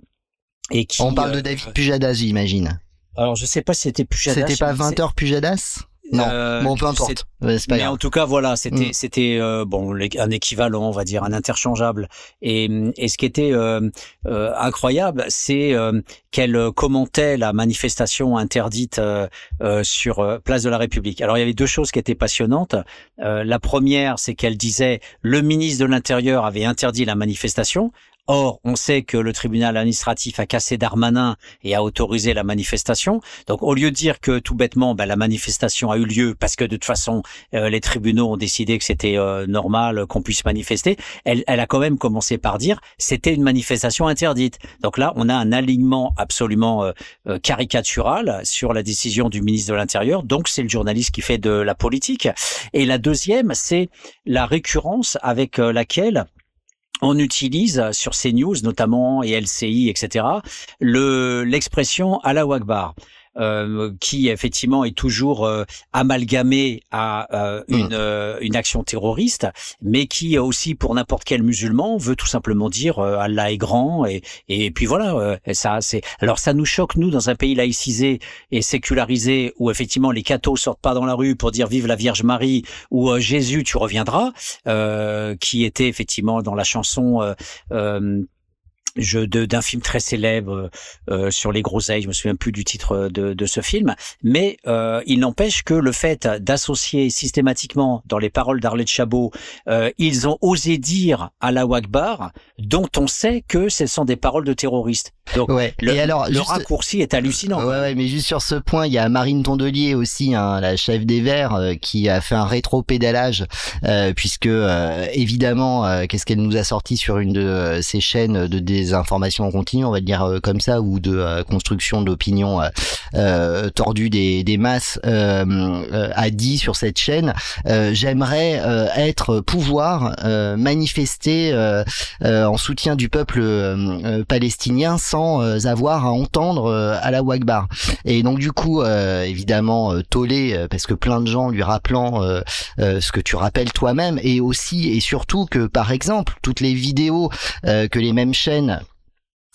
Et qui, On parle de euh, David Pujadas, j'imagine. Alors je sais pas si c'était Pujadas. C'était pas mais 20 c'est- heures Pujadas? Non. Euh, bon, peu importe. C'est pas mais grave. en tout cas, voilà, c'était Mm. c'était euh, bon un équivalent, on va dire, un interchangeable. Et, et ce qui était euh, euh, incroyable, c'est euh, qu'elle commentait la manifestation interdite euh, euh, sur euh, Place de la République. Alors il y avait deux choses qui étaient passionnantes. Euh, la première, c'est qu'elle disait le ministre de l'Intérieur avait interdit la manifestation. Or, on sait que le tribunal administratif a cassé Darmanin et a autorisé la manifestation. Donc, au lieu de dire que tout bêtement, ben, la manifestation a eu lieu parce que de toute façon, euh, les tribunaux ont décidé que c'était euh, normal qu'on puisse manifester, elle, elle a quand même commencé par dire c'était une manifestation interdite. Donc là, on a un alignement absolument euh, euh, caricatural sur la décision du ministre de l'Intérieur. Donc, c'est le journaliste qui fait de la politique. Et la deuxième, c'est la récurrence avec euh, laquelle on utilise sur CNews notamment et LCI, etc., le l'expression Allah Akbar. Euh, qui effectivement est toujours euh, amalgamé à euh, une, euh, une action terroriste, mais qui aussi pour n'importe quel musulman veut tout simplement dire euh, Allah est grand et, et puis voilà euh, ça c'est alors ça nous choque nous dans un pays laïcisé et sécularisé où effectivement les cathos sortent pas dans la rue pour dire vive la Vierge Marie ou euh, Jésus tu reviendras euh, qui était effectivement dans la chanson je de- d'un film très célèbre euh, sur les groseilles, je me souviens plus du titre de, de ce film, mais euh, il n'empêche que le fait d'associer systématiquement dans les paroles d'Arlette Chabot, euh, ils ont osé dire à la Wagbar, dont on sait que ce sont des paroles de terroristes. Donc Ouais. le, et alors, le juste- raccourci est hallucinant. Ouais, ouais, mais juste sur ce point, il y a Marine Tondelier aussi, hein, la chef des Verts, euh, qui a fait un rétro-pédalage, euh, puisque euh, évidemment, euh, qu'est-ce qu'elle nous a sorti sur une de euh, ces chaînes de désinformation en continu, on va dire euh, comme ça, ou de euh, construction d'opinion euh, euh, tordue des, des masses, euh, euh, a dit sur cette chaîne, euh, j'aimerais euh, être pouvoir euh, manifester euh, euh, en soutien du peuple euh, euh, palestinien sans euh, avoir à entendre euh, à la Wagbar. Et donc du coup, euh, évidemment, euh, tollé euh, parce que plein de gens lui rappelant euh, euh, ce que tu rappelles toi-même, et aussi et surtout que par exemple toutes les vidéos euh, que les mêmes chaînes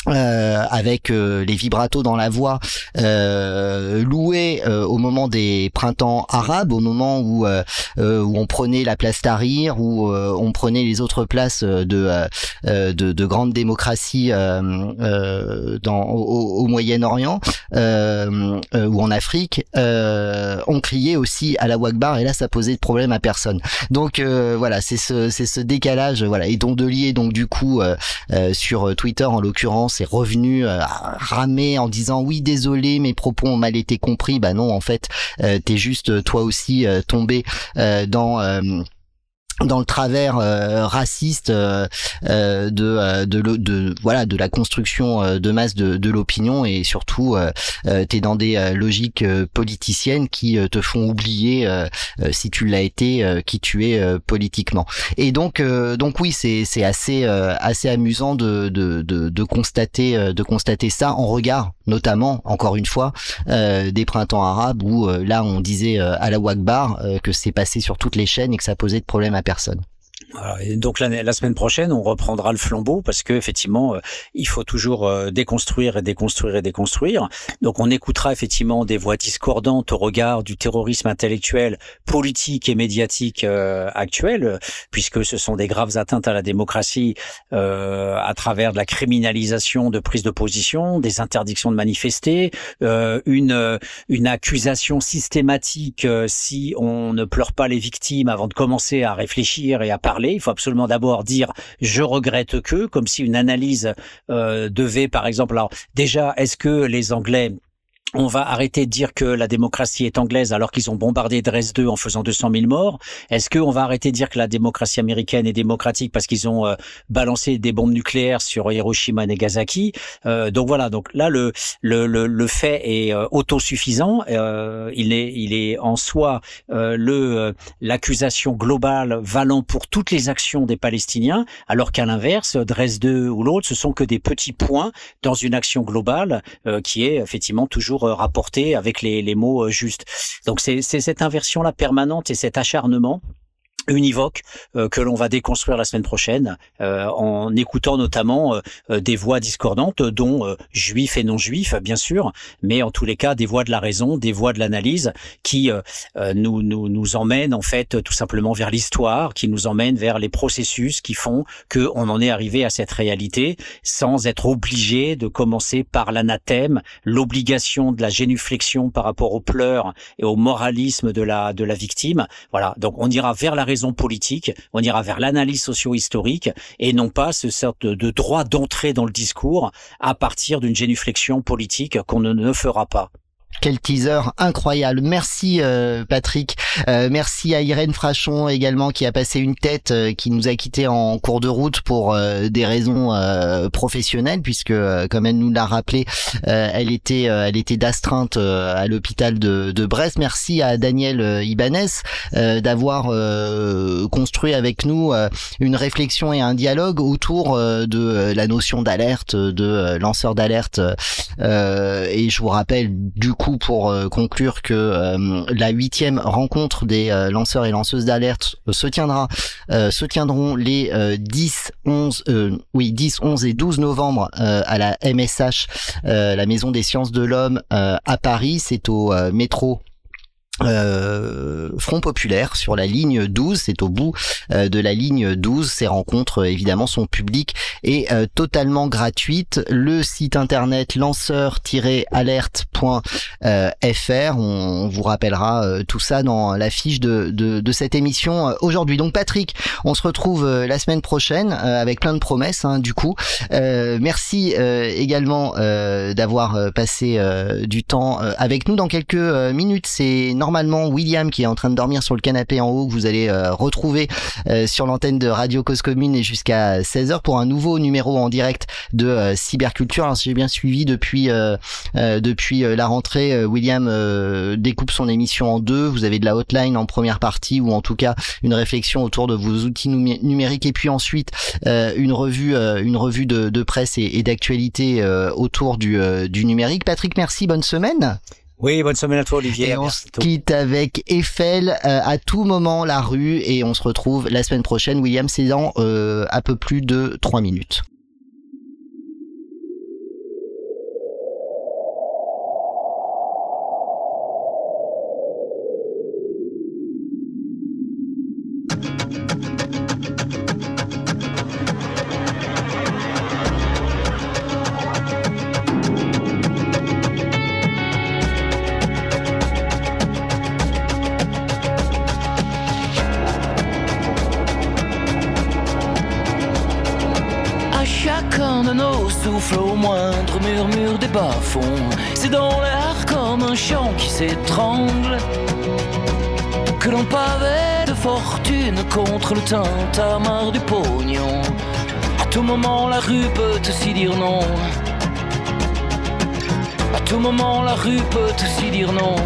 euh, avec euh, les vibratos dans la voix euh, loués euh, au moment des printemps arabes, au moment où euh, euh, où on prenait la place Tahrir, où on prenait les autres places de de, de grandes démocraties dans au, au Moyen-Orient ou en Afrique, on criait aussi à la Wagbar et là ça posait de problème à personne. Donc voilà, c'est ce c'est ce décalage voilà et Dondelier donc du coup sur Twitter en l'occurrence est revenu euh, à ramer en disant oui désolé mes propos ont mal été compris. Bah non en fait euh, t'es juste toi aussi euh, tombé euh, dans euh, dans le travers euh, raciste euh, euh, de, euh, de, l'o- de voilà de la construction euh, de masse de, de l'opinion et surtout euh, t'es dans des logiques politiciennes qui te font oublier si tu l'as été qui tu es politiquement et donc donc oui c'est c'est assez assez amusant de de, de, de constater de constater ça en regard notamment encore une fois euh, des printemps arabes où là on disait à la Wagbar que c'est passé sur toutes les chaînes et que ça posait de problème à personnes. Donc la, semaine prochaine, on reprendra le flambeau parce que effectivement, euh, il faut toujours euh, déconstruire et déconstruire et déconstruire. Donc on écoutera effectivement des voix discordantes au regard du terrorisme intellectuel, politique et médiatique euh, actuel, puisque ce sont des graves atteintes à la démocratie euh, à travers de la criminalisation de prise de position, des interdictions de manifester, une une accusation systématique si on ne pleure pas les victimes avant de commencer à réfléchir et à parler. Il faut absolument d'abord dire je regrette que, comme si une analyse euh, devait, par exemple, alors déjà, est-ce que les Anglais on va arrêter de dire que la démocratie est anglaise alors qu'ils ont bombardé Dresde en faisant 200 000 morts. Est-ce qu'on va arrêter de dire que la démocratie américaine est démocratique parce qu'ils ont euh, balancé des bombes nucléaires sur Hiroshima et Nagasaki? Euh, Donc voilà, donc là le le, le, le fait est euh, autosuffisant. Euh, il est il est en soi euh, le euh, l'accusation globale valant pour toutes les actions des Palestiniens, alors qu'à l'inverse, Dresde ou l'autre, ce sont que des petits points dans une action globale qui est effectivement toujours euh, rapportée avec les, les mots euh, justes. Donc c'est cette inversion-là permanente et cet acharnement univoque euh, que l'on va déconstruire la semaine prochaine euh, en écoutant notamment euh, des voix discordantes dont euh, juifs et non juifs bien sûr mais en tous les cas des voix de la raison des voix de l'analyse qui euh, euh, nous, nous nous emmènent en fait tout simplement vers l'histoire qui nous emmènent vers les processus qui font que on en est arrivé à cette réalité sans être obligé de commencer par l'anathème l'obligation de la génuflexion par rapport aux pleurs et au moralisme de la de la victime. Voilà. Donc on ira vers la raison politique, on ira vers l'analyse socio-historique et non pas ce sorte de, droit d'entrée dans le discours à partir d'une génuflexion politique qu'on ne fera pas. Quel teaser incroyable. Merci euh, Patrick. Euh, merci à Irène Frachon également qui a passé une tête, euh, qui nous a quitté en cours de route pour euh, des raisons euh, professionnelles puisque euh, comme elle nous l'a rappelé, elle était elle était d'astreinte à l'hôpital de, de Brest. Merci à Daniel Ibanez d'avoir construit avec nous une réflexion et un dialogue autour de la notion d'alerte, de lanceur d'alerte. Et je vous rappelle du coup pour euh, conclure que euh, la huitième rencontre des euh, lanceurs et lanceuses d'alerte se tiendra se tiendront les euh, 10 11 euh, oui 10 11 et 12 novembre à la MSH la maison des sciences de l'homme à Paris. C'est au métro euh, Front Populaire sur la ligne 12, c'est au bout euh, de la ligne 12. Ces rencontres, euh, évidemment, sont publiques et totalement gratuites. Le site internet lanceur-alerte.fr, on, vous rappellera tout ça dans la fiche de, cette émission aujourd'hui. Donc Patrick, on se retrouve la semaine prochaine avec plein de promesses, hein, du coup. Merci également d'avoir passé du temps avec nous. Dans quelques minutes, c'est normalement William qui est en train de dormir sur le canapé en haut que vous allez euh, retrouver euh, sur l'antenne de Radio Cause Commune et jusqu'à 16h pour un nouveau numéro en direct de euh, Cyberculture. Alors si j'ai bien suivi depuis euh, euh, depuis la rentrée, William découpe son émission en deux. Vous avez de la hotline en première partie ou en tout cas une réflexion autour de vos outils numé- numériques et puis ensuite une revue une revue de, de presse et, et d'actualité autour du, du numérique. Patrick, merci, bonne semaine. Oui, bonne semaine à toi, Olivier. Et on se quitte avec Eiffel euh, à tout moment la rue et on se retrouve la semaine prochaine. William, c'est dans euh, un peu plus de trois minutes. Moindre murmure des bas-fonds, c'est dans l'air comme un chant qui s'étrangle que l'on pavait de fortune contre le tintamarre du pognon. À tout moment, la rue peut aussi dire non. À tout moment, la rue peut aussi dire non.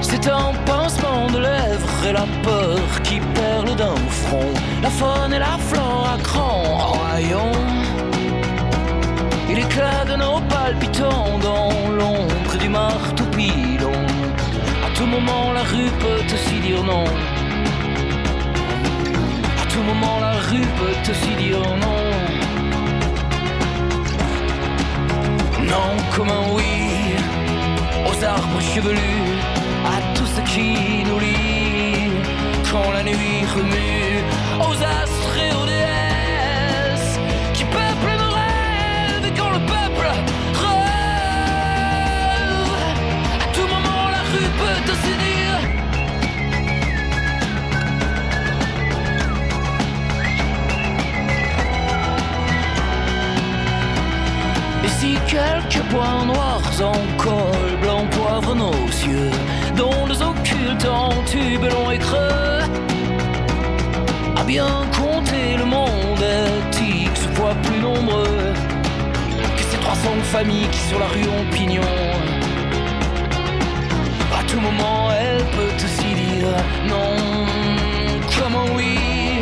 C'est un pincement de lèvres et la peur qui perle d'un front. La faune et la flore à grands royaumes. Et l'éclat de nos palpitants dans l'ombre du marteau pilon. À tout moment, la rue peut aussi dire non. À tout moment, la rue peut aussi dire non. Non comme un oui aux arbres chevelus, à tout ce qui nous lie. Quand la nuit remue, aux astres Et si quelques points noirs en col blanc poivre nos yeux, dont les occultes en tube et creux, à bien compter le monde est X fois plus nombreux que ces 300 familles qui sur la rue ont pignon. Tout moment, elle peut aussi dire non, comme un oui?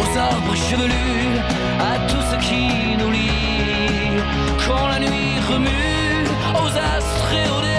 Aux arbres chevelus, à tout ce qui nous lie. Quand la nuit remue, aux astres et aux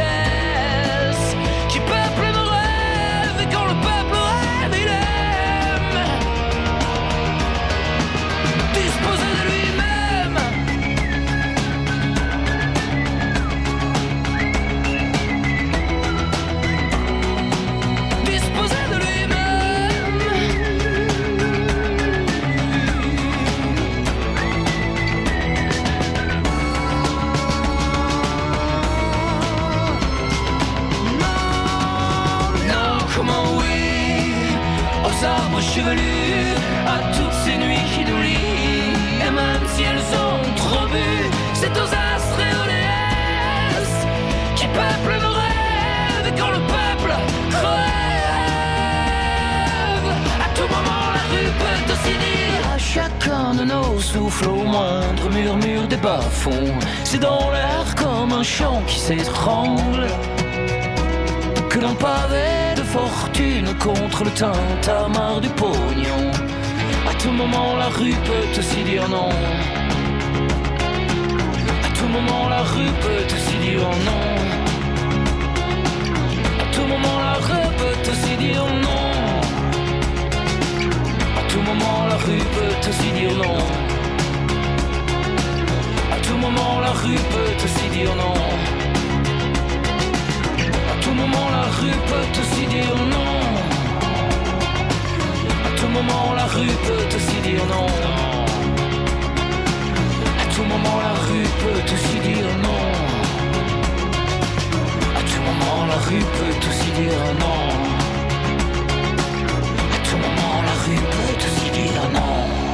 C'est aux astres et aux déesses Qui peuplent nos rêves Et quand le peuple crève À tout moment la rue peut aussi dire À chacun de nos souffles Au moindre murmure des bas-fonds C'est dans l'air comme un chant qui s'étrangle que l'on pavait de fortune contre le tintamarre du pognon. À tout moment, la rue peut aussi dire non. À tout moment, la rue peut aussi dire non. À tout moment, la rue peut aussi dire non. À tout moment, la rue peut aussi dire non. À tout moment, la rue peut aussi dire non. À tout moment, la rue peut aussi dire non tout moment la rue peut aussi dire non. À tout moment la rue peut aussi dire non. À tout moment la rue peut aussi dire non.